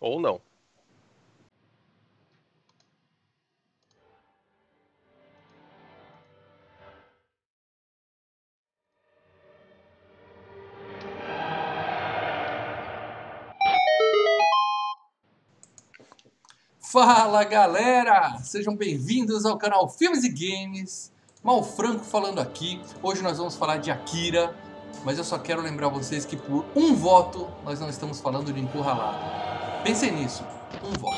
Ou não. Fala galera! Sejam bem-vindos ao canal Filmes e Games. Mal Franco falando aqui. Hoje nós vamos falar de Akira, mas eu só quero lembrar vocês que por um voto nós não estamos falando de encurralado. Pensem nisso, um voto.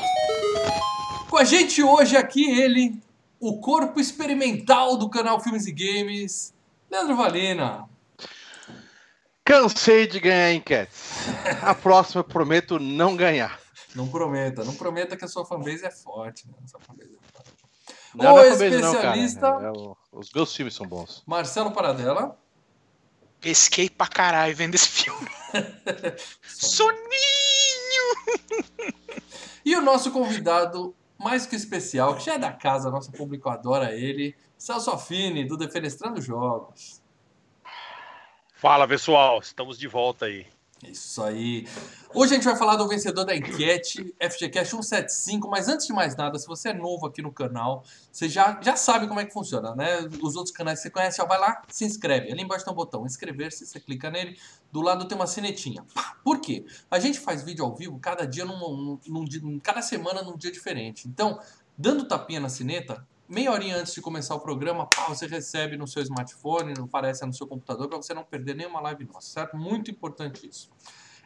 Com a gente hoje aqui ele, o corpo experimental do canal Filmes e Games, Leandro Valina. Cansei de ganhar enquetes. A próxima eu prometo não ganhar. Não prometa, não prometa que a sua fanbase é forte. Né? Sua fanbase é forte. Não, o não é fanbase não, especialista cara. É o- os meus filmes são bons. Marcelo Paradela. Pesquei pra caralho vendo esse filme. Soninho! E o nosso convidado mais que especial, que já é da casa, nosso público adora ele, Celso Affini, do Defenestrando Jogos. Fala pessoal, estamos de volta aí. Isso aí. Hoje a gente vai falar do vencedor da enquete, FGCast 175, mas antes de mais nada, se você é novo aqui no canal, você já, já sabe como é que funciona, né? Os outros canais que você conhece, ó, vai lá, se inscreve. Ali embaixo tem um botão inscrever-se, você clica nele, do lado tem uma sinetinha. Por quê? A gente faz vídeo ao vivo cada dia, num, num- num cada semana num dia diferente. Então, dando tapinha na sineta, meia horinha antes de começar o programa, pá, você recebe no seu smartphone, não aparece no seu computador, para você não perder nenhuma live nossa, certo? Muito importante isso.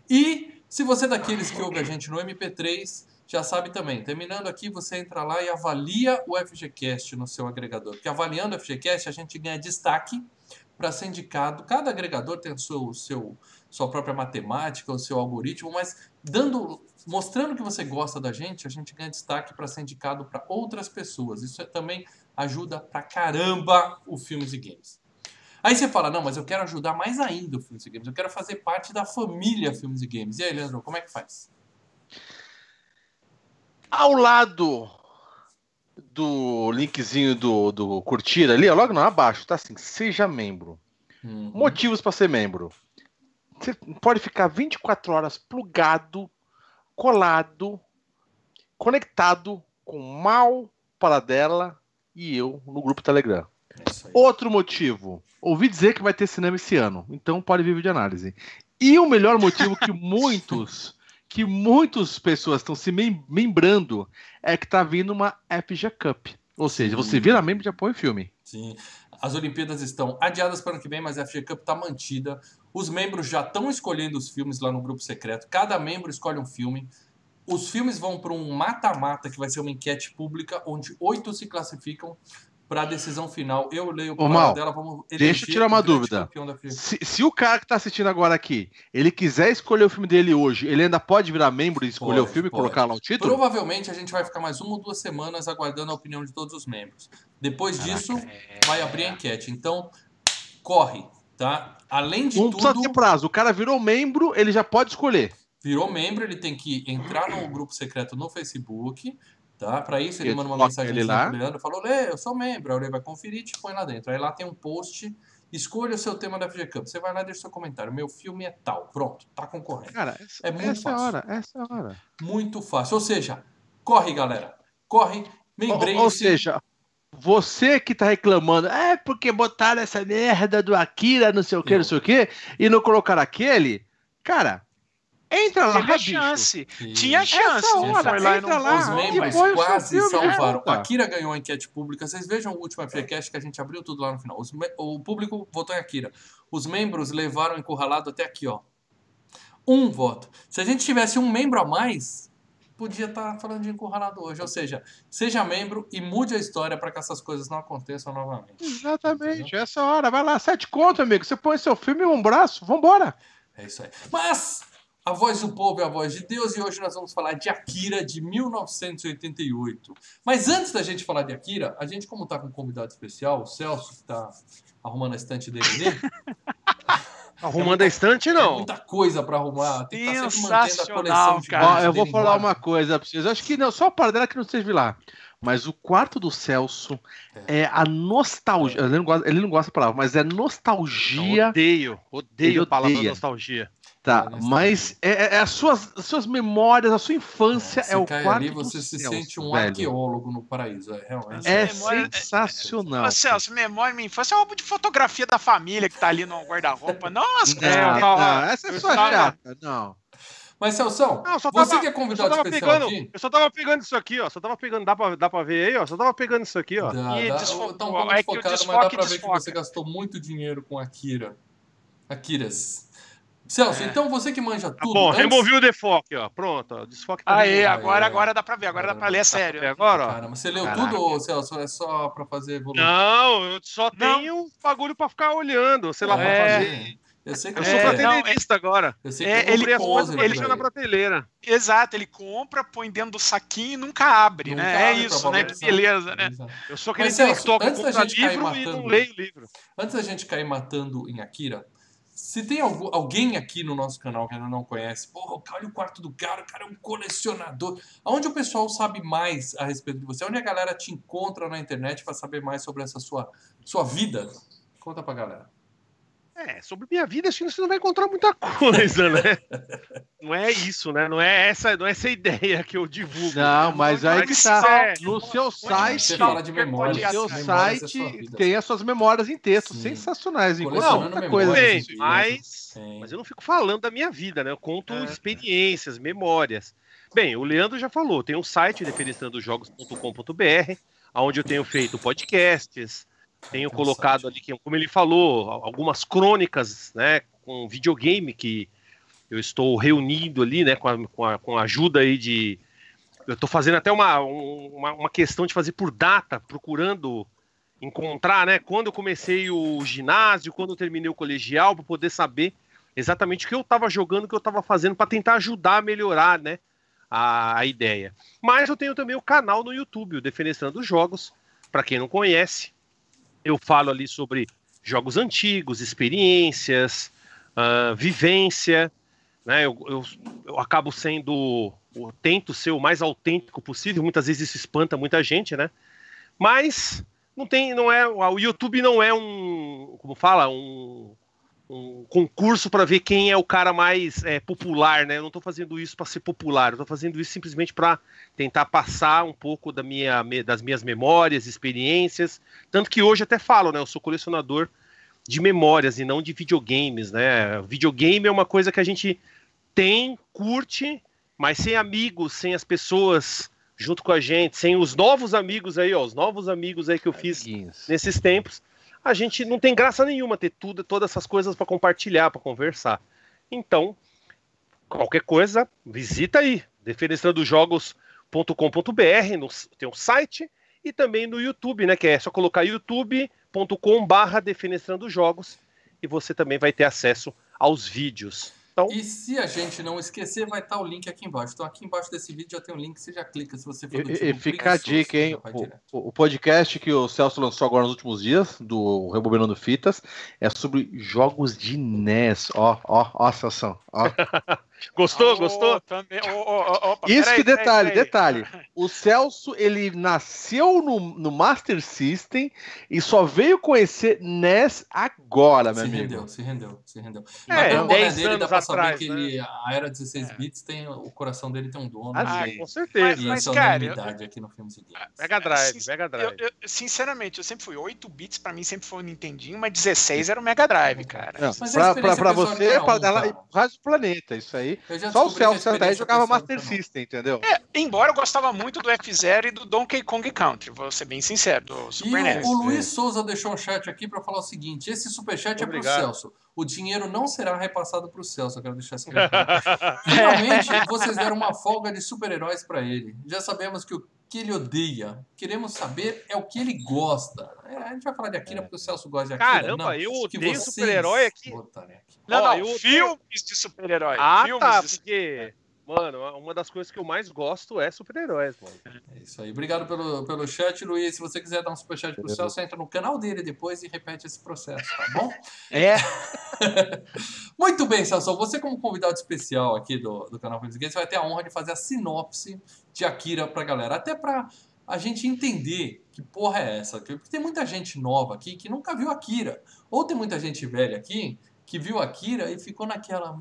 E se você é daqueles que ouve a gente no MP3, já sabe também. Terminando aqui, você entra lá e avalia o FGCast no seu agregador. Porque avaliando o FGCast, a gente ganha destaque para ser indicado. Cada agregador tem o seu, seu, sua própria matemática, o seu algoritmo, mas dando, mostrando que você gosta da gente, a gente ganha destaque para ser indicado para outras pessoas. Isso é- também ajuda pra caramba o Filmes e Games. Aí você fala, não, mas eu quero ajudar mais ainda o Filmes e Games, eu quero fazer parte da família Filmes e Games. E aí, Leandro, como é que faz? Ao lado do linkzinho do, do curtir ali, ó, logo não, abaixo, tá assim, seja membro. Uhum. Motivos para ser membro. Você pode ficar 24 horas plugado, colado, conectado com Mal, Paradela e eu no grupo Telegram. É. Outro motivo, ouvi dizer que vai ter cinema esse ano, então pode vir vídeo de análise. E o melhor motivo que muitos, que muitas pessoas estão se mem- membrando é que tá vindo uma FG Cup. Ou seja, você vira membro e já põe o filme. Sim. As Olimpíadas estão adiadas para o ano que vem, mas a FG Cup está mantida. Os membros já estão escolhendo os filmes lá no grupo secreto. Cada membro escolhe um filme. Os filmes vão para um mata-mata, que vai ser uma enquete pública, onde oito se classificam para a decisão final. Eu leio Ô, Mal, dela, vamos deixa eu tirar uma o dúvida. Se, se o cara que tá assistindo agora aqui, ele quiser escolher o filme dele hoje, ele ainda pode virar membro e escolher Pode, o filme e pode. colocar lá o título? Provavelmente a gente vai ficar mais uma ou duas semanas aguardando a opinião de todos os membros. Depois disso, vai abrir a enquete. Então, corre, tá? Além de Não precisa tudo, ter prazo. O cara virou membro, ele já pode escolher. virou membro, ele tem que entrar no grupo secreto no Facebook, tá? Para isso ele manda uma mensagem ele lá. pro Leandro, falou: "Lê, eu sou membro". Aí ele vai conferir e te põe lá dentro. Aí lá tem um post, escolha o seu tema da FG Cup. Você vai lá e deixa o seu comentário. Meu filme é tal. Pronto, tá concorrendo. Cara, essa, É muito essa é fácil. hora, essa é hora. Muito fácil. Ou seja, corre, galera. Corre, membrei Ou, ou seja, você que tá reclamando, é porque botaram essa merda do Akira, não sei o que, não sei o que, e não colocaram aquele, cara, entra lá, Teve a bicho. chance. Tinha Essa chance. hora, foi lá entra não lá. Os membros quase salvaram. Akira ganhou a enquete pública. Vocês vejam o último FGCast que a gente abriu tudo lá no final. Os me- o público votou em Akira. Os membros levaram encurralado até aqui, ó. Um voto. Se a gente tivesse um membro a mais, podia estar falando de encurralado hoje. Ou seja, seja membro e mude a história para que essas coisas não aconteçam novamente. Exatamente, essa é hora. Vai lá, sete conto, amigo. Você põe seu filme e um braço, vambora. É isso aí. Mas a voz do povo é a voz de Deus e hoje nós vamos falar de Akira de 1988. Mas antes da gente falar de Akira, a gente, como tá com um convidado especial, o Celso, que tá arrumando a estante dele Arrumando a estante, tem não. muita coisa pra arrumar. Tem que a Sensacional, de cara. Ó, eu vou falar uma coisa pra vocês. Eu acho que não, só a parte dela que não esteja lá. Mas o quarto do Celso é, a nostalgia. Ele, não gosta, ele não gosta da palavra, mas é Eu nostalgia. odeio, Ele odeio a palavra odeia. nostalgia. Tá, Olha, mas é, é as, suas, as suas memórias, a sua infância é, você o cai quarto ali, do você se Celso, sente um velho. arqueólogo no paraíso. É, realmente. É Memória- sensacional. Ô, Celso, memória minha infância é um álbum de fotografia da família que tá ali no guarda-roupa. Nossa, Não, É, não, ó, essa é eu sua tava- chata, não. Mas, Não, só você tava- que é Eu só convidado tava especial pegando, aqui. eu só tava pegando isso aqui, ó. Só tava pegando, dá pra, dá pra ver aí, ó. Só tava pegando isso aqui, ó. Dá, E dá, desfo- tá um pouco é desfocado, mas dá pra ver que desfoca. você gastou muito dinheiro com Akira. Akiras. Celso, É. então você que manja Tá tudo. bom, antes- removi o defoque, ó. Pronto, ó. Desfoque tá Aê, agora, Aí, agora dá pra ver, agora dá pra ler, é pra sério. ver agora, ó. Caramba, você leu Caraca. tudo, ou, Celso? É só pra fazer volume? Não, eu só Não. tenho bagulho pra ficar olhando, sei lá, pra É. fazer. Eu sei que Eu sou É, prateleirista agora. Eu sei É, que ele Comprei as coisas poser pra por deixar aí. na prateleira. Exato, ele compra, põe dentro do saquinho e nunca abre, Nunca né? É abre pra isso, né? Que beleza, né? Exato. Eu sou aquele Mas, Celso, TikTok, antes da compra gente cair livro e matando- não leio livro. Antes da gente cair matando em Akira, se tem algu- alguém aqui no nosso canal que ainda não conhece, porra, olha o quarto do cara, o cara é um colecionador. Aonde o pessoal sabe mais a respeito de você? Onde a galera te encontra na internet pra saber mais sobre essa sua, sua vida? Conta pra galera. É, sobre minha vida, acho que você não vai encontrar muita coisa, né? Não é isso, né? Não é essa, não é essa ideia que eu divulgo. Não, mas aí que tá. É, No seu Você site, fala de memória. no seu site tem as suas memórias em texto, Sim. sensacionais. Colecionando muita coisa. Tem, jeito. mas, mas eu não fico falando da minha vida, né? Eu conto É. experiências, memórias. Bem, o Leandro já falou, tem um site, defenestrandojogos.com.br, onde eu tenho feito podcasts, tenho um colocado ali, como ele falou, algumas crônicas, né? Com videogame que eu estou reunindo ali, né? Com a, com a, com a ajuda aí de. Eu estou fazendo até uma, um- uma, uma questão de fazer por data, procurando encontrar, né? Quando eu comecei o ginásio, quando eu terminei o colegial, para poder saber exatamente o que eu estava jogando, o que eu estava fazendo, para tentar ajudar a melhorar, né? A, a ideia. Mas eu tenho também o canal no YouTube, o Defenestrando Jogos. Para quem não conhece, eu falo ali sobre jogos antigos, experiências, ah, vivência, né? Eu, eu, eu acabo sendo, eu tento ser o mais autêntico possível. Muitas vezes isso espanta muita gente, né? Mas não tem, não é, o YouTube não é um, como fala, um, um concurso para ver quem é o cara mais é, popular, né? Eu não estou fazendo isso para ser popular, eu estou fazendo isso simplesmente para tentar passar um pouco da minha, das minhas memórias, experiências. Tanto que hoje até falo, né? Eu sou colecionador de memórias e não de videogames, né? Videogame é uma coisa que a gente tem, curte, mas sem amigos, sem as pessoas junto com a gente, sem os novos amigos aí, ó, os novos amigos aí que eu fiz Amiguinhos. nesses tempos, a gente não tem graça nenhuma ter tudo, todas essas coisas para compartilhar, para conversar. Então, qualquer coisa, visita aí, defenestrandojogos.com.br, tem um site e também no YouTube, né, que é só colocar youtube.com/barra e você também vai ter acesso aos vídeos. Então, E se a gente não esquecer, vai estar o link aqui embaixo. Então, aqui embaixo desse vídeo já tem um link, você já clica se você for do E, tipo e fica a dica, hein? o- o podcast que o Celso lançou agora nos últimos dias, do Rebobinando Fitas, é sobre jogos de NES. Ó, ó, ó, Celso. Ó. gostou? Ô, Gostou? Também. Ô, ô, opa, Isso peraí, que detalhe, peraí. detalhe. O Celso, ele nasceu no, no Master System e só veio conhecer NES agora, meu Se amigo. rendeu, se rendeu, se rendeu. É, Mas pelo boné 10 dele, dá anos pra saber atrás, que né? ele, a era 16 bits tem. O coração dele tem um dono. Ah, e- com certeza. E Mas, é cara, unanimidade aqui no e Games. Mega Drive, Sin- Mega Drive. Eu- eu- sinceramente, eu sempre fui 8 bits, pra mim sempre foi o Nintendinho, mas 16 era o Mega Drive, cara. Não, Mas a pra, pra, pra você, um, dar lá cara. e pro resto do planeta, isso aí. Só o Celso até aí experiência jogava Master System, entendeu? É, embora eu gostava muito do F-Zero e do Donkey Kong Country, vou ser bem sincero, do E Super o, NES. o Luiz Souza deixou um chat aqui para falar o seguinte: esse superchat é pro Obrigado. Celso. O dinheiro não será repassado pro Celso. Eu quero deixar isso claro. Finalmente, vocês deram uma folga de super-heróis para ele. Já sabemos que o que ele odeia. Queremos saber é o que ele gosta. É, a gente vai falar de Akira porque o Celso gosta de Akira. Caramba, não, eu que odeio vocês super-herói aqui. botarem aqui. Não, Ó, não, filmes de super-herói. Ah, filmes tá, de- porque, mano, uma das coisas que eu mais gosto é super-heróis, mano. É isso aí. Obrigado pelo, pelo chat, Luiz. Se você quiser dar um superchat pro Celso, entra no canal dele depois e repete esse processo, tá bom? É. Muito bem, Celso. Você, como convidado especial aqui do, do canal Filmes Games, vai ter a honra de fazer a sinopse de Akira pra galera. Até pra a gente entender que porra é essa. Porque tem muita gente nova aqui que nunca viu Akira. Ou tem muita gente velha aqui que viu Akira e ficou naquela.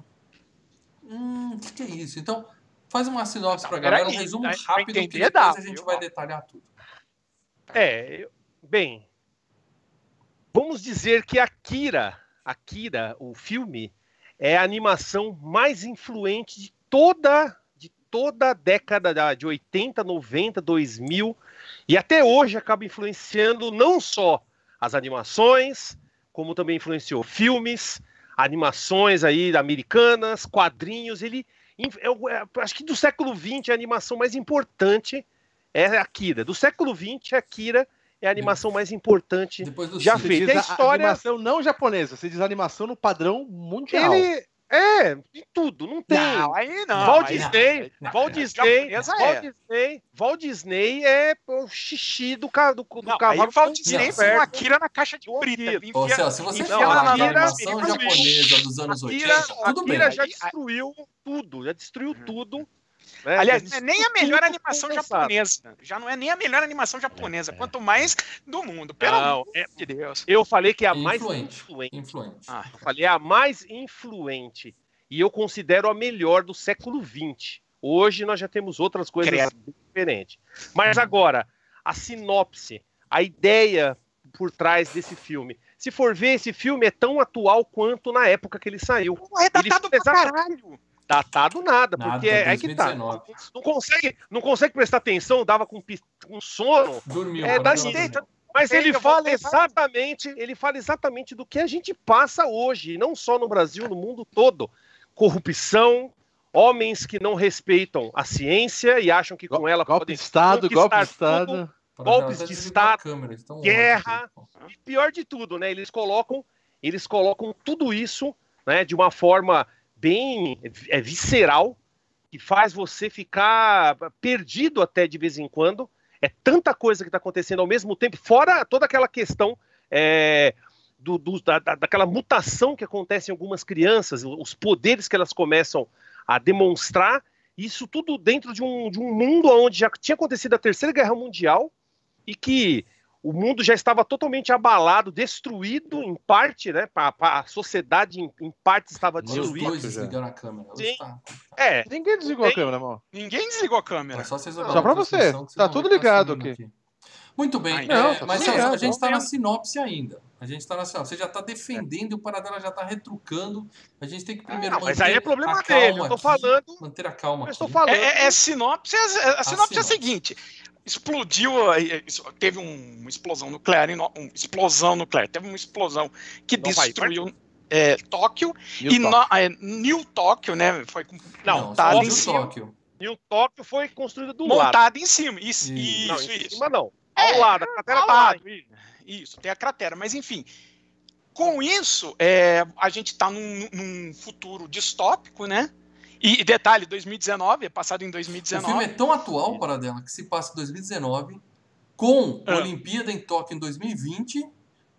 Hum, o que, que é isso? Então, faz uma sinopse Não, pra galera, um resumo rápido, que depois dá, a gente viu? vai detalhar tudo. É, bem, vamos dizer que Akira, Akira, o filme, é a animação mais influente de toda de toda a década da- de 80, 90, 2000 e até hoje acaba influenciando não só as animações, como também influenciou filmes, animações aí americanas, quadrinhos, ele eu, é, acho que do século XX a animação mais importante é Akira. Do século XX, Akira é a animação mais importante. Depois do Já. Você a a- história- animação não japonesa, você diz animação no padrão mundial. Ele é de tudo, não tem. Não, aí não. Walt aí- Disney, não, Walt não, Disney, japonesa Walt é. Disney, Walt Disney é o xixi do, ca- do, do Não, aí cavalo. o Walt Disney Não, foi um perto. Akira na caixa de brita. Akira. Ô, enfia- Celso, se você enfia Não, falar da na Akira- animação Akira- japonesa dos anos Akira, 80, tudo bem. Akira já Aí- destruiu tudo, já destruiu tudo. Né? Aliás, Já não é nem a melhor animação japonesa. Já não é nem a melhor animação japonesa, quanto mais do mundo. Pelo Não, amor é- de Deus. Eu falei que é a mais Influente. influente. Influente. Ah, Eu falei, é a mais influente. E eu considero a melhor do século XX. Hoje nós já temos outras coisas Credo. diferentes. Mas agora, a sinopse, a ideia por trás desse filme. Se for ver, esse filme é tão atual quanto na época que ele saiu. É datado Ele- pra caralho. Datado nada, Nada, porque é, é que tá. 2019. Não consegue, não consegue prestar atenção, dava com, com sono. Dormiu. É. Mas ele fala exatamente, ele fala exatamente do que a gente passa hoje, e não só no Brasil, no mundo todo. Corrupção, homens que não respeitam a ciência e acham que com ela golpe podem de Estado, golpe de tudo. Estado. Para golpes de Estado, câmera, guerra. E pior de tudo, né? Eles colocam, eles colocam tudo isso, né, de uma forma bem é, visceral, que faz você ficar perdido até de vez em quando. É tanta coisa que está acontecendo ao mesmo tempo, fora toda aquela questão é, do, do- da, da- daquela mutação que acontece em algumas crianças, os poderes que elas começam a demonstrar. Isso tudo dentro de um, de um mundo onde já tinha acontecido a Terceira Guerra Mundial e que o mundo já estava totalmente abalado, destruído em parte, né? pa- A sociedade em, em parte estava Os destruída. dois desligaram a câmera. É, Ninguém desligou a câmera, irmão. Ninguém desligou a É câmera. só vocês Só olharem pra a você. Tá tudo ligado subindo aqui. Muito bem, Ai, é, não, tá mas ligado, a gente está na sinopse ainda. A gente está na sinopse. Você já está defendendo e o Paradela já está retrucando. A gente tem que primeiro não, mas aí é problema a dele. Eu tô aqui, falando, Manter a calma eu estou aqui. falando. É, é- é sinopse, a, a sinopse é a seguinte: explodiu, teve um- uma explosão nuclear, uma explosão nuclear, teve uma explosão que Nova destruiu eh, Tóquio E o e toque? no, eh, New Tóquio, né? Foi com- Não, montada só em cima. Tóquio. E o Tóquio foi construído do lado. montada em cima. Isso, Isso. Não, isso, em isso. cima não. É, Ao lado, a cratera Ao tá lado, Isso, tem a cratera. Mas enfim, com isso, é, a gente está num, num futuro distópico, né? E, detalhe, 2019, é passado em O filme 2019. é tão atual, Paradela, que se passa em 2019, com a Ah. Olimpíada em Tóquio em 2020,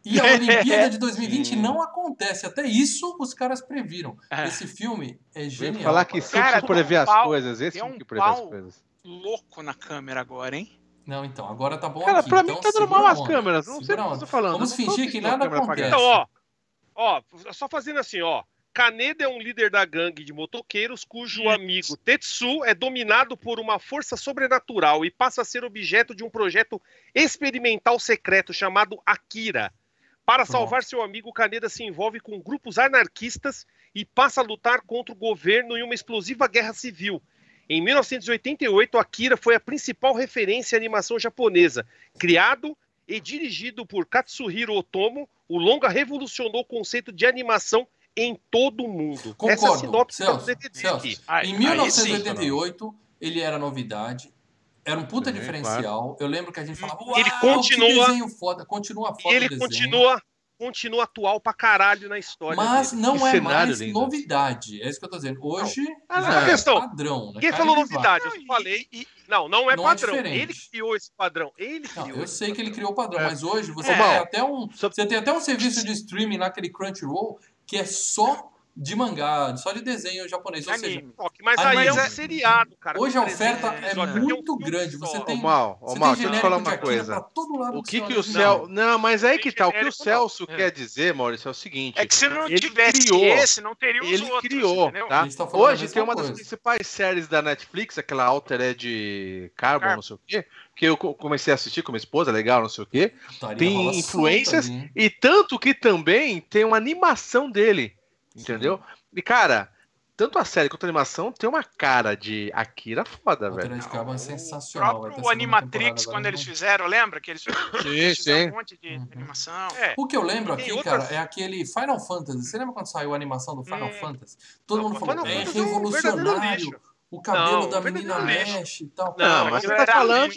e a Olimpíada de 2020 Sim. não acontece. Até isso os caras previram. É. Esse filme é Vem genial. falar que sempre prever as um pau- coisas, esse filme um que prevê as coisas. Louco na câmera agora, hein? Não, então, agora tá bom Cara, aqui. pra então mim tá normal as câmeras, não sei o que eu tô falando. Vamos não fingir que nada câmera acontece. Então, ó, ó, só fazendo assim, ó. Kaneda é um líder da gangue de motoqueiros cujo amigo Tetsu é dominado por uma força sobrenatural e passa a ser objeto de um projeto experimental secreto chamado Akira. Para salvar seu amigo, Kaneda se envolve com grupos anarquistas e passa a lutar contra o governo em uma explosiva guerra civil. Em 1988, Akira foi a principal referência à animação japonesa. Criado e dirigido por Katsuhiro Otomo, o longa revolucionou o conceito de animação em todo o mundo. Essa é Concordo, sinopse Celso, do DVD Celso. aqui. Aí- Em aí 1988, ele era novidade. Era um puta Sim, diferencial. Eu lembro que a gente falava, Ele "Uau, continua- desenho foda. Continua E foda ele continua, continua atual pra caralho na história. Mas dele. não Que é mais lindo. novidade. É isso que eu tô dizendo. Hoje Ah, não, é é questão. padrão. Né? Cara, falou vai. novidade, eu falei. e- Não, não é Não é padrão. diferente. ele criou esse padrão. Ele criou. Não, eu sei que ele padrão. criou o padrão, É. mas hoje você É. tem até um. Você tem até um serviço de streaming naquele Crunchyroll que é só de mangá, só de desenho japonês. Ou seja, Mas Ah, aí mas é um é- seriado, cara. hoje a oferta 300 é um muito grande. Você Ô, tem, Mal, ô, você Mal, tem deixa eu te falar uma coisa. todo lado O que que que o no Cel... cinema. Não, mas aí que tá. O que o Celso quer dizer, Maurício, é o seguinte. É que se não tivesse criou- esse, não teria os Ele outros, criou, tá? tá Hoje tem uma das coisa. principais séries da Netflix, aquela Altered Carbon, Carbon. não sei o quê, que eu co- comecei a assistir com minha esposa, legal, não sei o quê. Putaria tem rola influências? E tanto que também tem uma animação dele, entendeu? E cara, tanto a série quanto a animação tem uma cara de Akira foda, velho. Carbon é O sensacional. ter próprio Animatrix, quando eles fizeram, lembra? Que eles Sim, eles fizeram sim. um monte de Uhum. animação. É. O que eu lembro aqui, outras- cara, é aquele Final Fantasy. Você lembra quando saiu a animação do Final Hum. Fantasy? Todo Não, mundo o falou, Final é Fantasy é revolucionário. O cabelo Não, da menina mexe e tal. Não, mas você tá falando.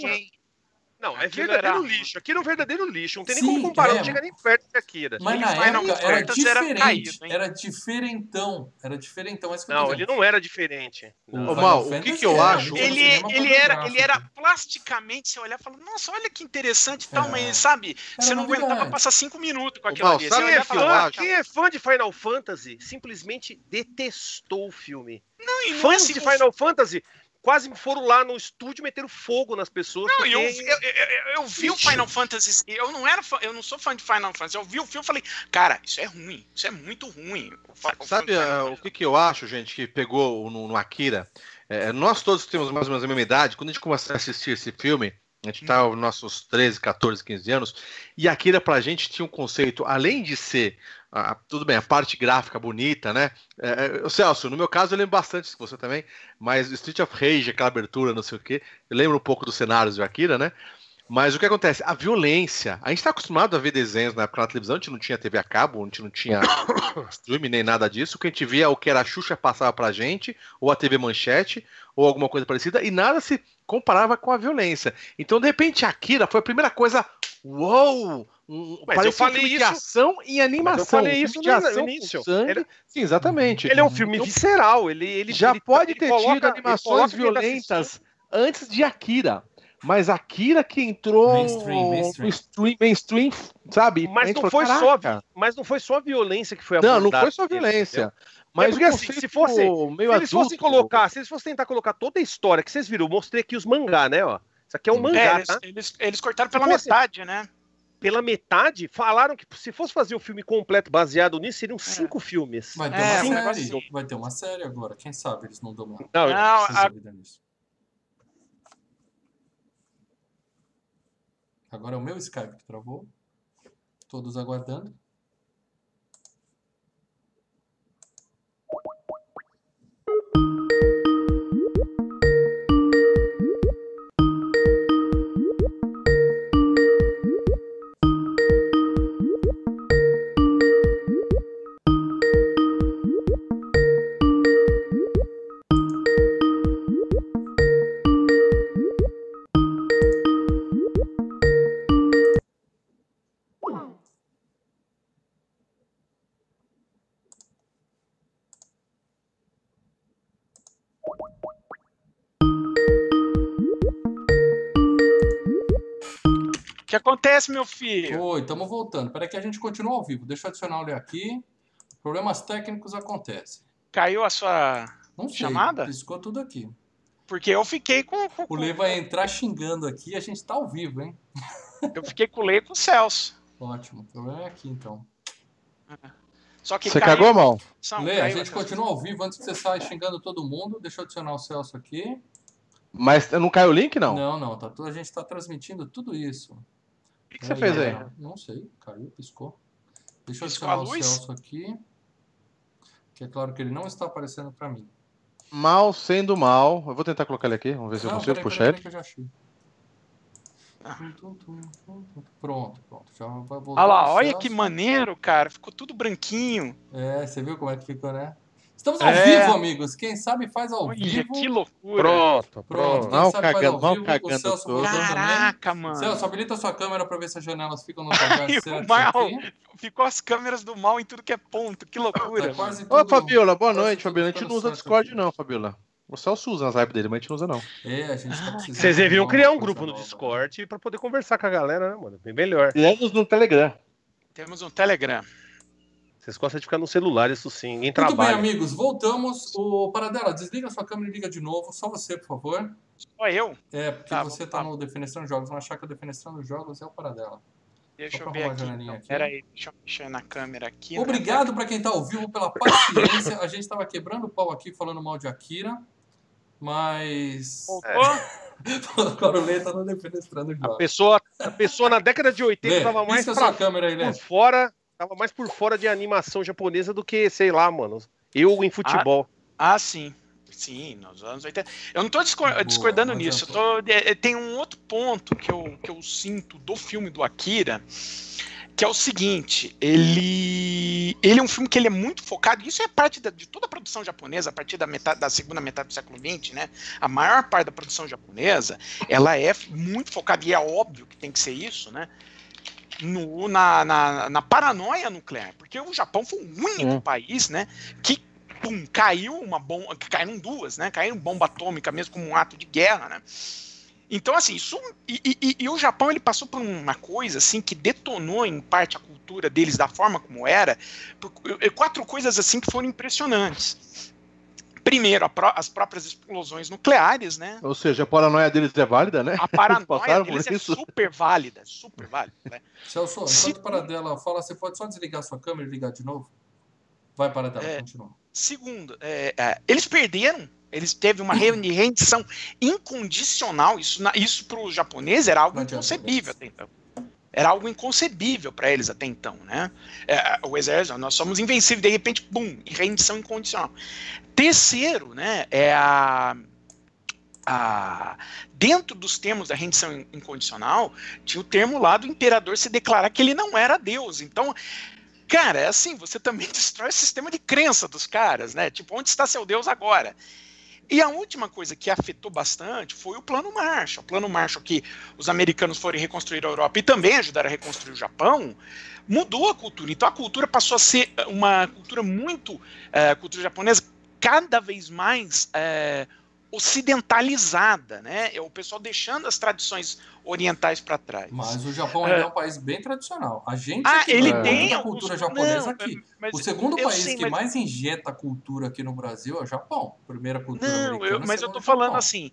Não, é Aquilo verdadeiro era- lixo. Aquilo é um verdadeiro lixo. Não tem Sim, nem como comparar, é. não chega nem perto de Akira. Mas E na Final época era Fantasy era diferente. caído? Era diferentão. Era diferentão. É Não, ele não era diferente. O Não. Ô, Mal, o que que eu era, acho? Ele, ele, era, ele era plasticamente, você olhar e falar, nossa, olha que interessante e tal, É. mas sabe, você não aguentava passar cinco minutos com aquilo Mal, ali. sabe Quem é, fã, quem é fã de Final Fantasy simplesmente detestou o filme. não, e não é Fãs assim, de o- Final Fantasy quase foram lá no estúdio meteram fogo nas pessoas. Não, e eu, porque- eu, eu, eu vi o Final Fantasy. Eu não era fã, eu não sou fã de Final Fantasy. Eu vi o filme e falei, cara, isso é ruim, isso é muito ruim. Sabe ah, o que, que eu acho, gente, que pegou no, no Akira? É, nós todos temos mais ou menos a mesma idade. Quando a gente começou a assistir esse filme, a gente tá nos nossos 13, 14, 15 anos, e Akira pra gente tinha um conceito, além de ser, ah, tudo bem, a parte gráfica bonita, né? É, é, Celso, no meu caso eu lembro bastante, você também, mas Street of Rage, aquela abertura, não sei o quê, eu lembro um pouco dos cenários de Akira, né? Mas o que acontece? A violência. A gente está acostumado a ver desenhos na época na televisão, a gente não tinha TV a cabo, a gente não tinha streaming nem nada disso. O que a gente via é o que era a Xuxa passava pra gente, ou a TV Manchete, ou alguma coisa parecida, e nada se comparava com a violência. Então, de repente, Akira foi a primeira coisa. Uou! Um, Mas eu falei um filme de isso- ação e animação. Mas eu falei um isso de ação no início. sangue. Ele- Sim, exatamente. Ele é um filme Então, visceral. Ele, ele já ele- pode ele ter coloca- tido animações tá violentas antes de Akira. Mas Akira que entrou Mainstream, mainstream. no stream, mainstream, sabe? Mas A não falou, foi só-. Mas não foi só a violência que foi Não, não abordada foi só nele, violência. entendeu? Mas porque, o assim, se fosse- meio Se eles fossem adulto, colocar, se eles fossem tentar colocar toda a história que vocês viram, eu mostrei aqui os mangá, né? Ó. Isso aqui é um Sim. mangá, É, eles, tá? eles, eles cortaram pela metade, né? Pela metade, falaram que se fosse fazer o filme completo baseado nisso, seriam cinco filmes. Vai ter É, uma um série. negócio Vai ter uma série agora. Quem sabe eles não dão uma Não, Não, a- nisso. Agora é o meu Skype que travou. Todos aguardando. O que acontece, meu filho? Oi, estamos voltando. Peraí que a gente continua ao vivo. Deixa eu adicionar o Lê aqui. Problemas técnicos acontecem. Caiu a sua. Não sei. Chamada? Piscou tudo aqui. Porque eu fiquei com. com- O Lê vai entrar xingando aqui. A gente tá ao vivo, hein? Eu fiquei com o Lei e com o Celso. Ótimo. O problema é aqui, então. Só que Você caiu- cagou, mal? São, Lê, a gente continua ao vivo antes que você saia xingando todo mundo. Deixa eu adicionar o Celso aqui. Mas não caiu o link, não? Não, não. Tá, tudo- a gente tá transmitindo tudo isso. O que, que você fez aí? Não sei. Caiu, piscou. Deixa eu Piscou adicionar a o luz? Celso aqui. Que é claro que ele não está aparecendo para mim. Mal sendo mal. Eu vou tentar colocar ele aqui. Vamos ver se eu Não, consigo peraí, puxar peraí, ele. peraí que eu já achei. Pronto, pronto. Já vai voltar Olha lá, olha que maneiro, cara. Ficou tudo branquinho. É, você viu como é que ficou, né? Estamos ao É. vivo, amigos. Quem sabe faz ao Olha, vivo. que loucura. Pronto, Pronto, quem Mal sabe faz cagando, ao mal vivo. O cagando Celso tudo. também. Caraca, mano. Celso, habilita sua câmera para ver se as janelas ficam no lugar certo Mal-. Ficou as câmeras do mal em tudo que é ponto. Que loucura. Tá quase Ô, tudo- Fabiola, boa quase noite, tudo Fabiola. A gente não usa Discord, não, Fabiola. O Celso usa nas lives dele, mas a gente não usa, não. É, a gente tá precisando. Vocês deviam de criar um grupo no nova. Discord pra poder conversar com a galera, né, mano? Bem melhor. Fizemos no Telegram. Temos um Telegram. Vocês gostam de ficar no celular, isso sim. Ninguém Muito bem, trabalha. amigos, voltamos. O Paradela, desliga sua câmera e liga de novo. Só você, por favor. Só eu? É, porque Tá, você tá lá. no Defenestrando Jogos. Vão achar que o Defenestrando Jogos é o Paradela. Deixa eu ver a aqui. janelinha Então. aqui. Pera aí, deixa eu mexer na câmera aqui. né? Obrigado para quem tá ao vivo pela paciência. A gente estava quebrando o pau aqui falando mal de Akira, mas Voltou? o Corolê tá no Defenestrando A Jogos. pessoa, a pessoa na década de 80 Lê, tava mais pra sua câmera aí, por fora, tava mais por fora de animação japonesa do que, sei lá, mano. Eu em futebol. Ah, sim. Sim, nos anos 80. Eu não Boa, discordando mas nisso. eu Eu tô, é, é, tem um outro ponto que eu, que eu sinto do filme do Akira, que é o seguinte, ele ele é um filme que ele é muito focado, isso é parte da- de toda a produção japonesa, a partir da metade da segunda metade do século XX, né? A maior parte da produção japonesa, ela é muito focada e é óbvio que tem que ser isso, né? No, na, na, na paranoia nuclear, porque o Japão foi o único país, né, que pum, caiu uma bomba, caíram duas, né? Caíram bomba atômica mesmo como um ato de guerra, né? Então, assim, isso. E, e- e o Japão ele passou por uma coisa assim que detonou em parte a cultura deles da forma como era, por quatro coisas assim que foram impressionantes. Primeiro, a pró- as próprias explosões nucleares, né? Ou seja, a paranoia deles é válida, né? A paranoia deles é super válida, super válida. Né? Celso, Se- enquanto o Paradela fala, você pode só desligar sua câmera e ligar de novo? Vai, Paradela, É. continua. Segundo, é, é, eles perderam. Eles teve uma re- rendição incondicional. Isso, isso para os japoneses era algo inconcebível até então. Era algo inconcebível para eles até então, né? É, o exército, nós somos invencíveis, de repente, bum, rendição incondicional. Terceiro, né, é a, a- dentro dos termos da rendição in- incondicional, tinha o termo lá do imperador se declarar que ele não era Deus. Então, cara, é assim, você também destrói o sistema de crença dos caras, né? Tipo, onde está seu Deus agora? E a última coisa que afetou bastante foi o Plano Marshall. O Plano Marshall que os americanos foram reconstruir a Europa e também ajudaram a reconstruir o Japão, mudou a cultura. Então a cultura passou a ser uma cultura muito, eh, cultura japonesa, cada vez mais eh, ocidentalizada, né? É O pessoal deixando as tradições orientais para trás. Mas o Japão ainda é um país bem tradicional. A gente Ah, que ele tem a alguns- cultura japonesa Não, aqui. mas O segundo país sei, que mas- mais injeta cultura aqui no Brasil é o Japão. Primeira cultura Não, americana. eu- mas eu tô é falando Japão. assim.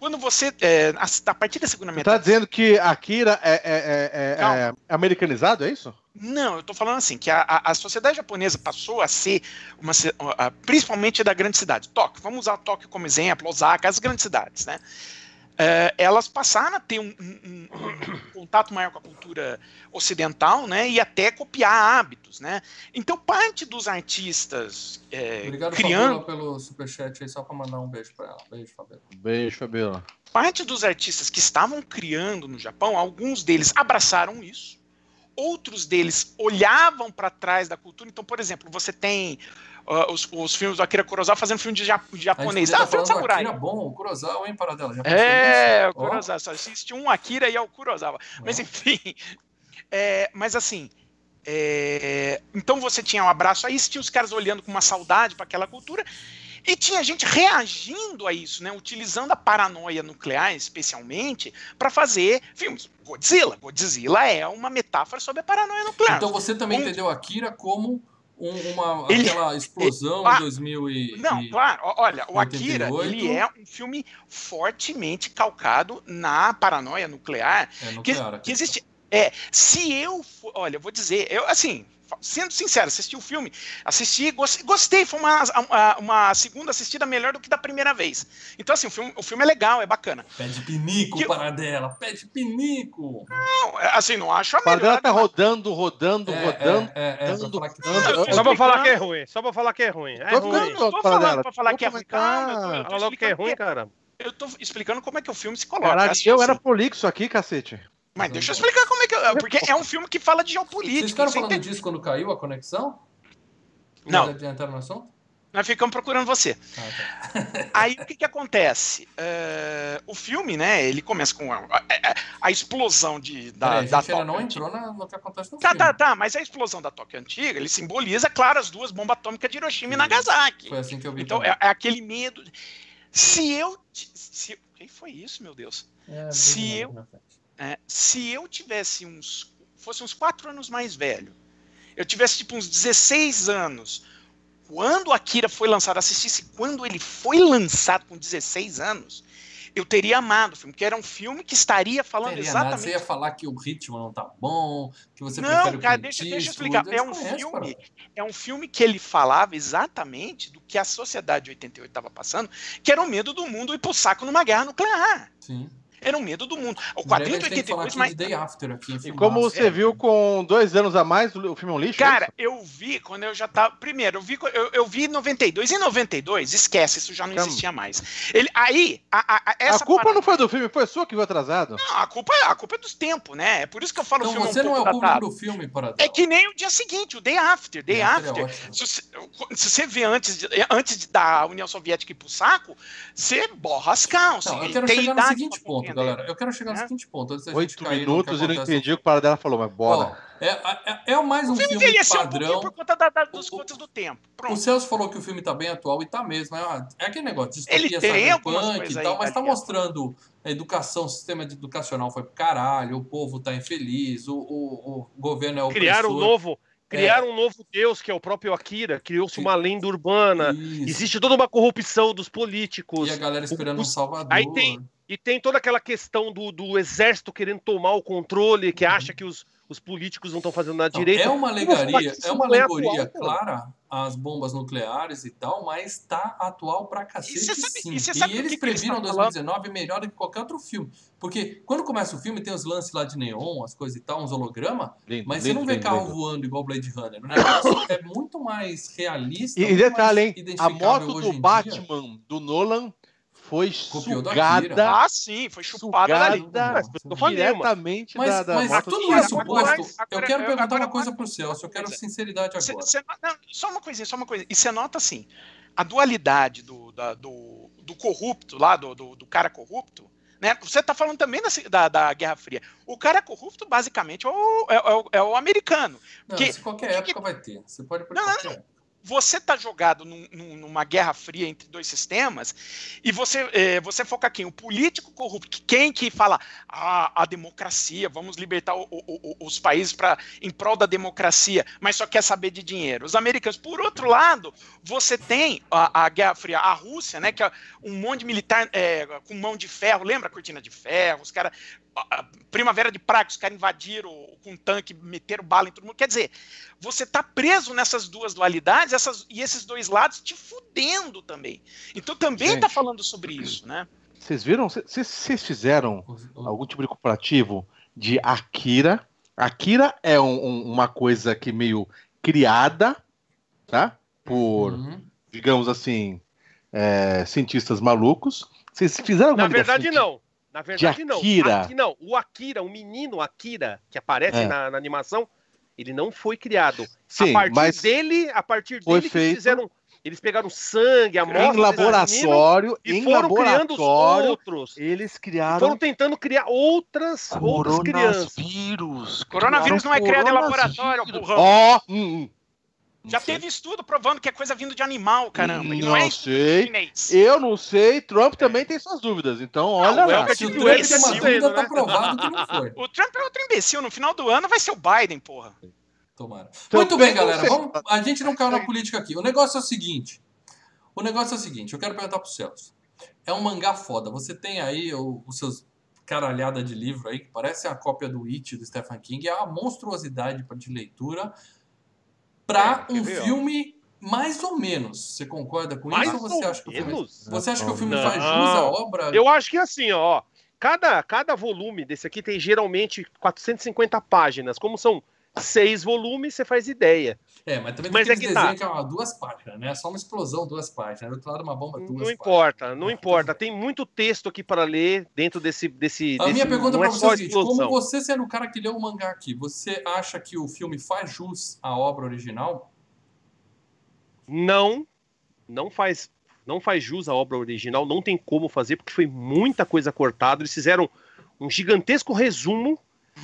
Quando você. é, a, a partir da segunda Você tá metade. dizendo que Akira é, é- é- é- é americanizado, é isso? Não, eu tô falando assim, que a, a, sociedade japonesa passou a ser uma. a- principalmente da grande cidade. Tóquio, vamos usar Tóquio como exemplo, Osaka, as grandes cidades, né? É, elas passaram a ter um, um- um- um contato maior com a cultura ocidental, né? E até copiar hábitos, né? Então, parte dos artistas é, Obrigado, criando. Fabiola, pelo superchat aí, só pra mandar um beijo pra ela. Beijo, Fabiola. Beijo, Fabiola. parte dos artistas que estavam criando no Japão, alguns deles abraçaram isso, outros deles olhavam para trás da cultura. Então, por exemplo, você tem uh, os, os filmes do Akira Kurosawa fazendo filme de ja- gente japonês. Ah, filme de samurai. Akira bom, o Kurosawa, hein, Paradela? Já É, o Kurosawa. Só assiste um Akira e é o Kurosawa. Mas ó. enfim. é, mas assim. é, então você tinha um abraço a isso, tinha os caras olhando com uma saudade para aquela cultura. E tinha gente reagindo a isso, né? Utilizando a paranoia nuclear, especialmente, para fazer filmes. Godzilla. Godzilla é uma metáfora sobre a paranoia nuclear. Então você também Um- entendeu Akira como um- uma, Ele- aquela explosão Ah, em 2000 e... Não, e- claro. Olha, o Akira, 88. ele é um filme fortemente calcado na paranoia nuclear É que, nuclear que aqui. existe. É, se eu, olha, eu vou dizer, eu assim, sendo sincero, assisti o filme, assisti, gos- gostei, foi uma, uma, segunda assistida melhor do que da primeira vez. Então assim, o filme, o filme é legal, é bacana. Pede pinico, Que- Paradela, pede pinico. Não, é, assim, não acho a O Paradela melhor. tá rodando, rodando, É, rodando. é, é, é, rodando, falar que- rodando. Tô Só pra falar que é ruim. Só pra falar que é ruim. É Tô ruim. ficando- tô Paradela, falando pra falar que é ruim, calma, logo que é explicando ruim, que- cara. eu tô explicando como é que o filme se coloca. Caralho, assim, eu era assim. prolixo aqui, cacete. Mas deixa eu explicar como é que. eu- Porque é um filme que fala de geopolítica. Vocês ficaram falando disso quando caiu a conexão? Não. Mas adiantaram no assunto? Nós ficamos procurando você. Ah, tá. Aí o que, que acontece? É, o filme, né? Ele começa com a, a- a explosão de, da, Peraí, a da Tóquio não entrou na- no que acontece no Tá, filme. tá, tá, mas a explosão da Tóquio antiga, ele simboliza, claro, as duas bombas atômicas de Hiroshima e Nagasaki. Foi assim que eu vi Então é, é aquele medo. Se eu. Se, quem foi isso, meu Deus? É, se eu- frente. É, se eu tivesse uns. fosse uns quatro anos mais velho, eu tivesse tipo uns 16 anos, quando Akira foi lançado, assistisse quando ele foi lançado com 16 anos, eu teria amado o filme, porque era um filme que estaria falando Teria exatamente. Nada. Você ia falar que o ritmo não tá bom, que você não, cara, deixa, deixa eu explicar. É um conhecem, filme, cara. é um filme que ele falava exatamente do que a sociedade de 88 estava passando, que era o medo do mundo ir pro saco numa guerra nuclear. Sim. Era o medo do mundo. O quadrinho de gente tem que falar 82, aqui mas Day After aqui. E como você É. viu com dois anos a mais, o filme é um lixo? é Cara, isso? eu vi quando eu já tava. Primeiro, eu vi, eu, eu vi em 92. Em 92, esquece, isso já não Calma. existia mais. Ele, aí, a, a- a- essa a culpa parada- não foi do filme, foi sua que viu atrasado. Não, a culpa, a culpa é dos tempos, né? É por isso que eu falo Então o filme você um não é o datado. do filme, Paradão. É que nem o dia seguinte, o Day After. Day Day After é After. se, você, se você vê antes, de- antes de- da União Soviética ir pro saco, você borra as calças. Não, eu quero tem chegar no seguinte pra ponto, galera. Eu quero chegar no É. seguinte ponto. Antes Oito minutos e não entendi o que o para dela falou, mas bora. Ó, é, é, é mais um O filme filme envelheceu um pouquinho padrão. por conta da- da- dos O- o- contas do tempo. O Pronto. Celso falou que o filme tá bem atual e tá mesmo. É, é aquele negócio de Ele tem coisas e aí, tal, mas tá mostrando a educação, o sistema educacional foi pro caralho, o povo tá infeliz, o, o, o governo é o Criaram um novo, criaram um novo deus, que é o próprio Akira, criou-se uma lenda urbana. Existe toda uma corrupção dos políticos. E a galera esperando um os- salvador. Aí tem- E tem toda aquela questão do, do exército querendo tomar o controle, que acha que os, os políticos não estão fazendo nada Não, direito. é uma alegoria, é uma é alegoria atual, clara às bombas nucleares e tal, mas tá atual pra cacete você sabe- sim. e você E, eles que que previram estão 2019 melhor do que qualquer outro filme. Porque quando começa o filme tem os lances lá de neon, as coisas e tal, uns hologramas, Lindo, mas você lindo, não vê lindo, carro voando igual Blade Runner. Negócio é muito mais realista. E, e detalhe, hein? A moto do em dia. Batman do Nolan foi Copiou sugada. Ah, sim, foi chupada sugada dali. Diretamente Mas, da, da mas moto tudo do isso posto, eu quero eu- perguntar agora uma coisa uma- pro Celso, eu quero coisa. sinceridade Cê- agora. cê no- não, só uma coisinha, só uma coisa. E você nota assim, a dualidade do, da- do, do corrupto lá, do, do, do cara corrupto, né? Você tá falando também da, da, da Guerra Fria. O cara corrupto, basicamente, é o, é, é o, é o americano. Não, que- isso qualquer que- época vai ter. Você pode Não, não, época. Você tá jogado num- num- numa guerra fria entre dois sistemas e você, é, você foca aqui, o político corrupto, que quem que fala ah, a democracia, vamos libertar o- o- o- os países para em prol da democracia, mas só quer saber de dinheiro. Os americanos, por outro lado, você tem a, a Guerra Fria, a Rússia, né, que é um monte de militar é, com mão de ferro, lembra a cortina de ferro? Os caras, Primavera de Praga, os caras invadiram com tanque, meteram bala em todo mundo. Quer dizer, você tá preso nessas duas dualidades essas, e esses dois lados te fudendo também. Então também Gente. tá falando sobre isso, né? Vocês viram? Vocês- fizeram algum tipo de comparativo de Akira? Akira é um- um- uma coisa que meio criada, tá? Por, Uhum. digamos assim, é, cientistas malucos. Vocês fizeram alguma Na verdade, ligação não. Na verdade, não. Akira. Aqui, não. O Akira, o menino Akira, que aparece É. na, na animação, ele não foi criado. Sim, a partir mas dele, a partir dele feito- fizeram. Eles pegaram sangue, a em desse menino laboratório, e em foram criando os outros. eles Foram criaram tentando criar outras, outras crianças. coronavírus. Coronavírus não é criado em laboratório, burrão. Ó, hum, hum. Já Não sei. teve estudo provando que é coisa vindo de animal, caramba. e Não não é sei. chinês. Eu não sei, Trump também tem suas dúvidas. Então, olha o lá. Elker Se o de Trump Duende tem uma tá dúvida, dizendo, tá né? provado que não foi. O Trump é outro imbecil. No final do ano vai ser o Biden, porra. Tomara. Então, Muito bem, não galera. Vamos... A gente não caiu na política aqui. O negócio é o seguinte. O negócio é o seguinte. Eu quero perguntar pro Celso. É um mangá foda. Você tem aí o- os seus caralhada de livro aí, que parece a cópia do It, do Stephen King. É uma monstruosidade de leitura pra É, um ver, filme mais ou menos. Você concorda com Mais isso ou você acha que o filme... Você acha que o filme Não. faz jus à obra? Eu acho que assim, ó, cada, cada volume desse aqui tem geralmente 450 páginas. Como são seis volumes, você faz ideia. É, mas também Mas tem é que tá. desenhos que é uma, duas páginas, né? Só uma explosão, duas páginas. Do outro lado, uma bomba, duas Não páginas. importa, não importa. Tem muito texto aqui para ler dentro desse. desse, A desse minha pergunta pra é você é a seguinte: como você sendo o cara que leu o mangá aqui, você acha que o filme faz jus à obra original? Não, não faz, não faz jus à obra original, não tem como fazer, porque foi muita coisa cortada. Eles fizeram um gigantesco resumo,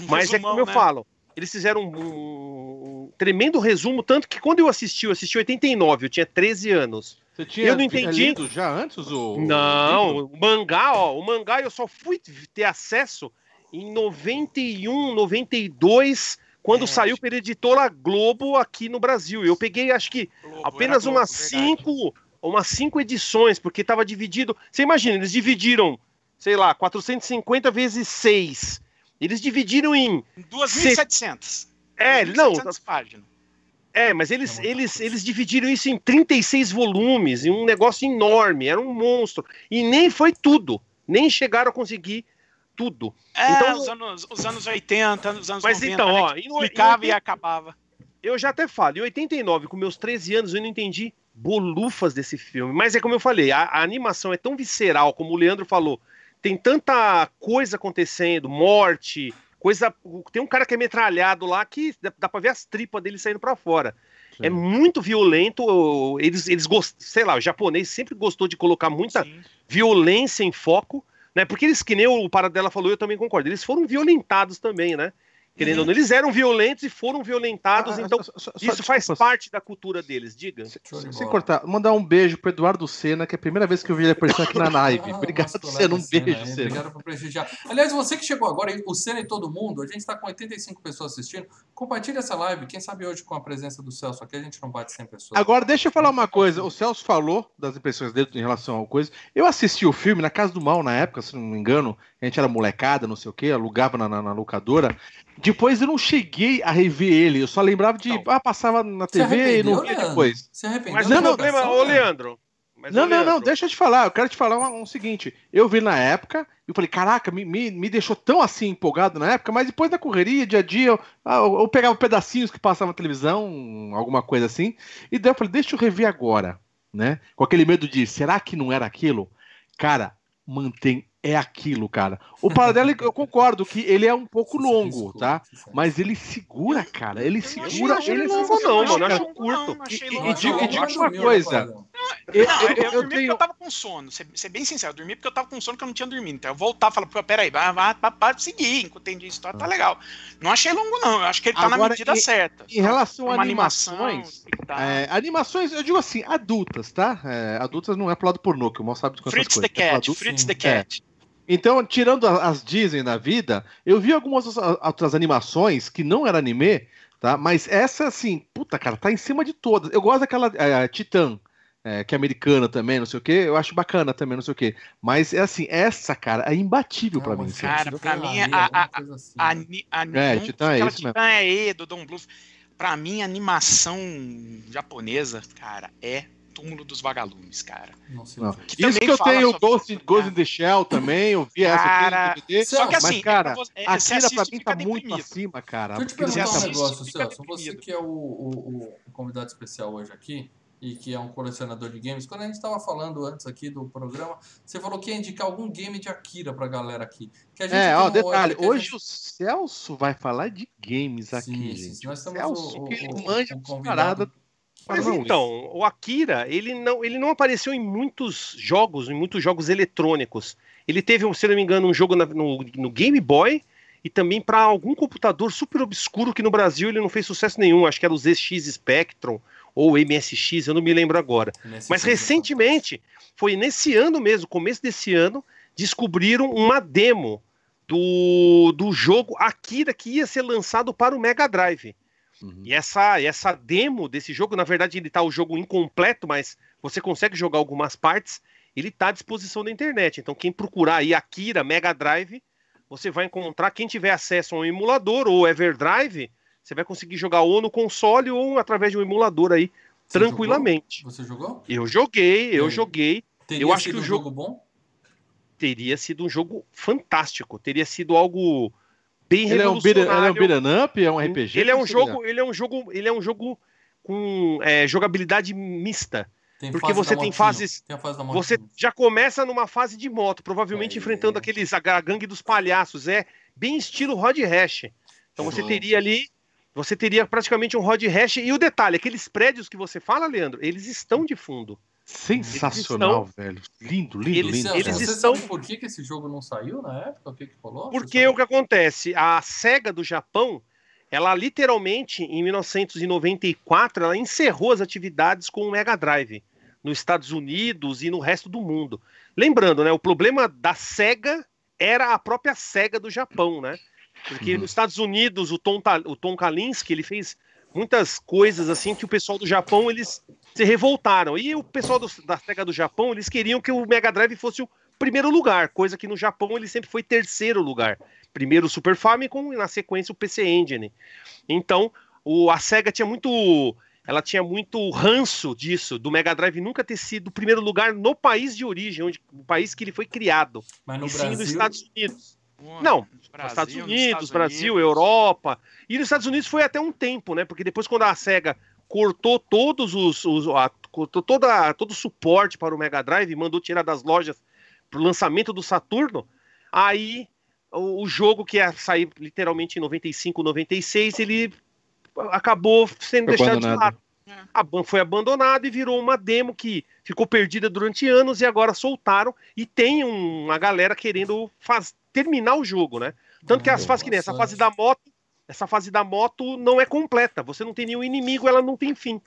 mas é Resumão, como eu né? falo. Eles fizeram um, um tremendo resumo, tanto que quando eu assisti, eu assisti em 89, eu tinha 13 anos. Você tinha Eu não entendi. lido já antes o. Não, o mangá, ó, o mangá eu só fui ter acesso em 91, 92, quando É. saiu pela editora Globo aqui no Brasil. Eu peguei, acho que Globo, apenas Globo, umas cinco, umas cinco edições, porque estava dividido. Você imagina, eles dividiram, sei lá, 450 vezes 6. Eles dividiram em. 2.700. É, não, 2.700 páginas. é, mas eles, É eles, eles dividiram isso em 36 volumes, em um negócio enorme, era um monstro. E nem foi tudo, nem chegaram a conseguir tudo. É, Então- os, anos, os anos 80, os anos Mas 90, então, né, ó, e no- explicava em e acabava. eu já até falo, em 89, com meus 13 anos, eu não entendi bolufas desse filme. Mas é como eu falei, a, a animação é tão visceral, como o Leandro falou. Tem tanta coisa acontecendo, morte, coisa. Tem um cara que é metralhado lá que dá, dá pra ver as tripas dele saindo pra fora. É muito violento. Eles, eles gost... sei lá, o japonês sempre gostou de colocar muita Sim. violência em foco, né? Porque eles, que nem o Paradela falou, eu também concordo, eles foram violentados também, né? Querendo ou não, eles eram violentos e foram violentados, Ah, então só- só- isso faz parte da cultura deles, diga. se- bola. cortar, mandar um beijo pro Eduardo Senna, que é a primeira vez que eu vi ele aparecer aqui na live. Ah, Obrigado, Senna. Um Senna, beijo? Senna. Obrigado por prestigiar. Aliás, você que chegou agora, o Senna e todo mundo, a gente está com 85 pessoas assistindo. Compartilha essa live. Quem sabe hoje com a presença do Celso aqui a gente não bate 100 pessoas. Agora, deixa eu falar uma coisa. O Celso falou das impressões dele em relação ao coisa. Eu assisti o filme na Casa do Mal na época, se não me engano. A gente era molecada, não sei o quê, alugava na, na- na locadora. Depois eu não cheguei a rever ele. Eu só lembrava de. Não. Ah, passava na TV e não via Leandro? depois. Se arrependeu Mas da o problema, empolgação, ô? Leandro. mas, Não, não, não, deixa eu te falar. Eu quero te falar um, um seguinte. Eu vi na época, e eu falei, caraca, me, me, me deixou tão assim empolgado na época, mas depois da correria, dia a dia, eu, ah, eu, eu pegava pedacinhos que passavam na televisão, alguma coisa assim, e daí eu falei, deixa eu rever agora, né? Com aquele medo de, será que não era aquilo? Cara, mantém, é aquilo, cara. O Paradelo, eu concordo que ele é um pouco Você longo, tá? você Mas ele segura, cara. Ele Eu não achei- segura, eu achei ele é longo, não, mano, eu cara. acho curto. Não, achei E- longo, e digo- e digo uma coisa. Eu, Eu- não, eu- eu, eu dormi porque tenho- eu tava com sono. Ser, ser bem sincero, eu dormi porque eu tava com sono que eu não tinha dormido. Então eu voltava e falava, pô, peraí, vai, vai, vai, vai seguir, entendi a história, tá legal. Não achei longo, não. Eu acho que ele tá na Agora, medida em- certa. Em relação a Uma animação. animações, tá. É, animações, eu digo assim, adultas, tá? É, adultas não é pro lado pornô, que o mal sabe de quantas Fritz coisas. the é pro Cat, adulto. Fritz the Cat. Então, tirando a- as Disney na vida, eu vi algumas outras- animações que não era anime, tá? Mas essa, assim, puta, cara, tá em cima de todas. Eu gosto daquela é, Titã, é, que é americana também, não sei o quê. Eu acho bacana também, não sei o quê. Mas, é assim, essa, cara, é imbatível pra Não, mim. mas sabe? Cara, Titã pra mim, a- a- assim, A, né? ni- a, É, Titã é isso mesmo. Titã é E, do Don Bluth. Pra mim, a animação japonesa, cara, é túmulo dos vagalumes, cara. Não. o que. Isso que eu tenho sobre- Ghost, Ghost in the Shell também, eu vi essa Cara, aqui no DVD. Só que mas, assim, cara, é pra você- é, pra mim tá muito acima, cara. Deixa eu te perguntar um negócio, Celso. Você que é o, o- o convidado especial hoje aqui e que é um colecionador de games, quando a gente estava falando antes aqui do programa, você falou que ia indicar algum game de Akira pra galera aqui. Que a gente É, ó, um detalhe, a hoje gente- o Celso vai falar de games aqui, Sim, sim, gente. Nós o Celso, o, o, que ele o- manja o convidado. paradas. Mas então, o Akira, ele não, ele não apareceu em muitos jogos, em muitos jogos eletrônicos. Ele teve, um, se não me engano, um jogo na- no, no Game Boy e também para algum computador super obscuro que no Brasil ele não fez sucesso nenhum. Acho que era o ZX Spectrum ou MSX, eu não me lembro agora. Nesse Mas filme, recentemente, foi nesse ano mesmo, começo desse ano, descobriram uma demo do, do jogo Akira que ia ser lançado para o Mega Drive. Uhum. E essa, e essa demo desse jogo, na verdade, ele tá o jogo incompleto, mas você consegue jogar algumas partes. Ele tá à disposição da internet. Então, quem procurar aí Akira Mega Drive, você vai encontrar. Quem tiver acesso a um emulador ou Everdrive, você vai conseguir jogar ou no console ou através de um emulador aí, Você tranquilamente. jogou? Você jogou? Eu joguei, eu joguei. Teria Eu acho que o jogo- jogo bom? Teria sido um jogo fantástico. Teria sido algo bem Ele é um beat'em ele é um revolucionário. beat'em up, é um RPG? Ele é um jogo, ele é um jogo, ele é um jogo com é, jogabilidade mista. Tem Porque você tem motinho. fases- Tem a fase da Você já começa numa fase de moto, provavelmente É, enfrentando é. aqueles a gangue dos palhaços. É bem estilo Rod Hash. Então você teria ali, você teria praticamente um Rod Hash. E o detalhe, aqueles prédios que você fala, Leandro, eles estão de fundo. Sensacional, velho. Lindo, lindo, Eles- lindo. Eles cara. estão- por que, que esse jogo não saiu na época? O que, que rolou? Porque o que acontece? A SEGA do Japão, ela literalmente, em 1994, ela encerrou as atividades com o Mega Drive nos Estados Unidos e no resto do mundo. Lembrando, né, o problema da SEGA era a própria SEGA do Japão, né? Porque Uhum. nos Estados Unidos, o Tom, o Tom Kalinske, ele fez muitas coisas assim que o pessoal do Japão, eles se revoltaram. E o pessoal do- da SEGA do Japão, eles queriam que o Mega Drive fosse o primeiro lugar, coisa que no Japão ele sempre foi terceiro lugar. Primeiro o Super Famicom e na sequência o PC Engine. Então, o, a SEGA tinha muito ela tinha muito ranço disso, do Mega Drive nunca ter sido o primeiro lugar no país de origem, onde, o país que ele foi criado, Mas no e sim Brasil. nos Estados Unidos. Não, Nos Brasil, Estados Unidos, Estados Brasil, Unidos. Europa. E nos Estados Unidos foi até um tempo, né? Porque depois, quando a SEGA cortou todos os. os a, cortou toda, todo o suporte para o Mega Drive e mandou tirar das lojas para o lançamento do Saturno, aí o, o jogo que ia sair literalmente em 95, 96, ele acabou sendo Foi deixado de abandonado. lado. A ban- foi abandonado e virou uma demo que ficou perdida durante anos e agora soltaram e tem um- uma galera querendo faz- terminar o jogo, né? Tanto que as fases que nem essa fase da moto, essa fase da moto não é completa. Você não tem nenhum inimigo, ela não tem fim.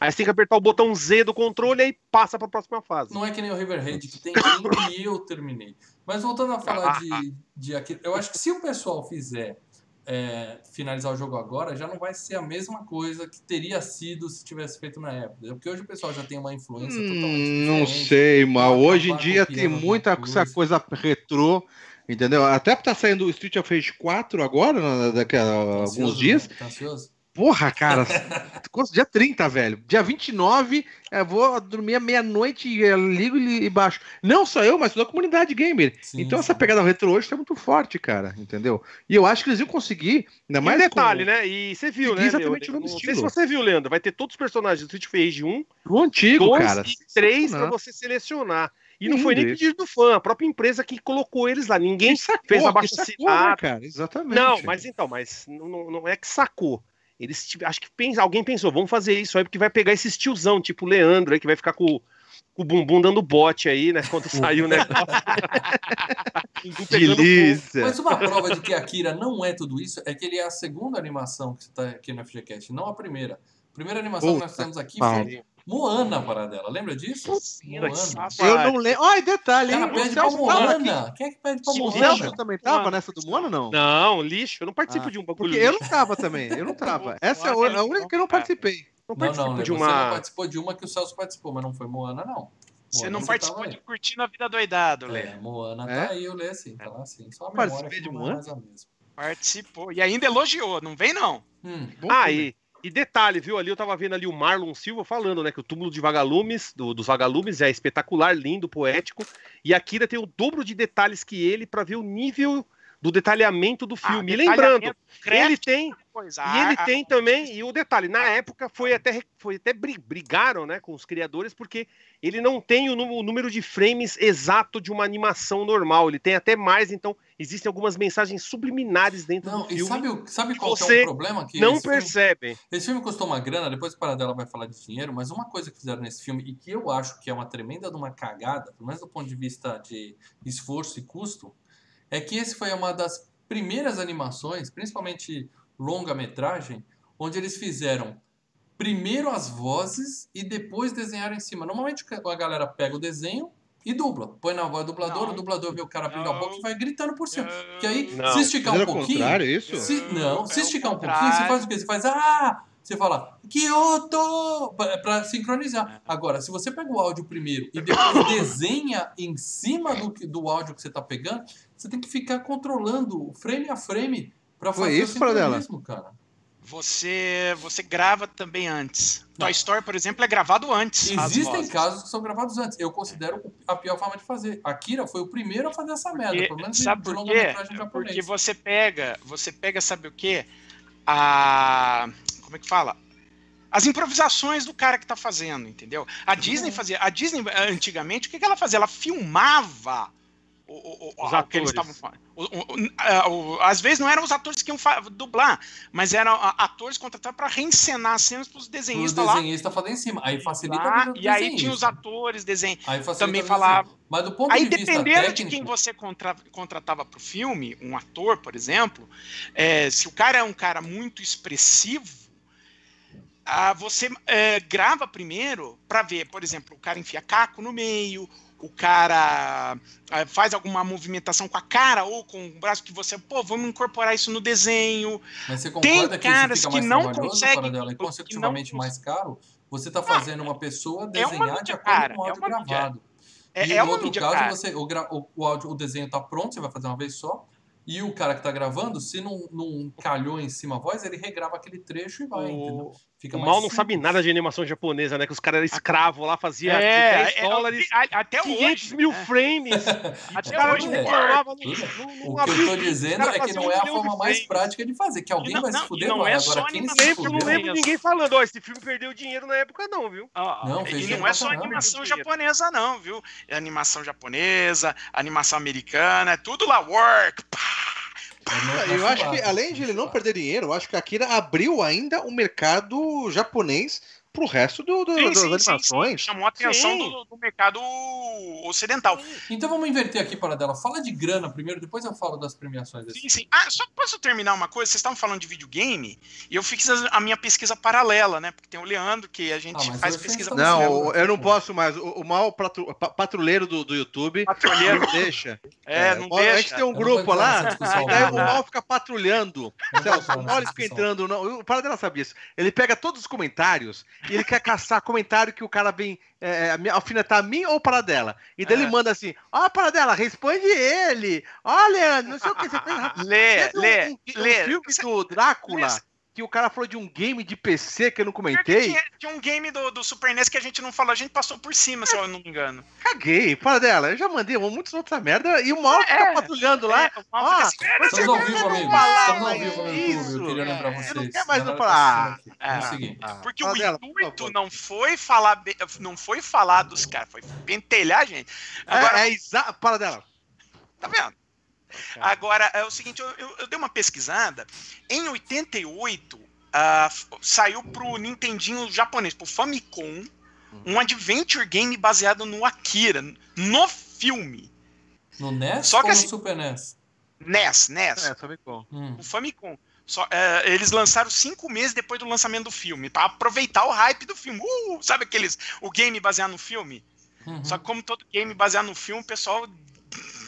Aí você tem que apertar o botão Z do controle e passa para a próxima fase. Não é que nem o Riverhead, que tem fim e eu terminei. Mas voltando a falar de, de aqui, eu acho que se o pessoal fizer é, finalizar o jogo agora, já não vai ser a mesma coisa que teria sido se tivesse feito na época. Porque hoje o pessoal já tem uma influência totalmente Hum, não diferente. sei, mas hoje em dia tem muita alguma essa coisa retrô, entendeu? Até tá saindo o Street of Rage 4 agora, daqui a Tá alguns ansioso, dias. né? Tá ansioso? Porra, cara, dia 30, velho. Dia 29, eu vou dormir à meia-noite e ligo e e baixo. Não só eu, mas toda a comunidade gamer. Sim, então essa sim. pegada retro hoje tá muito forte, cara, entendeu? E eu acho que eles iam conseguir, ainda E um mais detalhe, com né? E você viu, né? exatamente Leandro? o mesmo Não sei se estilo. você viu, Leandro. Vai ter todos os personagens do Street Fighter 1, o antigo, 2 cara. e 3 para Sensacional. você selecionar. E não foi nem pedido do fã, a própria empresa que colocou eles lá. Ninguém sacou, fez abaixo sacou, né, cara? Exatamente. Não, mas então, mas não, não- é que sacou. Eles acho que pensa, alguém pensou, vamos fazer isso aí, porque vai pegar esses tiozão, tipo o Leandro aí, que vai ficar com, com o bumbum dando bote aí, né? Quando saiu o negócio. Delícia. Mas uma prova de que Akira não é tudo isso é que ele é a segunda animação que está aqui no FGCast, não a primeira. A primeira animação que nós Puta temos aqui foi Moana para dela. Lembra disso? Moana. Eu não lembro. Olha, detalhe, hein? O pede pra. Moana. Quem é que pede pra Sim, O Moana. Celso também tava nessa do Moana, não? Não, lixo, eu não participo Ah, de um bagulho Porque eu lixo. não tava também, eu não tava. Essa é a Moana, a única que eu não participei. Não Não, participo não, Lê, de você não uma. participou de uma que o Celso participou, mas não foi Moana, não. Você Moana não participou de aí. curtindo a vida doidado, Lê. É, Moana É? tá aí, eu leio assim, tá lá assim. Só a Participei memória que de não é Moana? a. Participou. E ainda elogiou, não vem não. Hum, Ah, filme. E, detalhe, viu? Ali eu tava vendo ali o Marlon Silva falando, né? Que o túmulo de vagalumes, do- dos vagalumes, é espetacular, lindo, poético. E a Kira tem o dobro de detalhes que ele pra ver o nível do detalhamento do filme. E lembrando, detalhamento, ele craft, tem. E ele Ah, tem também, e o detalhe, na época foi até, foi até bri- brigaram né, com os criadores, porque ele não tem o número de frames exato de uma animação normal, ele tem até mais, então existem algumas mensagens subliminares dentro Não, do e filme sabe, o- sabe qual que é o problema? Que não esse filme- percebem. Esse filme custou uma grana, depois o Paradela vai falar de dinheiro, mas uma coisa que fizeram nesse filme e que eu acho que é uma tremenda de uma cagada, pelo menos do ponto de vista de esforço e custo, é que esse foi uma das primeiras animações, principalmente longa-metragem, onde eles fizeram primeiro as vozes e depois desenharam em cima. Normalmente a galera pega o desenho e dubla. Põe na voz do dublador, Não. o dublador vê o cara abrindo a boca e vai gritando por cima. Porque aí, Não. se esticar um é o pouquinho, contrário, isso? se, não, se É o esticar um pouquinho, você faz o quê? Você faz ah! Você fala Kyoto! Pra, pra sincronizar. Agora, se você pega o áudio primeiro e depois desenha em cima do, do áudio que você tá pegando, você tem que ficar controlando frame a frame pra Foi fazer isso, o sincronismo, cara. Você, você grava também antes. Não. Toy Story, por exemplo, é gravado antes. Existem casos que são gravados antes. Eu considero a pior forma de fazer. Akira foi o primeiro a fazer essa merda, Porque- pelo menos sabe por quê? Porque você pega, você pega, sabe o quê? A como é que fala? As improvisações do cara que tá fazendo, entendeu? A Disney fazia, a Disney antigamente, o que, que ela fazia? Ela filmava o, o, o, Os o que eles atores. estavam falando. O- o- o- a- o- às vezes não eram os atores que iam dublar, mas eram atores contratados para reencenar as cenas para os desenhistas lá. desenhista fazer em cima. Aí facilita a lá, vida do e aí tinha os atores, desenho. Também falava-. Mas do ponto Aí, de vista dependendo técnico, de quem você contra- contratava para o filme, um ator, por exemplo, é, se o cara é um cara muito expressivo, ah, você é, grava primeiro para ver, por exemplo, o cara enfia caco no meio, o cara ah, faz alguma movimentação com a cara ou com o braço que você, pô, vamos incorporar isso no desenho. Mas você Tem concorda que caras isso fica que mais não trabalhoso, conseguem- Paradela, e que não consecutivamente cons- mais caro? Você está fazendo uma pessoa É desenhar de mídia, acordo cara, com o é áudio mídia. gravado. É, e é no outro mídia, caso, cara. você, o, gra- o- o áudio, o desenho está pronto, você vai fazer uma vez só. E o cara que está gravando, se não, não calhou em cima a voz, ele regrava aquele trecho e vai, entendeu? O, Fica o mal não simples. sabe nada de animação japonesa, né? Que os caras eram escravos lá, fazia É, 10 é, dólares, a- até 500 hoje. mil né? frames. Até Os caras hoje, não é. reclamavam O que eu tô dizendo é que não é a forma mais frames. prática de fazer, que alguém não- vai não, se fuder, não vai. é Agora só Eu se não lembro, eu não fudeu... lembro ninguém falando, ó, esse filme perdeu dinheiro na época não, viu? Ó, Não, e fez não é só animação japonesa, não, viu? É animação japonesa, animação americana, é tudo lá, work. pá, Eu acho que, além de ele não perder dinheiro, eu acho que a Akira abriu ainda o mercado japonês pro resto do, do- Sim, das sim, sim, sim. animações. Chamou a atenção do, do mercado ocidental. Então vamos inverter aqui para dela. Fala de grana primeiro, depois eu falo das premiações desse Sim, sim. Ah, só posso terminar uma coisa? Vocês estavam falando de videogame e eu fiz a minha pesquisa paralela, né? Porque tem o Leandro que a gente Ah, faz pesquisa vocês Não, Não, eu não posso mais. O, o mal patru- pa- patrulheiro do, do YouTube patrulheiro. não deixa. É, não o mal- A gente deixa. tem um Eu não grupo lá, daí o não. mal fica patrulhando. Não Celso, o ele fica entrando. Não, o Paradela sabia isso. Ele pega todos os comentários e ele quer caçar comentário que o cara vem é, me- alfinetar a mim ou o Paradela. E daí É. ele manda assim: Ó, Paradela, responde ele. Ó, Leandro, não sei o que você fez. Lê, um- lê, um, um lê. filme do Drácula Lê. Que o cara falou de um game de PC que eu não comentei. Tinha, tinha um game do, do Super NES que a gente não falou, a gente passou por cima, se eu não me engano. Caguei, para dela. Eu já mandei muitos outros merda e o mal fica É. patrulhando lá. É, o mal Ó, fica assim, "É, não sei Estamos o ao vivo, falar Estamos ao mais vivo. YouTube. Eu queria lembrar É, vocês. eu não quero mais não falar. É. seguir. Ah, Porque fala o dela, intuito não foi falar be- não foi falar dos caras, foi pentelhar a gente. Agora, é, é exa... Para dela. tá vendo? Agora, é o seguinte, eu, eu- eu dei uma pesquisada. Em 88, ah, f- saiu pro Nintendinho japonês, pro Famicom, um adventure game baseado no Akira, no filme. No NES Só que ou no assim- Super NES? NES, NES. É, sabe como? Hum. O Famicom. Só, é, eles lançaram cinco meses depois do lançamento do filme, pra aproveitar o hype do filme. Uh, sabe aqueles. O game baseado no filme? Uhum. Só que como todo game baseado no filme, o pessoal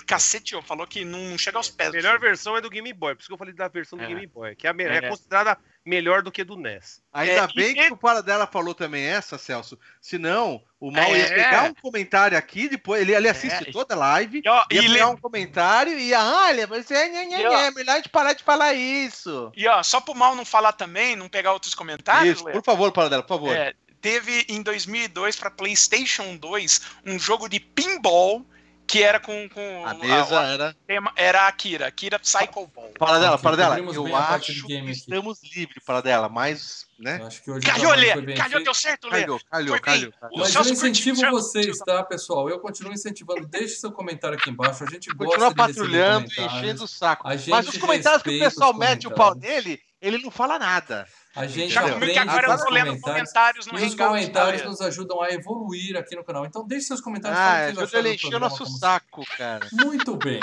caceteou, falou que não, não chega aos pés. A melhor versão é do Game Boy, por isso que eu falei da versão do É. Game Boy, que é, a me- é É. considerada melhor do que do NES. Ainda É, bem que o para dela falou também essa, Celso. Senão, o mal ia É. pegar um comentário aqui, depois ele, ele assiste É. toda a live, E, ó, ia e, pegar le- um comentário e ia, olha, você é, E, melhor a gente parar de falar isso. e, ó, só pro mal não falar também, não pegar outros comentários, isso, Lê, por favor, para dela, por favor. é, teve em 2002 para PlayStation 2 um jogo de pinball que era com, com a mesa a- o era. tema era Akira, Akira Psycho Ball. Para dela, para dela. Eu a acho que estamos livres para dela, mas, né? Eu acho que hoje Calhou, trabalho Lê, foi bem calhou, deu certo, Lê. Calhou, calhou, calhou. Mas eu incentivo curtiu, vocês, curtiu. tá, pessoal? Eu continuo incentivando. Deixe seu comentário aqui embaixo. A gente gosta Continua patrulhando e enchendo o saco. A Mas os comentários que o pessoal mete o pau nele, ele não fala nada. A gente Já comigo que aprende agora eu tô lendo comentários. comentários no E os Hangout, comentários tá, nos ajudam a evoluir aqui no canal. Então deixe seus comentários. Ah, ajuda ele encher o programa, nosso como saco, cara. Muito bem.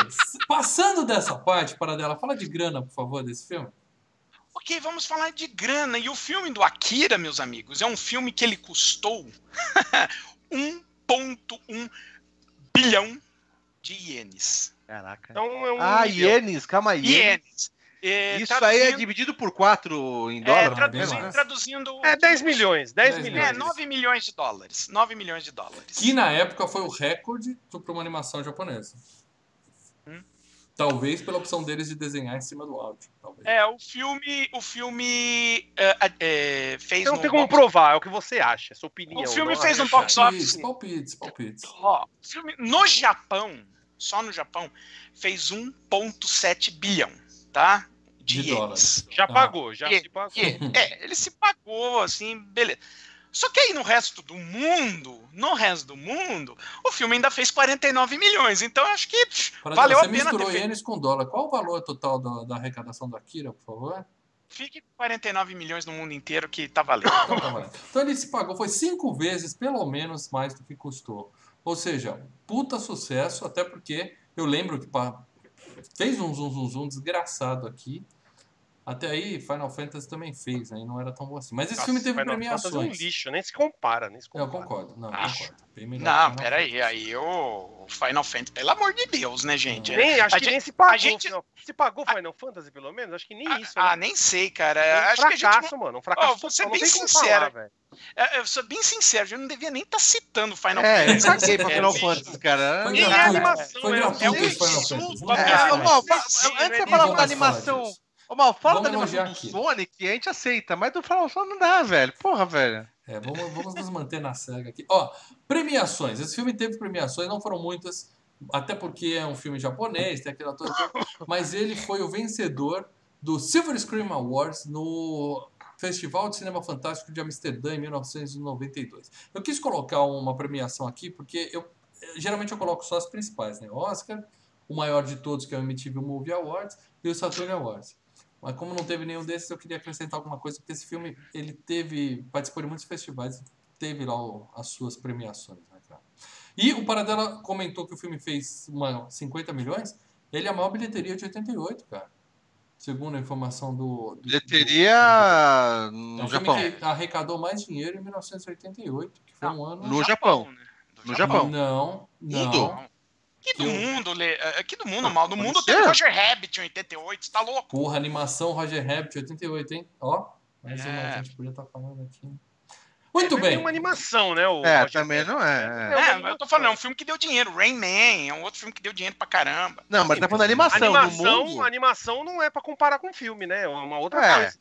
Passando dessa parte, para dela, fala de grana, por favor, desse filme. Ok, vamos falar de grana. E o filme do Akira, meus amigos, é um filme que ele custou 1,1 bilhão de ienes. Caraca. Então é um. Ah, milhão. ienes, calma aí. Ienes. É, Isso aí é traduzindo- dividido por quatro em é, dólar? tra- traduzindo, mais. traduzindo. É 10 milhões, 10 10 milhões. É, 9 milhões de dólares. 9 milhões de dólares. Que na época foi o recorde para uma animação japonesa. Hum. Talvez pela opção deles de desenhar em cima do áudio. Talvez. É, o filme, o filme é, é, fez Você não tem como box- provar, é o que você acha, é sua opinião. O filme fez é um box office. Palpites, palpites. Ó, filme no Japão, só no Japão, fez 1,7 bilhão, tá? De ienes. dólares. Já Ah. pagou, já E- se pagou. e- é, ele se pagou, assim, beleza. Só que aí no resto do mundo, no resto do mundo, o filme ainda fez 49 milhões. Então acho que valeu você a pena misturou ter feito. ienes com dólar. Qual o valor total da, da arrecadação da Akira, por favor? Fique com 49 milhões no mundo inteiro que tá valendo. Então, tá valendo. Então ele se pagou, foi cinco vezes, pelo menos, mais do que custou. Ou seja, puta sucesso, até porque eu lembro que fez um zoom, zoom, zoom desgraçado aqui. Até aí, Final Fantasy também fez, aí não era tão bom assim. Mas esse Nossa, filme teve Final Fantasy premiações. é um lixo, nem se compara, nem se Eu compara. concordo, não, Ah. concordo. Bem melhor Não, peraí, aí o Final Fantasy, pelo amor de Deus, né, gente? Nem, acho A que gente- nem se pagou. a gente- Final- Se pagou Final Fantasy, pelo menos? Acho que nem isso. Ah, né? nem sei, cara. É um Acho que a gente fracasso, mano. Um fracasso Ó, vou ser bem sincero. falar, velho. É, Eu sou bem sincero, a gente não devia nem estar citando Final É, eu Fantasy. caguei pra É, Final. Fantasy, cara. Foi Nem é animação, é um Fantasy. É, Sim, antes de você nem falar da animação. Ô, Mal, fala Vamos da animação do aqui. Sonic, a gente aceita, mas do Final não dá, velho. Porra, velho. É, vamos, vamos nos manter na SEGA aqui. Ó, premiações. Esse filme teve premiações, não foram muitas, até porque é um filme japonês, tem aquela toda. Mas ele foi o vencedor do Silver Screen Awards no Festival de Cinema Fantástico de Amsterdã em 1992. Eu quis colocar uma premiação aqui porque eu geralmente eu coloco só as principais, né? Oscar, o maior de todos que é o MTV Movie Awards e o Saturn Awards. Mas como não teve nenhum desses, eu queria acrescentar alguma coisa, porque esse filme ele teve participou de muitos festivais, teve lá as suas premiações, né, cara? E o Paradela comentou que o filme fez uma 50 milhões, ele é a maior bilheteria de 88, cara. Segundo a informação do, do Bilheteria do- é no um Japão. filme que arrecadou mais dinheiro em 1988, que foi um ano No Japão. né? Do No Japão. Não, não. Mundo? Que do Eu- mundo? É, Que do mundo, mal. Do mundo tem Roger Rabbit em 88, você tá louco? Porra, animação Roger Rabbit 88, hein? Ó, mais uma É. a gente podia estar falando aqui. Muito Mas bem. Tem uma animação, né? O É, Roger também não é. é. É, uma eu tô falando, é um filme que deu dinheiro. Rain Man é um outro filme que deu dinheiro pra caramba. Não, mas tá falando animação. Animação, no mundo, animação não é pra comparar com filme, né? É uma outra É. coisa.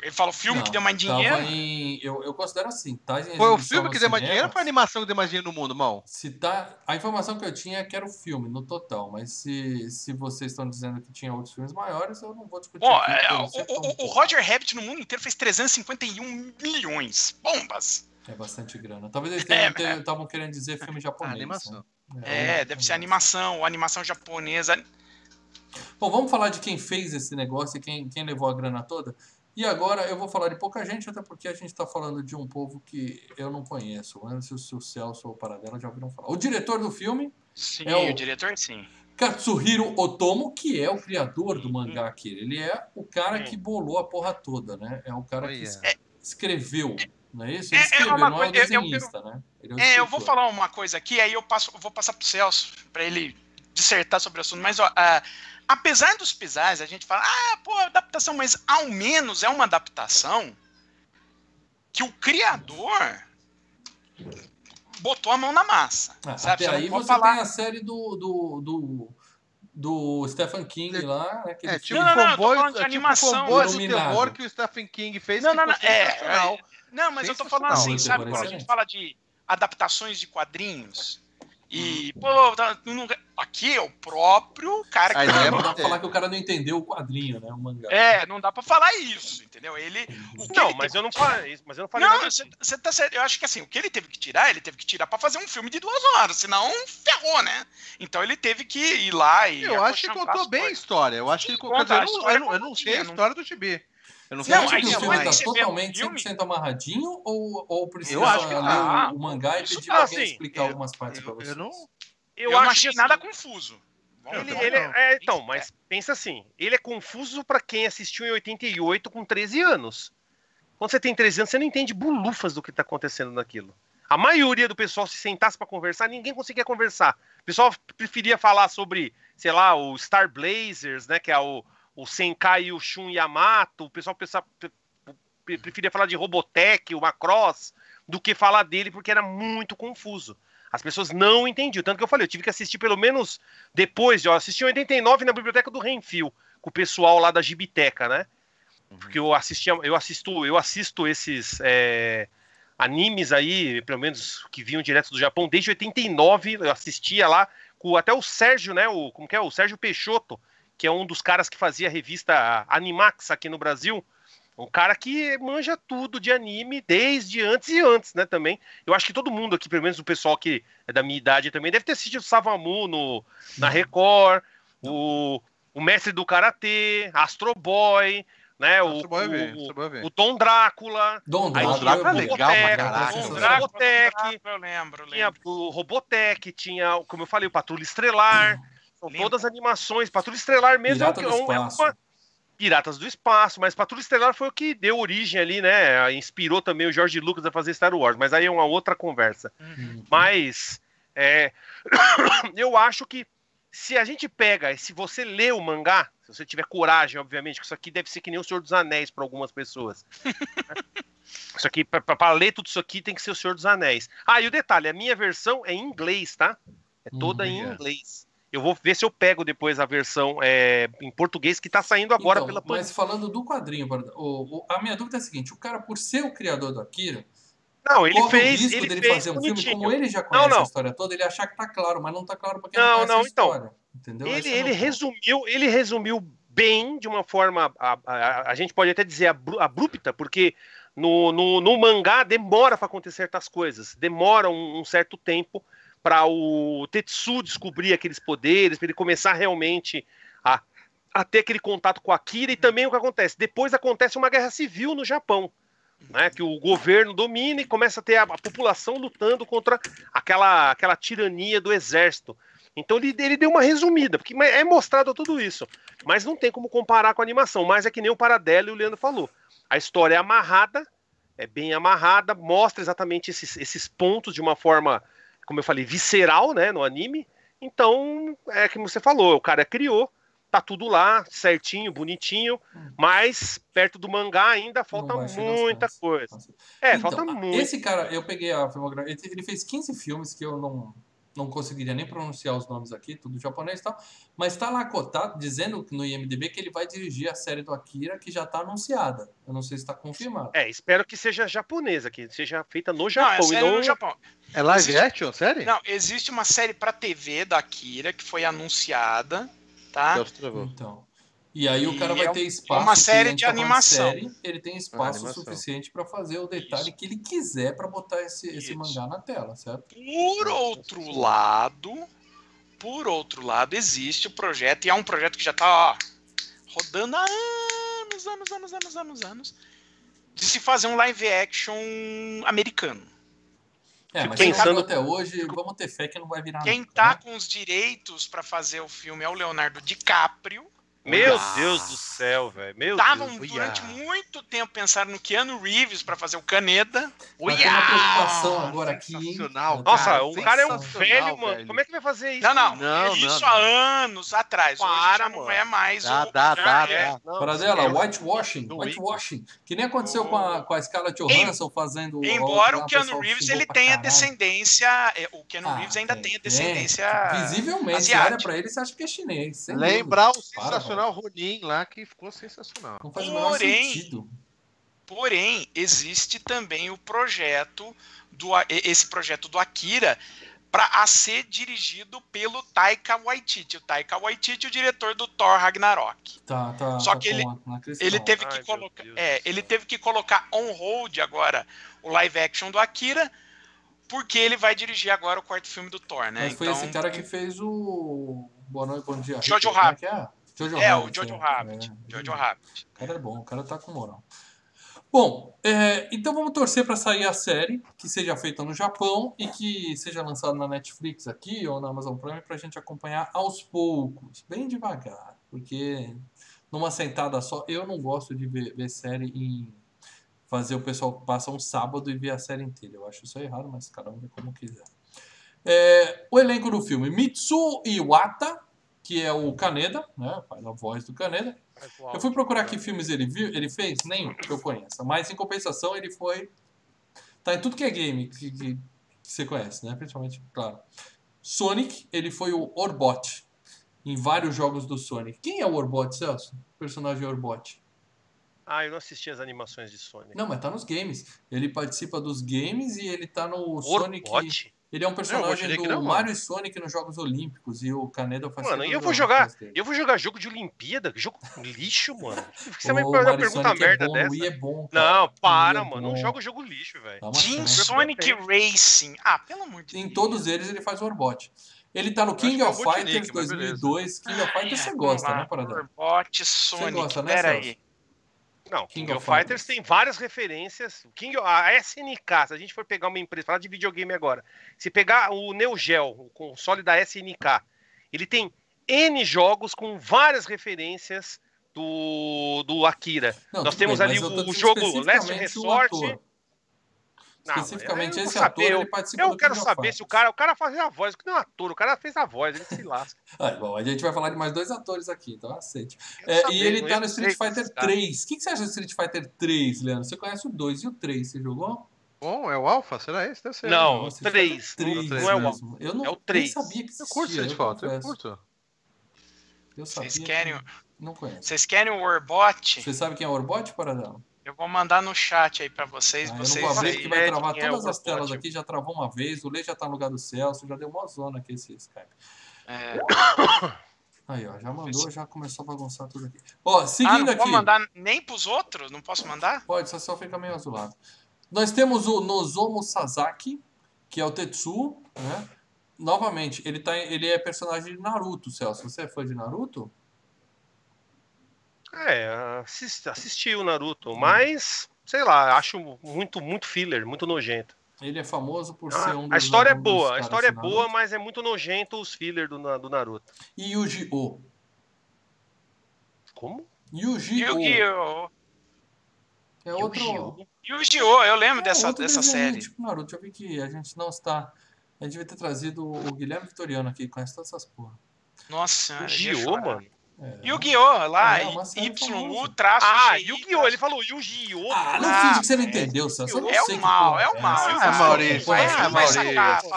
Ele fala o filme Não, que deu mais tava dinheiro. em- eu, eu considero assim, tá Foi o filme que deu mais dinheiro ou foi a animação que deu mais dinheiro no mundo, mal? Se tá, a informação que eu tinha é que era o filme, no total, mas se, se vocês estão dizendo que tinha outros filmes maiores, eu não vou discutir. Ó, aqui, é, o, o- o Roger Rabbit no mundo inteiro fez 351 milhões. É bastante grana. Talvez eles É, tenham- estavam querendo dizer filme japonês. animação. né? É, deve ser animação, ou animação japonesa. Bom, vamos falar de quem fez esse negócio e quem, quem levou a grana toda. E agora eu vou falar de pouca gente, até porque a gente está falando de um povo que eu não conheço. O Anderson, o Celso ou o Paradela já ouviram falar. O diretor do filme, Sim, É o- o diretor sim. Katsuhiro Otomo, que é o criador do mangá aqui. Ele é o cara que bolou a porra toda, né? É o cara que escreveu, não é isso? É- Ele é escreveu, uma não é o coisa- eu- eu- desenhista, né? Ele o É, eu vou falar uma coisa aqui, aí eu, passo, eu vou passar pro Celso pra ele dissertar sobre o assunto. Mas, ó, ah, apesar dos pesares, a gente fala, ah, pô, adaptação, mas ao menos é uma adaptação que o criador botou a mão na massa. Ah, sabe? até Você aí você falar. tem a série do, do, do, do Stephen King lá, né? aquele É, tipo filme- Não, não, Comboio, de é tipo animação. Do Iluminado. terror que o Stephen King fez. Não, não, não, é, sensacional. Não, mas eu tô falando assim, Não, sabe? Quando a gente fala de adaptações de quadrinhos e, pô, tá- não- aqui é o próprio cara que é Não dá manter. pra falar que o cara não entendeu o quadrinho, né? O mangá. É, não dá pra falar isso, entendeu? Ele. O que Não, ele mas teve eu não falei isso, mas eu não falei Não, você você tá certo. Eu acho que assim, o que ele teve que tirar, ele teve que tirar pra fazer um filme de duas horas, senão ferrou, né? Então ele teve que ir lá e. Eu acho que contou bem a história. Eu acho que ele a eu, eu, não, eu não sei a história do Chibi. Eu não Você acha que o filme tá o totalmente filme- 100% amarradinho ou, ou precisa Eu acho que ler tá. o, o mangá e pedir tá, pra alguém assim, explicar eu- algumas partes pra Eu, você? eu não. Eu, Eu, não acho achei que nada assim, confuso. Ele, ele é, então, mas pensa assim, ele é confuso pra quem assistiu em 88 com 13 anos. Quando você tem 13 anos, você não entende bulufas do que tá acontecendo naquilo. A maioria do pessoal se sentasse pra conversar, ninguém conseguia conversar. O pessoal preferia falar sobre, sei lá, o Star Blazers, né, que é o, o Senkai e o Shun Yamato. O pessoal pensa- pre- pre- preferia falar de Robotech, o Macross, do que falar dele, porque era muito confuso. As pessoas não entendiam. Tanto que eu falei, eu tive que assistir pelo menos depois, eu assisti em 89 na biblioteca do Renfil, com o pessoal lá da Gibiteca, né? Porque eu assistia, eu assisto, eu assisto esses é, animes aí, pelo menos que vinham direto do Japão, desde 89, eu assistia lá com até o Sérgio, né? O, como que é? O Sérgio Peixoto, que é um dos caras que fazia a revista Animax aqui no Brasil. Um cara que manja tudo de anime desde antes e antes, né? Também. Eu acho que todo mundo aqui, pelo menos o pessoal que é da minha idade também, deve ter assistido Savamu no, na Record, o, o Mestre do Karatê, Astro Boy, né? O, Astro Boy eu vi, o, Astro Boy eu vi. o Dom Drácula, Dom Drácula, Drácula é legal pra Dom. Drácula é Dom. Robotech, Eu lembro, eu tinha lembro. o Robotech, tinha, como eu falei, o Patrulha Estrelar. São Lembra? todas animações. Patrulha Estrelar mesmo Pirata é, do um- é uma, Piratas do Espaço, mas Patrulha Estelar foi o que deu origem ali, né? Inspirou também o George Lucas a fazer Star Wars, mas aí é uma outra conversa. Uhum. Mas é, eu acho que se a gente pega, se você lê o mangá, se você tiver coragem, obviamente, que isso aqui deve ser que nem o Senhor dos Anéis para algumas pessoas. isso aqui, para ler tudo isso aqui, tem que ser o Senhor dos Anéis. Ah, e o detalhe, a minha versão é em inglês, tá? É toda em é. inglês. Eu vou ver se eu pego depois a versão é, em português que tá saindo agora Então, pela Mas falando do quadrinho, o- o- a minha dúvida é a seguinte: o cara, por ser o criador do Akira, Não, ele o fez, risco ele dele fez fazer um filme, bonitinho. como ele já conhece não. a história toda, ele achar que tá claro, mas não tá claro pra quem Não, não conhece não, a então, história. Entendeu? Ele, é ele resumiu, ele resumiu bem, de uma forma, a, a- a gente pode até dizer abru- abrupta, porque no, no, no mangá demora para acontecer certas coisas, demora um, um certo tempo para o Tetsu descobrir aqueles poderes, para ele começar realmente a, a ter aquele contato com a Akira, e também o que acontece, depois acontece uma guerra civil no Japão, né, que o governo domina e começa a ter a, a população lutando contra aquela, aquela tirania do exército. Então ele, ele deu uma resumida, porque é mostrado tudo isso. Mas não tem como comparar com a animação. Mas é que nem o Paradelo e o Leandro falou. A história é amarrada, é bem amarrada, mostra exatamente esses, esses pontos de uma forma, como eu falei, visceral, né, no anime. Então, é como você falou, o cara criou, tá tudo lá, certinho, bonitinho, mas perto do mangá ainda falta muita coisa. É, Então, falta muito. Esse cara, eu peguei a filmografia, ele fez 15 filmes que eu não, não conseguiria nem pronunciar os nomes aqui, tudo japonês e tal, mas tá lá cotado, dizendo no IMDB que ele vai dirigir a série do Akira, que já tá anunciada. Eu não sei se tá confirmado. É, espero que seja japonesa, que seja feita no Não, é Japão e série não no Japão. É live Existe- action, série? Não, existe uma série pra TV da Akira que foi anunciada, tá? Travou. Então. E aí o E cara é vai um- ter é espaço. uma série de tá animação. série, ele tem espaço animação. suficiente para fazer o detalhe que ele quiser para botar esse, esse Isso. mangá na tela, certo? Por outro lado, por outro lado, existe o projeto, e é um projeto que já tá ó, rodando há anos, anos, anos, anos, anos, anos, de se fazer um live action americano. É, mas quem pensando- até hoje, vamos ter fé que não vai virar Quem nunca, tá né? com os direitos pra fazer o filme é o Leonardo DiCaprio. Meu. Deus do céu, velho. Meu Estavam durante Uia. muito tempo pensando no Keanu Reeves pra fazer o Caneda. Mas tem uma preocupação agora aqui, hein? Sensacional, Nossa, Cara, o cara é um sensacional, velho, mano. velho. Como é que vai fazer isso? Não, não, Não, isso não, há não. anos atrás. Hoje Para, já não é mais Dá, o. dá, dá, é. dá. Não, Para dela, esquece. whitewashing, whitewashing. Que nem aconteceu com a, com a Scarlett Johansson fazendo o- Embora lá, o Keanu Reeves ele tenha descendência, é, o Keanu Ah, Reeves ainda tem, tem a descendência Visivelmente, você asiática. olha pra ele você acha que é chinês. Lembrar o dúvida. Sensacional Ronin lá, que ficou sensacional. Não faz o Porém, sentido. Porém, existe também o projeto do esse projeto do Akira para a ser dirigido pelo Taika Waititi. O Taika Waititi, o diretor do Thor Ragnarok. Tá, tá, Só tá que ele-. Ele teve Ai, que colocar, é, ele teve que colocar on hold agora o live action do Akira, porque ele vai dirigir agora o quarto filme do Thor, né? Mas foi esse cara que fez o Boa Noite, Bom Dia. Jojo é Rabbit. é? Jojo É, o Rabbit, Jojo é. Rabbit. É. Jojo Rabbit. O cara é bom, o cara tá com moral. Bom, é, então vamos torcer para sair a série, que seja feita no Japão e que seja lançada na Netflix aqui ou na Amazon Prime pra gente acompanhar aos poucos, bem devagar, porque numa sentada só, eu não gosto de ver, ver série em fazer o pessoal passar um sábado e ver a série inteira. Eu acho isso errado, mas cada um vê como quiser. É, o elenco do filme: Mitsu Iwata, que é o Kaneda, né? Faz a voz do Kaneda. Eu fui procurar que filmes ele viu, ele fez, nenhum que eu conheça. Mas em compensação ele foi. Tá em tudo que é game que, que- que você conhece, né? Principalmente, claro. Sonic, ele foi o Orbot em vários jogos do Sonic. Quem é o Orbot, Celso? O personagem Orbot. Ah, eu não assisti as animações de Sonic. Não, mas tá nos games. Ele participa dos games e ele tá no Sonic. Ele é um personagem do não, mano. Mario e Sonic nos Jogos Olímpicos. E o Kaneda faz Mano, e eu vou jogar. Eu vou jogar jogo de Olimpíada, jogo lixo, mano. Você me pergunta Sonic é merda bom, dessa? é bom. Não, para, é mano. Não joga jogo lixo, velho. Team. Sonic Racing. Ah, pelo amor de Em Deus. todos eles ele faz o Orbot. Ele tá no King é of Fighters mas beleza. 2002. King of Fighters você gosta, né, Paradão? Orbot Sonic. gosta, né, Pera Celso? aí. Não, King King of of Fighters Fighters. tem várias referências. King a SNK, se a gente for pegar uma empresa, falar de videogame agora, se pegar o Neo Geo, o console da SNK, ele tem N jogos com várias referências do, do Akira. Não, Nós temos bem, ali o, o jogo Last Resort. Não, Especificamente eu esse ator, saber, ele participa Eu do quero saber Fighters. se o cara, o cara fazia a voz, que não é um ator, o cara fez a voz, ele se lasca. Ah, bom, a gente vai falar de mais dois atores aqui, então aceite. É, saber, e ele tá eu no Street Fighter esse cara. 3. O que, que você acha do Street Fighter 3, Leandro? Você conhece o 2 e o 3, você jogou? Bom, é o Alpha? Será esse? Deve ser. Não, três. Fighter 3 Não é o mesmo. Eu não é o nem 3. sabia que existia. Eu curto Street Fighter, eu confesso. curto. Eu sabia Vocês que querem, Não conheço. vocês querem o Warbot? Você sabe quem é o Orbot, Paradão? Eu vou mandar no chat aí pra vocês. Ah, eu não vocês vou abrir porque vai travar é todas o as telas aqui, já travou uma vez, o Lê já tá no lugar do Celso, já deu uma zona aqui esse Skype. É. Aí, ó, já mandou, já começou a bagunçar tudo aqui. Ó, Ah, seguindo não aqui. vou mandar nem pros outros? Não posso mandar? Pode, só, só fica meio azulado. Nós temos o Nozomu Sasaki, que é o Tetsu, né? Novamente, ele, tá, ele é personagem de Naruto, Celso. Você é fã de Naruto? É, assisti, assisti o Naruto, Hum. mas, sei lá, acho muito, muito filler, muito nojento. Ele é famoso por Ah, ser um dos a história é boa, a história é boa, mas é muito nojento os filler do, do Naruto. E Yu-Gi-Oh! Como? Yu-Gi-Oh! Yu-Gi-Oh! É outro... Yu-Gi-Oh! Eu lembro É dessa, outro dessa série. Tipo Naruto, eu vi que a gente não está... A gente devia ter trazido o Guilherme Vitoriano aqui, que conhece todas essas porra. Nossa ia Yu-Gi-Oh, mano? É. Yu-Gi-Oh! lá, É, série YU traço. Ah, GI, Yu-Gi-Oh! Ele falou Yu-Gi-Oh! Ah, não Ah, finge que você não é. entendeu, Celso. Eu não É o mal, é o mal. Ah, Maurício, Vai Maurício. Ah,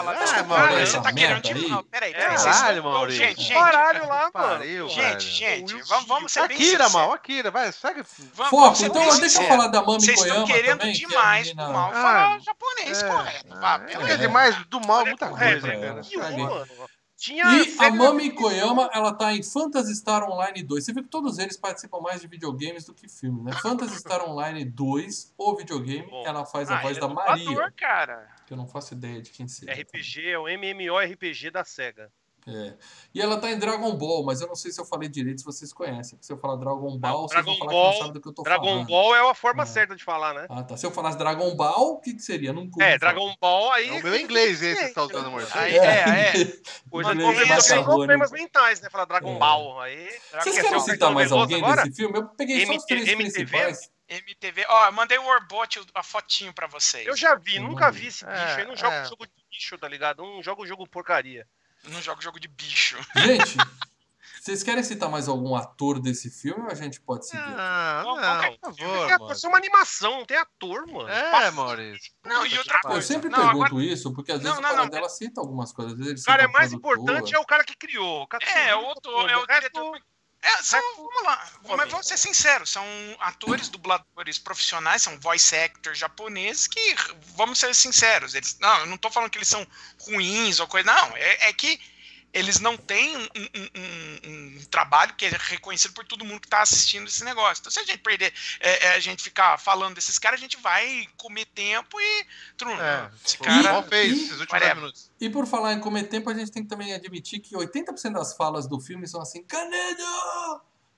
Maurício. Você tá querendo aí. mal. Peraí, É, peraí. Caralho, Maurício. Gente, gente. Baralho lá, mano. Gente, gente, O vamos, vamos ser bem Akira, mal, Akira, vai, segue. Vamos, Foco, então deixa eu falar da Mami Vocês estão Koyama querendo é demais pro mal falar japonês, é, correto. é. Demais do mal, muita coisa, é, cara. Tinha E a Mami Koyama, ela tá em Phantasy Star Online 2. Você viu que todos eles participam mais de videogames do que filme, né? Phantasy Star Online 2, o videogame, Bom. ela faz a Ah, voz da é Maria, Dublador, cara. que eu não faço ideia de quem seja. RPG, é o MMORPG da SEGA. É. E ela tá em Dragon Ball, mas eu não sei se eu falei direito, se vocês conhecem. Se eu falar Dragon Ball, vocês vão Dragon falar Ball- que não sabem do que eu tô Dragon falando. Ball é a forma É. certa de falar, né? Ah, tá. Se eu falasse Dragon Ball, o que, que seria? Nunca ouvi É. Dragon Ball aí. É o meu inglês, esse que você tá usando, amor. Aí, é, é. Coisa de Inglês problemas, mentais, né? Falar Dragon É. Ball. Aí. Vocês querem o citar mais alguém agora? desse filme? Eu peguei só os MT- três MTV? principais. MTV. Ó, eu mandei o Warbot, a fotinho pra vocês. Eu já vi, Eu nunca não vi vi. esse bicho. É, eu não jogo é. jogo de bicho, tá ligado? Não jogo jogo porcaria. Não jogo jogo de bicho. Gente, vocês querem citar mais algum ator desse filme ou a gente pode seguir? Ah, Não, não, qualquer por É, favor, ser uma animação, não tem ator, mano. É, Maurício. Não, e outra Eu coisa. sempre não, pergunto agora- isso, porque às Não, vezes não, o cara não. dela cita algumas coisas. Às vezes ele O cara é mais produtor. importante é o cara que criou. O cara que É, criou, o autor, o é o resto- diretor. É, são, vamos lá, mas vamos ser sinceros, são atores, dubladores profissionais, são voice actors japoneses que, vamos ser sinceros, eles, não, eu não tô falando que eles são ruins ou coisa, não, é, é que eles não têm um, um- um- um trabalho que é reconhecido por todo mundo que está assistindo esse negócio. Então, se a gente perder, é, é, a gente ficar falando desses caras, a gente vai comer tempo e. Trum, É, esse o cara. Mal fez e- esses últimos Whatever. 10 minutos. E por falar em comer tempo, a gente tem que também admitir que 80% das falas do filme são assim: Kanedo!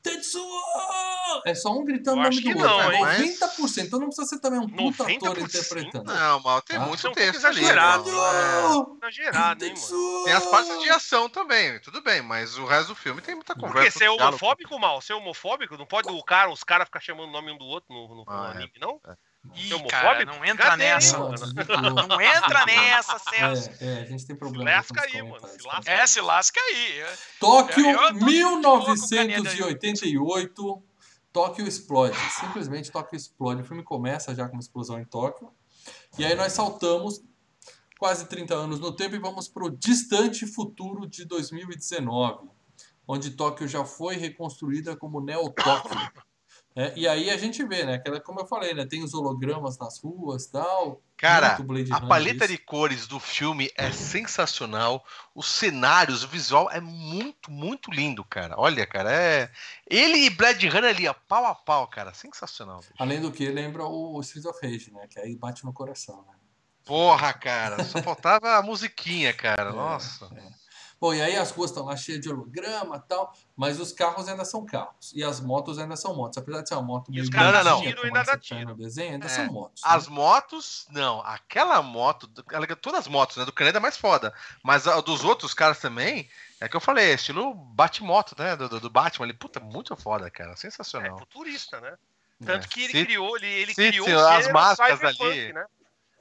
Tetsuo! É só um gritando o nome do outro. não, é hein? 90%. Então não precisa ser também um puta ator 90%? interpretando. Não, Mal, tem Ah, muito um texto ali. exagerado, Mal. É. Exagerado, hein, mano? Tem as partes de ação também, tudo bem, mas o resto do filme tem muita conversa. que? Você é homofóbico, mal? Você é homofóbico? Não pode o cara, os caras ficar chamando o nome um do outro no, no- no Ah, é. anime, não? Ih, é cara, não entra Cadê, nessa. mano? Não entra nessa, Celso. É, é, a gente tem problema. Se lasca aí, mano, se cara. lasca. É, se lasca aí. Tóquio, Eu- eu tô de boa com o 1988. Tóquio explode. Simplesmente Tóquio explode. O filme começa já com uma explosão em Tóquio. E aí nós saltamos quase 30 anos no tempo e vamos para o distante futuro de 2019, onde Tóquio já foi reconstruída como Neo-Tóquio. É, e aí a gente vê, né? Aquela, como eu falei, né? Tem os hologramas nas ruas e tal. Cara, a paleta isso. de cores do filme é sensacional. Os cenários, o visual é muito, muito lindo, cara. Olha, cara, é. Ele e Blade Runner ali, ó, pau a pau, cara. Sensacional. bicho. Além do que, lembra o Streets of Rage, né? Que aí bate no coração, né? Porra, cara. Só faltava a musiquinha, cara. É, Nossa. é. Bom, e aí as ruas estão lá cheias de holograma e tal, mas os carros ainda são carros. E as motos ainda são motos. Apesar de ser uma moto E meio os caras Não, tiro ainda dá que tiro. desenho, ainda É. são motos. As né? motos, não. Aquela moto, todas as motos, né? Do Caneda é mais foda. Mas a dos outros caras também, é que eu falei, é estilo bate-moto, né? Do, do, do Batman. Ele, puta, muito foda, cara. É Sensacional. futurista, né? Tanto É. que ele Sim. criou, ele, ele Sim, criou o as máscaras ali. né?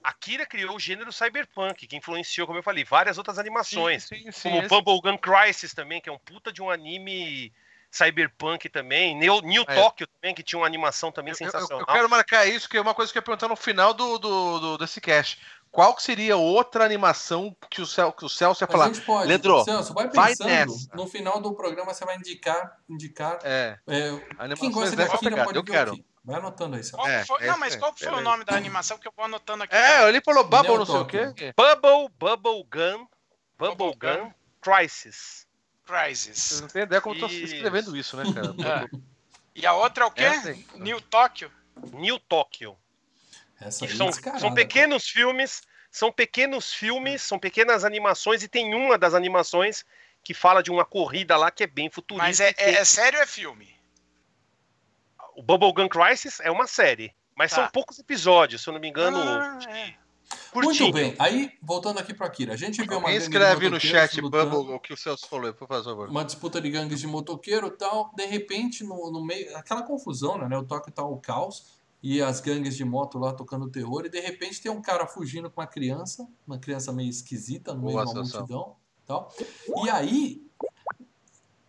Akira criou o gênero cyberpunk, que influenciou, como eu falei, várias outras animações. Sim, sim, como esse- Bubblegum Crisis também, que é um puta de um anime cyberpunk também. New, New É. Tokyo também, que tinha uma animação também Eu- eu, sensacional. eu quero marcar isso, que é uma coisa que eu ia perguntar no final do, do, do- desse cast. Qual que seria outra animação que o, Cel, que o Celso ia falar? gente pode. Leandro, Celso, vai vai pensando. nessa. no final do programa você vai indicar, indicar É, é, quem gosta de dessa Akira pode Eu ver quero. aqui. Vai anotando aí. Qual É, foi- é não, mas qual foi o nome da animação que eu vou anotando aqui? É, ele falou Bubble, Neo não sei o Tokyo. quê. Bubble, Bubblegum, Bubblegum. Bubblegum Crisis. Vocês Crisis. não têm ideia como eu tô escrevendo isso, né, cara? É. E a outra é o quê? Essa aí. New Tóquio. New Tokyo. Essa aí são, são pequenos filmes, são pequenos filmes, são pequenas animações, e tem uma das animações que fala de uma corrida lá que é bem futurista. Mas é, é, é sério ou é filme? O Bubblegum Crisis é uma série, mas Tá. são poucos episódios, se eu não me engano, Ah, é. Muito bem. Aí, voltando aqui para Akira, a gente vê uma escreve no chat lutando, Bubble o que o Celso falou, por favor. Uma disputa de gangues de motoqueiro e tal. De repente, no, no meio. Aquela confusão, né? O toque tá o caos. E as gangues de moto lá tocando terror. E de repente tem um cara fugindo com uma criança. Uma criança meio esquisita no meio Boa de uma situação. multidão. Tal. E aí,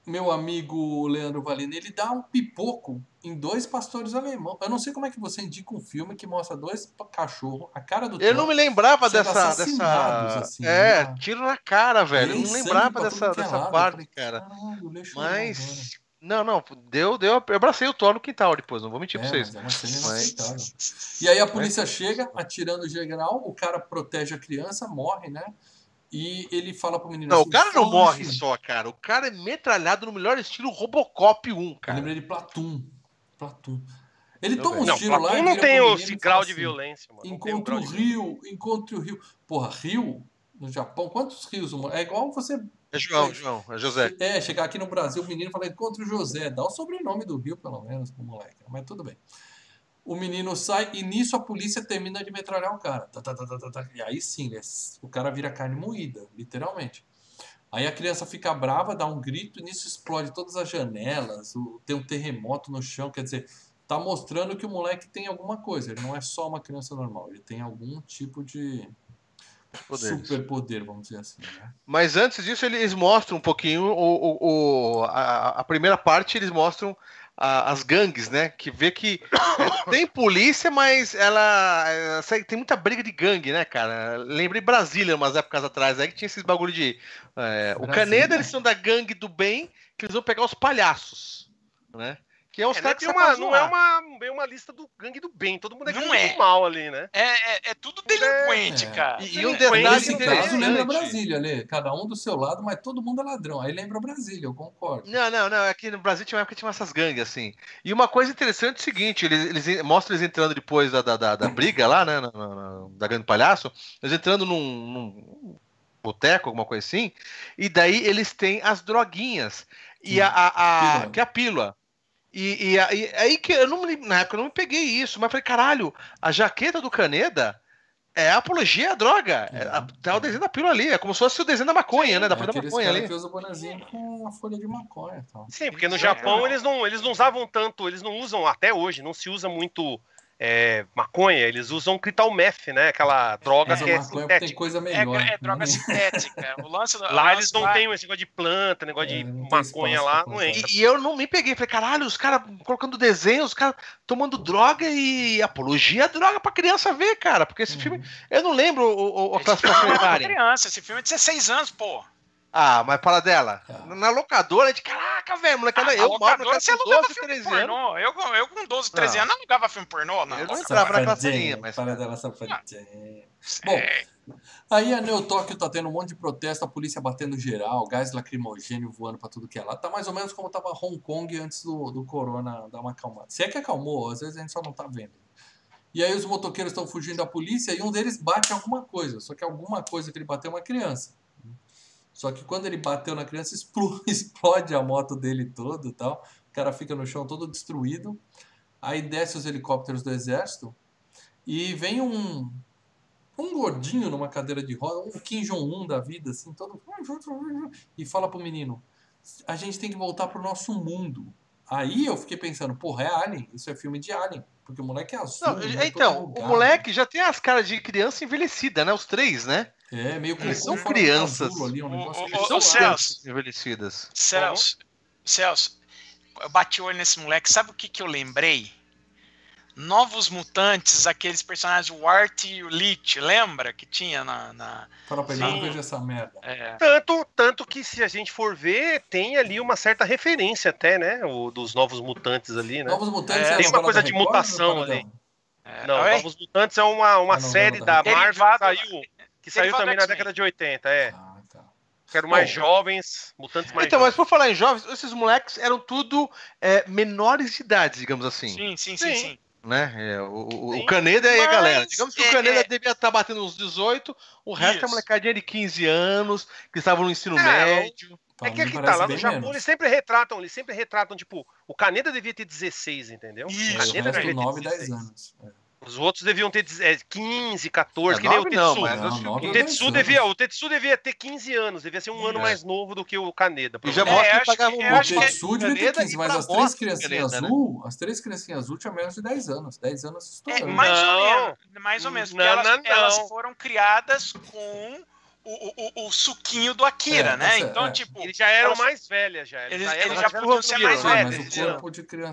meu amigo Leandro Valina, ele dá um pipoco em dois pastores alemãos. Eu não sei como é que você indica um filme que mostra dois cachorros, a cara do Eu não Thor, me lembrava dessa. dessa... assim, é, né? tiro na cara, velho. Eu não lembrava pra dessa, é dessa parte, cara. Caralho, agora. Mas. Não, não, deu, deu. Eu abracei o Thor no quintal depois, não vou mentir pra É, vocês. mas é. E aí a polícia chega, atirando o geral, o cara protege a criança, morre, né? E ele fala pro menino Não, assim, o cara não morre só, cara. O cara é metralhado no melhor estilo Robocop 1, Eu cara. lembrei de Platum. Platum. Ele Eu toma uns Não, tiros lá e não tem esse grau de assim, violência, mano. Tem o rio, encontre o rio. Porra, rio no Japão, quantos rios? mano? É igual você É João, João, é José. É, chegar aqui no Brasil, o menino fala, encontra o José, dá o sobrenome do Rio, pelo menos, pro moleque, mas tudo bem. O menino sai e nisso a polícia termina de metralhar o cara. Tá, tá, tá. E aí sim, né, o cara vira carne moída, literalmente. Aí a criança fica brava, dá um grito, e nisso explode todas as janelas, tem um terremoto no chão, quer dizer, tá mostrando que o moleque tem alguma coisa, ele não é só uma criança normal, ele tem algum tipo de superpoder, vamos dizer assim, né? Mas antes disso, eles mostram um pouquinho o, o- o- a, a primeira parte, eles mostram a- as gangues, né? Que vê que é, tem polícia, mas ela, é, tem muita briga de gangue, né, cara? Lembrei Brasília umas épocas atrás, aí que tinha esses bagulho de. é, o. Caneda, eles são da gangue do bem, que eles vão pegar os palhaços, né? Que é os É, não, é caras que bem são uma, não é uma, bem uma lista do gangue do bem. Todo mundo é gangue é. do mal ali, né? É, é, é tudo delinquente, É. cara. E, e um detalhe caso, lembra interessante. Brasília, né? Cada um do seu lado, mas todo mundo é ladrão. Aí lembra Brasília, eu concordo. Não, não, não. Aqui no Brasil tinha uma época que tinha essas gangues, assim. E uma coisa interessante é o seguinte: eles, eles mostram eles entrando depois da, da, da, da briga lá, né? na- na- na- da Grande Palhaço, eles entrando num, num boteco, alguma coisa assim, e daí eles têm as droguinhas. E a, a, a- que é a pílula. E, e, a- e aí que eu não me, na época eu não me peguei isso, mas falei, caralho, a jaqueta do Caneda é apologia à droga. É, a- tá o desenho da pílula ali, é como se fosse o desenho da maconha, né? Da é folha da maconha ali. que usam bonezinho com a folha de maconha e tal. Sim, porque no é Japão legal. eles não, eles não usavam tanto, eles não usam até hoje, não se usa muito é, maconha, eles usam crystal meth, né? Aquela droga a que é maconha tem sintética. coisa É, melhor. é droga né? sintética. O lance do, o Lá lance eles não lá- têm esse negócio de planta, negócio É, de maconha lá, não entra. E, e eu não me peguei. Falei, caralho, os caras colocando desenho, os caras tomando droga e apologia à droga pra criança ver, cara. Porque esse Uhum. filme. Eu não lembro o, o, a classificação é pra etária. criança. Esse filme é 16 anos, pô. Ah, mas para dela. Tá. Na locadora, de caraca, velho, molecada. Ah, eu na moro na casa com alugava 12, filme 13 anos. pornô. Eu, com- eu com 12, 13 Não. anos não alugava filme pornô, não. Eu não entrava Safadinha, salinha, mas. Para dela, safadinha. Bom, é, aí a Neo Tóquio tá tendo um monte de protesto, a polícia batendo geral, gás lacrimogênio voando pra tudo que é lá. Tá mais ou menos como tava Hong Kong antes do, do corona dar uma acalmada. Se é que acalmou, às vezes a gente só não tá vendo. E aí os motoqueiros estão fugindo da polícia e um deles bate alguma coisa. Só que alguma coisa que ele bateu é uma criança. Só que quando ele bateu na criança, explo- explode a moto dele todo tal. O cara fica no chão todo destruído. Aí desce os helicópteros do exército e vem um um gordinho numa cadeira de roda, um Kim Jong-un da vida, assim, todo. E fala pro menino: a gente tem que voltar pro nosso mundo. Aí eu fiquei pensando, porra, é Alien, isso é filme de Alien. Porque o moleque é azul. Não, né, todo então, o moleque já tem as caras de criança envelhecida, né? Os três, né? É, meio com Eles são crianças. ali, um O- negócio o- São o Celso. crianças envelhecidas. Celso, Celso, eu bati o olho nesse moleque. Sabe o que, que eu lembrei? Novos Mutantes, aqueles personagens o Art e o Lich, lembra que tinha na. na- Sim. vejo essa merda. é, Tanto, tanto que se a gente for ver, tem ali uma certa referência até, né? O, dos novos mutantes ali, né? Novos Mutantes É, é tem uma coisa de Record mutação ali. é, Não, oi? Novos Mutantes é uma, uma É série da. Marvel que saiu, que saiu também na década de 80, é. Ah, tá. Que eram mais Bom. jovens, mutantes mais Então, mas jovens. por falar em jovens, esses moleques eram tudo é, menores de idade, digamos assim. Sim, sim, sim, Sim. sim. Né? É, o, o- Sim. o Caneda e a Mas, galera. Digamos que é, o Caneda é. devia estar batendo uns 18, o resto é Isso. molecadinha de 15 anos, que estavam no ensino É, médio. É que aqui tá, lá no Japão menos. eles sempre retratam, eles sempre retratam, tipo, o Caneda devia ter 16, entendeu? Isso, É, o o Caneda resto, devia ter 9, 10 16. anos. É. Os outros deviam ter é, 15, 14, É, que nem o nove não, Tetsu. mas Não, O ou Tetsu, 10 devia, anos. o Tetsu devia ter 15 anos, devia ser um ano É. mais novo do que o Caneda. E já É, mostra eu que que- eu O que- Tetsu devia ter Caneda 15, e mas as três criancinhas né? azul, as três criancinhas azul tinham menos de 10 anos. 10 anos É, estourando. mais ou Não. menos. Mais ou menos. Não, Porque elas, não, não. elas foram criadas com o, o, o- o suquinho do Akira, É, né? então, é. tipo, Eles já eram elas- mais velhas já. Eles- já eram- eles já já podiam ser mais É, velhos, Eles,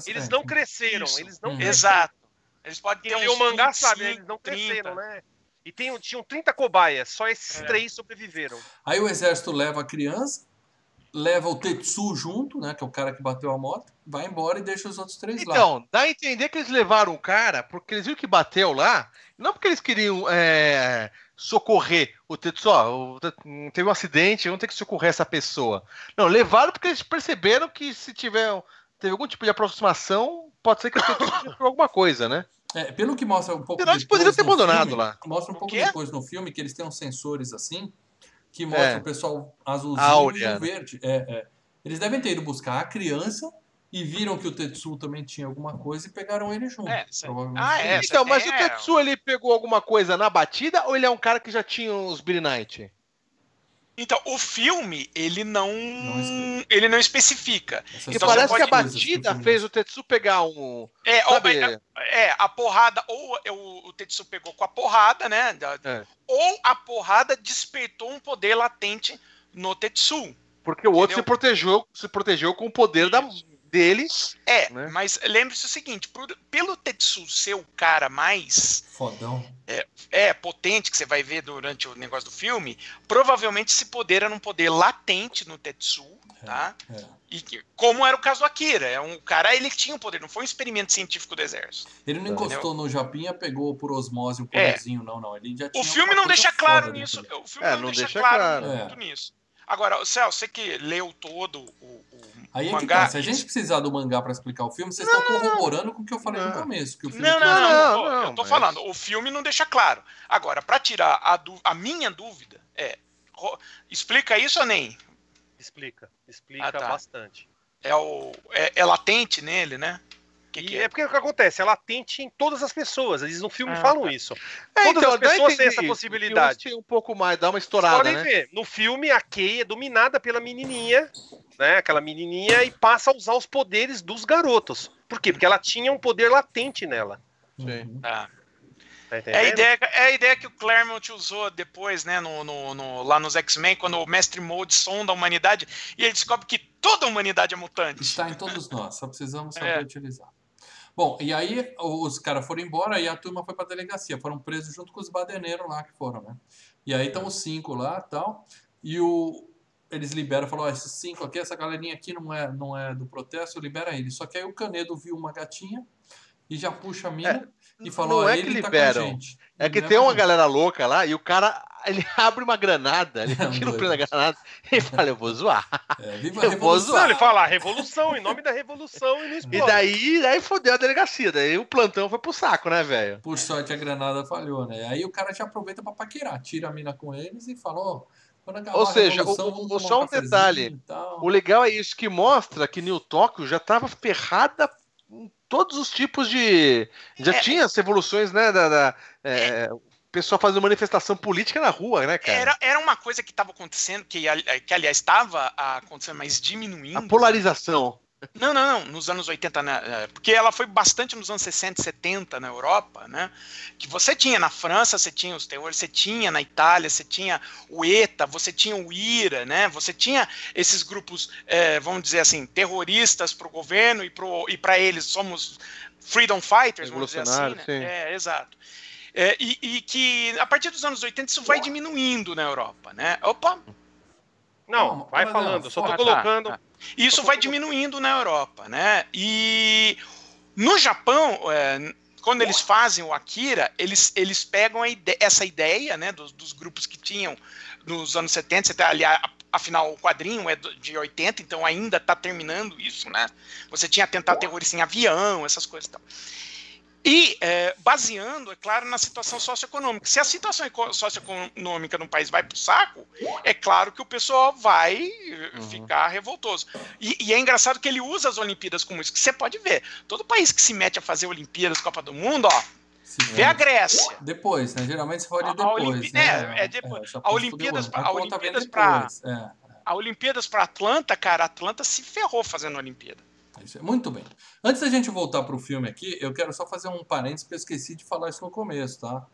eles é, não cresceram, eles não cresceram. exato. Eles podem ter uns lê o mangá 25, sabe, né? eles não 30. cresceram, né? E tem, tinham 30 cobaias, só esses É. três sobreviveram. Aí o exército leva a criança, leva o Tetsu junto, né? Que é o cara que bateu a moto, vai embora e deixa os outros três lá. Então, dá a entender que eles levaram o cara porque eles viram que bateu lá, não porque eles queriam é, socorrer o Tetsu, ó, teve um acidente, vamos ter que socorrer essa pessoa. Não, levaram porque eles perceberam que se tiver teve algum tipo de aproximação, pode ser que o Tetsu sofreu alguma coisa, né? É, pelo que mostra um pouco depois poderiam ter no abandonado filme, lá. Mostra um pouco depois no filme que eles têm uns sensores assim que mostram É. o pessoal azulzinho Áurea, e né? o verde. É, é. Eles devem ter ido buscar a criança e viram que o Tetsu também tinha alguma coisa e pegaram ele junto. É, Ah, é. Então, mas é, o Tetsu ele pegou alguma coisa na batida ou ele é um cara que já tinha os Billy Knight? Então, o filme, ele não. explica. ele não especifica. Porque Então, são parece você que a pode- o batida filme fez o Tetsu pegar um. É, Sabe? é, é, a porrada, ou o, o Tetsu pegou com a porrada, né? É. Ou a porrada despertou um poder latente no Tetsu. Porque o outro Entendeu? se protegeu, se protegeu com o poder da, dele. É, Né? mas lembre-se o seguinte: por- pelo Tetsu ser o cara mais Fodão. é potente que você vai ver durante o negócio do filme, provavelmente esse poder era um poder latente no Tetsu, tá? É. E que- como era o caso do Akira, é um cara, ele tinha um poder, não foi um experimento científico do exército. Ele não Entendeu? encostou no Japinha, pegou por osmose o É. poderzinho, não, não. Ele já tinha O filme não deixa claro nisso. O filme É, não, não deixa, deixa claro, claro. muito nisso. Agora, Celso, você que leu todo o, o Aí é que mangá. tá. Se a gente precisar do mangá pra explicar o filme, vocês estão corroborando com o que eu falei no Não. começo. Que o filme Não, não, não, Não, não, não, Eu tô mas- falando, o filme não deixa claro. Agora, pra tirar a, a minha dúvida, é. Explica isso ou nem? Explica, explica Ah, tá. bastante. É, o, é, é latente nele, né? Que, E que é é? porque o que acontece? É latente em todas as pessoas. Eles no filme Ah, falam tá. isso. É, Todas as dá a pessoas têm essa isso. possibilidade. Tem um pouco mais, dá uma estourada, podem né? ver. No filme, a Kay é dominada pela menininha, né? Aquela menininha e passa a usar os poderes dos garotos. Por quê? Porque ela tinha um poder latente nela. Uhum. Tá. Tá É a, ideia, é a ideia que o Claremont usou depois, né, no, no- no- lá nos X-Men, quando o Mestre Mold sonda a humanidade e ele descobre que toda a humanidade é mutante. Está em todos nós, só precisamos saber É. utilizar. Bom, e aí os caras foram embora e a turma foi pra delegacia. Foram presos junto com os badeneiros lá que foram, né? E aí estão os cinco lá tal. E o, eles liberam, falaram: ó, esses cinco aqui, essa galerinha aqui não é, não é do protesto, libera eles. Só que aí o Canedo viu uma gatinha e já puxa a mina e falou: não é que ele tá liberam, com a gente. É que Leva tem uma galera louca lá e o cara ele abre uma granada, ele É, tira o prêmio da granada e fala: Eu vou zoar. É, viva Eu vou zoar. Ele fala "Ah, revolução, em nome da revolução e não E daí, daí fodeu a delegacia. Daí o plantão foi pro saco, né, velho? Por sorte a granada falhou, né? Aí o cara já aproveita pra paquerar, tira a mina com eles e fala, ó, Quando acabar Ou seja, o- só um cafezinho detalhe. tal. O legal é isso, que mostra que New Tóquio já estava ferrada em todos os tipos de. Já É. tinha as revoluções, né? Da, da- é, o pessoal fazendo manifestação política na rua, né, cara? Era, era uma coisa que estava acontecendo, que, que aliás estava acontecendo, mas diminuindo. A polarização. Não, não, não, nos anos 80, né, é, porque ela foi bastante nos anos 60 e 70 na Europa, né? Que você tinha na França, você tinha os terrores, você tinha na Itália, você tinha o ETA, você tinha o IRA, né? Você tinha esses grupos, é, vamos dizer assim, terroristas para o governo e, para eles somos freedom fighters, vamos dizer assim, né? Sim. É, exato. É, e, e que a partir dos anos 80 isso vai diminuindo na Europa, né? Opa, Não, Não, vai falando, não, só tô Ah, tá, colocando. tá. Isso vai diminuindo na Europa, né? E no Japão, é, quando eles fazem o Akira, eles, eles pegam a ide- essa ideia, né, dos, dos grupos que tinham nos anos 70, 70 aliás, afinal o quadrinho é de 80, então ainda está terminando isso, né? Você tinha atentado terrorista em avião, essas coisas e tal. E é, baseando, é claro, na situação socioeconômica. Se a situação eco- socioeconômica no país vai para o saco, é claro que o pessoal vai eh, Uhum. ficar revoltoso. E, e é engraçado que ele usa as Olimpíadas como isso, que você pode ver. Todo país que se mete a fazer Olimpíadas, Copa do Mundo, ó, vê a Grécia. Depois, né? Geralmente você pode A- a depois, Olimpí- né? é, é depois. já A Olimpíadas- o a Olimpíadas é. A para Atlanta, cara, Atlanta se ferrou fazendo a Olimpíada. É muito bem. Antes da gente voltar pro filme aqui, eu quero só fazer um parênteses, porque eu esqueci de falar isso no começo, tá?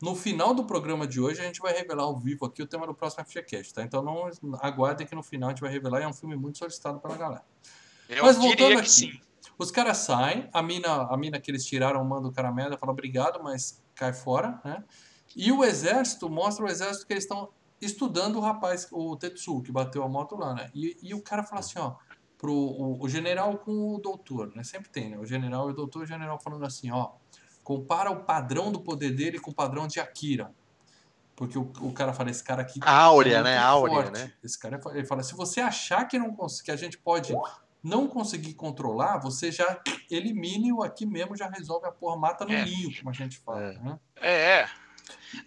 No final do programa de hoje, a gente vai revelar ao vivo aqui o tema do próximo FGCast, tá? Então não aguardem que no final a gente vai revelar, e é um filme muito solicitado pela galera. Eu Mas voltando que aqui. sim. Os caras saem, a mina, a mina que eles tiraram manda o cara merda, fala obrigado, mas cai fora, né? E o exército mostra o exército que eles estão estudando o rapaz, o Tetsu, que bateu a moto lá, né? E, e o cara fala assim, ó, pro o, o general com o doutor, né? Sempre tem, né? O general e o doutor, o general falando assim, ó, compara o padrão do poder dele com o padrão de Akira. Porque o, o cara fala, esse cara aqui A áurea, é né? áurea, forte. né? Esse cara é ele fala, se você achar que, não que a gente pode não conseguir controlar, você já elimine o aqui mesmo, já resolve a porra, mata no É. ninho, como a gente fala. É. Né? É.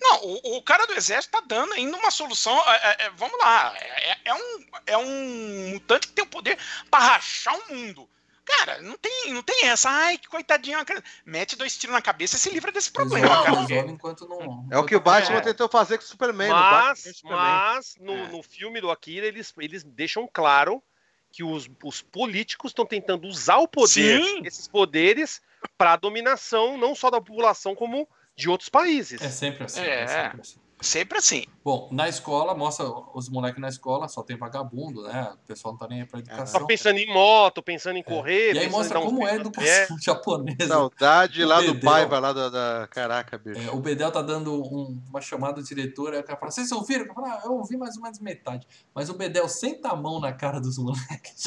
Não, o, o cara do exército tá dando ainda uma solução. é, é, é, vamos lá. É, é- um, é um mutante que tem o poder pra rachar o mundo. Cara, não tem, não tem essa. Ai, que coitadinho. Mete dois tiros na cabeça e se livra desse problema, Resolve, cara. resolve enquanto não. É o que o enquanto- Batman É. tentou fazer com o Superman. no Mas, vs Superman. mas no, É. no filme do Akira, eles, eles deixam claro que os, os políticos estão tentando usar o poder, Sim. esses poderes, para a dominação não só da população, como de outros países. É sempre assim. É. É sempre assim. Sempre assim. Bom, na escola, mostra os moleques na escola, só tem vagabundo, né? O pessoal não tá nem aí pra educação. Só pensando em moto, pensando em correr. É. E aí mostra como é a educação japonesa. Saudade lá do Bedel. Paiva, lá da, da- Caraca, bicho. É, o Bedel tá dando um- uma chamada ao diretor, aí o cara fala, vocês ouviram? Eu falo, ah, eu ouvi mais ou menos metade. Mas o Bedel senta a mão na cara dos moleques.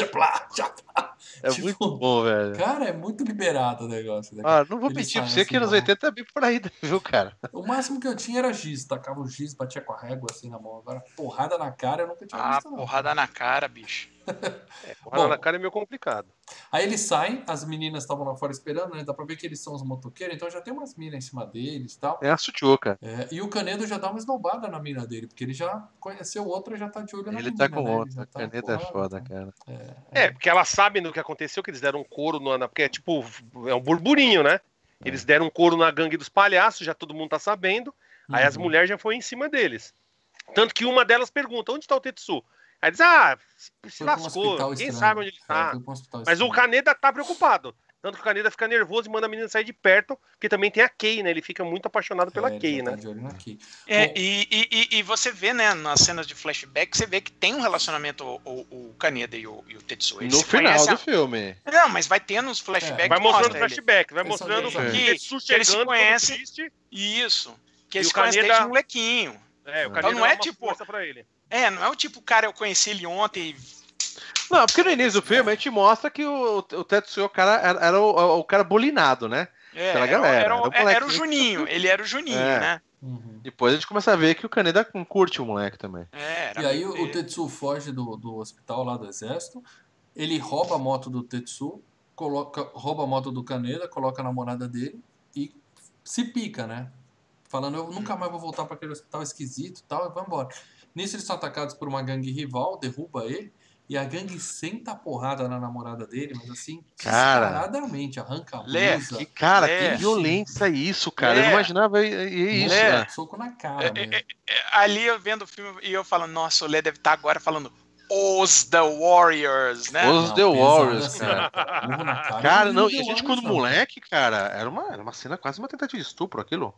É tipo, muito bom, velho. Cara, é muito liberado o negócio. Né? Ah, não vou Ele mentir pra você assim, que nos não. 80 é bem por aí, viu, cara? O máximo que eu tinha era giz, tacava o giz, batia com a régua assim na mão. Agora, porrada na cara eu nunca tinha Ah, visto, não. porrada na cara, bicho. É, porrada Bom. na cara é meio complicado. Aí eles saem, as meninas estavam lá fora esperando, né? Dá pra ver que eles são os motoqueiros, então já tem umas minas em cima deles e tal. É a Sutioka. É, e o Canedo já dá uma esnobada na mina dele, porque ele já conheceu outra e já tá de olho na Ele menina, tá com né? Outra. tá, caneta é foda, tá. cara. É, porque elas sabem do que aconteceu, que eles deram um couro na. Porque é tipo, é um burburinho, né? Eles deram um couro na gangue dos palhaços, já todo mundo tá sabendo. Aí as Uhum. mulheres já foram em cima deles. Tanto que uma delas pergunta: onde tá o Tetsu? Aí diz: ah, se- se Foi um lascou, ninguém estranho. sabe onde ele É, tá. foi pra um Mas o. Caneda tá preocupado. Tanto que o Caneda fica nervoso e manda a menina sair de perto, porque também tem a Kay, né? Ele fica muito apaixonado pela É, Kay, já tá né? na Kay. É, Bom. e, e, e- e você vê, né, nas cenas de flashback, você vê que tem um relacionamento o, o, o Kaneda e o, e o Tetsu. Eles No final conhecem do filme. Não, mas vai ter nos flashbacks. É, Vai mostrando mostra ele. flashback, vai são mostrando amigos. Tetsu Que eles se conhecem. Isso. Que E eles o conhecem Kaneda- desde molequinho. É, o Então Caneda não é uma tipo-. É, não é o tipo, cara, eu conheci ele ontem e Não, porque no início do filme a gente mostra que o, o Tetsuya, o cara, era, era o, o cara bulinado, né? É, Pela era, galera, era, era o- o era o. Juninho, ele era o Juninho, É. né? Uhum. Depois a gente começa a ver que o Kaneda curte o moleque também. É, era E aí o. Tetsu foge do, do hospital lá do exército, ele rouba a moto do Tetsu, coloca, rouba a moto do Kaneda, coloca a namorada dele e se pica, né? Falando, eu nunca mais vou voltar para aquele hospital esquisito e tal, e vai embora. Nisso eles são atacados por uma gangue rival, derruba ele. E a gangue senta a porrada na namorada dele, mas assim, Cara. descaradamente, arranca a Lé, blusa. Que, cara, É. que violência isso, cara. Eu É. não imaginava isso, É. né? Soco na cara mesmo. É, Ali eu vendo o filme e eu falando, nossa, o Lê deve estar agora falando os The Warriors, né? Os Não, The Warriors, assim, cara. Cara, Cara, eu não, e a gente quando moleque, cara, era uma, era uma cena quase uma tentativa de estupro aquilo.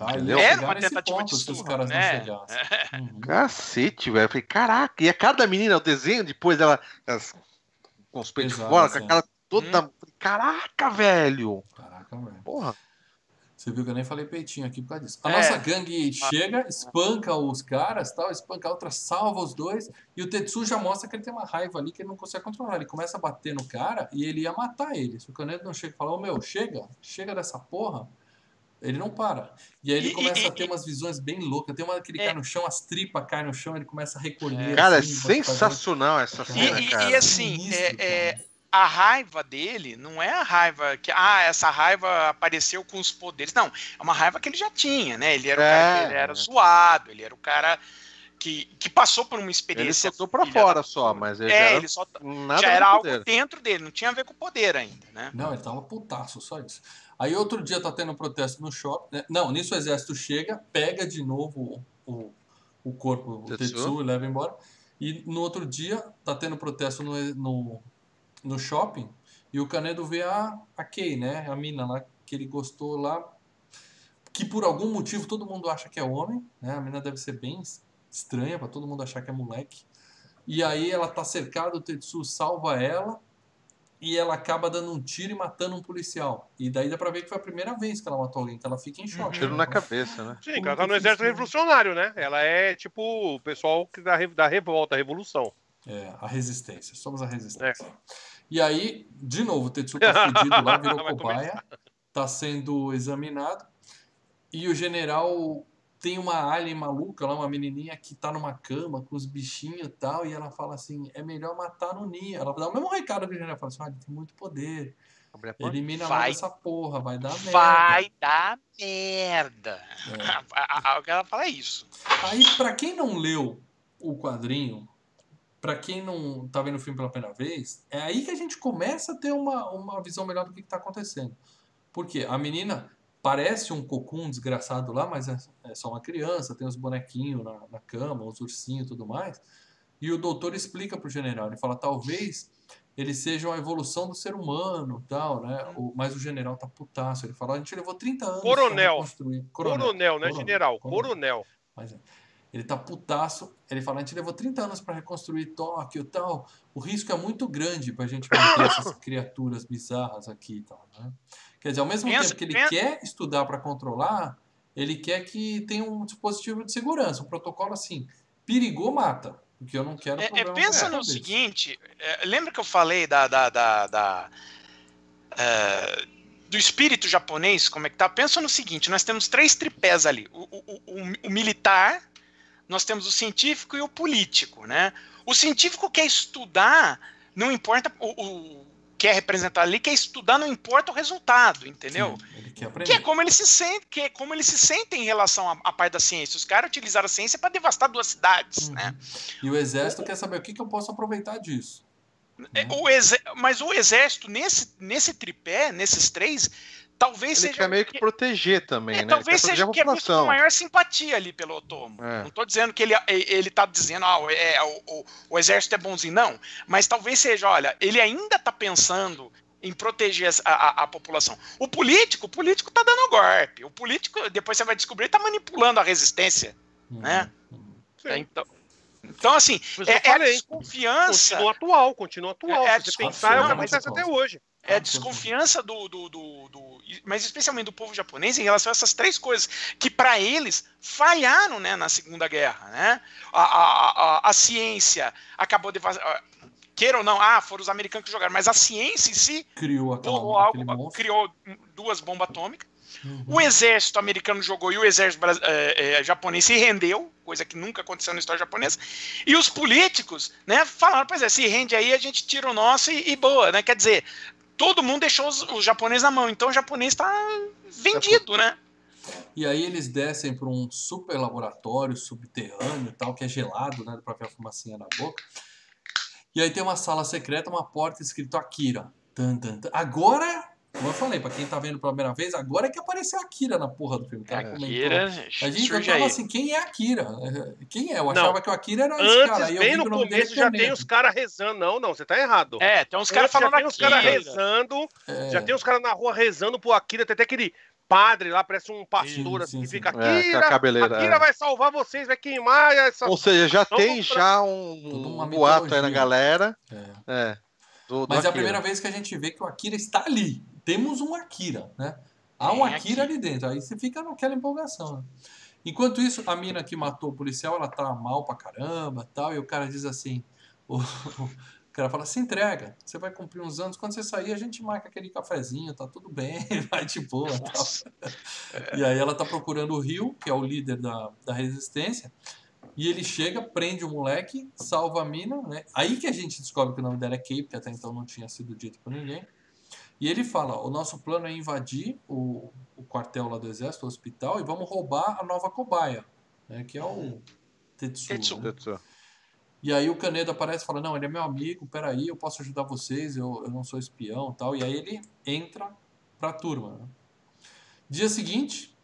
Ah, Entendeu? Era uma tentativa de caras né? não chegassem. Uhum. Cacete, velho. Eu Falei, caraca, e a cara da menina, o desenho, depois ela as- com os peitos Pesado, fora, com assim. a cara toda. Falei, Caraca, velho. Caraca, velho. Porra. Você viu que eu nem falei peitinho aqui por causa disso. A É. nossa gangue chega, espanca os caras, tal, espanca a outra, salva os dois, e o Tetsu já mostra que ele tem uma raiva ali que ele não consegue controlar. Ele começa a bater no cara e ele ia matar ele. Se o Canedo não chega e fala, ô meu, chega, chega dessa porra, ele não para. E aí ele E- começa e- a ter umas visões bem loucas. Tem uma que ele É. cai no chão, as tripas caem no chão, ele começa a recolher. Cara, é assim, fazer- sensacional essa E, cena, e- cara. e assim, é- é, a raiva dele não é a raiva que, ah, essa raiva apareceu com os poderes. Não, é uma raiva que ele já tinha, né? Ele era o cara que É. ele era zoado, ele era o cara que, que passou por uma Ele experiência. soltou pra filha fora da só, mas ele É, já era ele só nada já era algo dentro dele, não tinha a ver com o poder ainda, né? Não, ele tava putaço, só isso. Aí outro dia tá tendo protesto no shopping. né? Não, nisso o exército chega, pega de novo o, o corpo, o Tetsu. E leva embora. E no outro dia tá tendo protesto no, no, no shopping e o Canedo vê a, a Kay, né? A mina lá que ele gostou lá. Que por algum motivo todo mundo acha que é homem, né? A mina deve ser bem es- estranha pra todo mundo achar que é moleque. E aí ela tá cercada, o Tetsu salva ela e ela acaba dando um tiro e matando um policial. E daí dá pra ver que foi a primeira vez que ela matou alguém, que ela fica em choque. Tiro na cabeça, né? Sim, ela tá no exército revolucionário, né? Ela é tipo o pessoal que da, re- da revolta, a revolução. É, a resistência. Somos a resistência. E aí, de novo, o Tetsu tá fudido lá, virou cobaia, tá sendo examinado. E o general tem uma alien maluca lá, uma menininha que tá numa cama com os bichinhos e tal, e ela fala assim, é melhor matar no ninho. Ela dá o mesmo recado que o general, fala assim, olha, ele tem muito poder, a elimina Vai. essa porra, vai dar merda. Vai dar merda. É. A- a- a- O que ela fala é isso. Aí, pra quem não leu o quadrinho, pra quem não tá vendo o filme pela primeira vez, é aí que a gente começa a ter uma, uma visão melhor do que, que tá acontecendo. Porque a menina parece um cocum desgraçado lá, mas é, é só uma criança, tem os bonequinhos na, na cama, os ursinhos e tudo mais. E o doutor explica pro general, ele fala, talvez eles sejam a evolução do ser humano tal, né? O, mas o general tá putaço, ele fala, a gente levou 30 anos Coronel. reconstruir. Coronel, né, general? coronel. Coronel. Mas é. Ele tá putaço. Ele fala: a gente levou 30 anos para reconstruir Tóquio e tal. O risco é muito grande pra gente manter essas criaturas bizarras aqui e tal. Né? Quer dizer, ao mesmo Pensa- tempo que ele pensa- quer estudar para controlar, ele quer que tenha um dispositivo de segurança, um protocolo assim. Perigou, mata. Porque eu não quero É, é, pensa no vez. seguinte, é, lembra que eu falei da, da, da- da, é, do espírito japonês, como é que tá? Pensa no seguinte, nós temos três tripés ali, o, o- o- o militar, nós temos o científico e o político, né? O científico quer estudar, não importa, o, o quer representar ali, quer estudar, não importa o resultado, entendeu? Sim, ele quer Que aprender. é como ele se sente, que é como ele se sente em relação à, à parte da ciência. Os caras utilizaram a ciência para devastar duas cidades, Uhum. né? E o exército quer saber o que, que eu posso aproveitar disso. É, né? O exé- Mas o exército, nesse, nesse tripé, nesses três, talvez Ele seja. quer meio que proteger também, é, né? Talvez seja a que é visto com maior simpatia ali pelo Otomo. É. Não tô dizendo que ele, ele tá dizendo, ah, é, o, o, o exército é bonzinho, não. Mas talvez seja, olha, ele ainda tá pensando em proteger a, a- a população. O político, o político tá dando golpe. O político, depois você vai descobrir, tá manipulando a resistência. né? Uhum. Sim. Então, então assim, Por isso eu é, é a falei. desconfiança. Continua atual, continua atual. É, é Se você pensar, é o que acontece até hoje. É a Absolutamente. desconfiança do, do, do, do- Mas especialmente do povo japonês em relação a essas três coisas, que para eles falharam né, na Segunda Guerra. Né? A, a, a, a ciência acabou de. Queira ou não, ah, foram os americanos que jogaram, mas a ciência em si Criou aquela, algo, criou duas bombas atômicas. Uhum. O exército americano jogou e o exército eh, eh, japonês se rendeu, coisa que nunca aconteceu na história japonesa. E os políticos, né, falaram, pois é, se rende aí, a gente tira o nosso e, e boa, né? Quer dizer, todo mundo deixou os, os japoneses na mão, então o japonês está vendido, né? E aí eles descem para um super laboratório subterrâneo e tal, que é gelado, né? Pra ver a fumacinha na boca. E aí tem uma sala secreta, uma porta escrito Akira. Tan, tan, tan. Agora, como eu falei, pra quem tá vendo pela primeira vez, agora é que apareceu a Akira na porra do filme. O cara comentou. Akira, A gente tava aí. assim, quem é Akira? Quem é? Eu achava que o Akira era esse Antes, cara. Aí eu bem no começo, é já tem os caras rezando. Não, não, você tá errado. É, tem uns caras Antes, já falando tem os caras Akira. rezando, É. já tem os caras na rua rezando pro Akira, tem até aquele padre lá, parece um pastor Sim, assim, sim, que fica É, com a Akira, cabeleira, Akira é. vai salvar vocês, vai queimar essa... Ou seja, já Não, tem vamos já um, um boato aí na galera. É. É. do- do Mas é a Akira. primeira vez que a gente vê que o Akira está ali. Temos um Akira, né? Há um Akira ali dentro. Aí você fica naquela empolgação. Né? Enquanto isso, a mina que matou o policial, ela tá mal pra caramba tal. E o cara diz assim: o, o cara fala, se entrega, você vai cumprir uns anos. Quando você sair, a gente marca aquele cafezinho, tá tudo bem, vai de boa tal. E aí ela tá procurando o Rio, que é o líder da, da resistência. E ele chega, prende o moleque, salva a mina, né? Aí que a gente descobre que o nome dela é Kay, porque até então não tinha sido dito por ninguém. E ele fala: o nosso plano é invadir o, o quartel lá do exército, o hospital, e vamos roubar a nova cobaia, né? Que é o Tetsu. Tetsu. né? Tetsu. E aí o Kaneda aparece e fala, não, ele é meu amigo, peraí, eu posso ajudar vocês, eu, eu não sou espião e tal. E aí ele entra pra turma. né? Dia seguinte,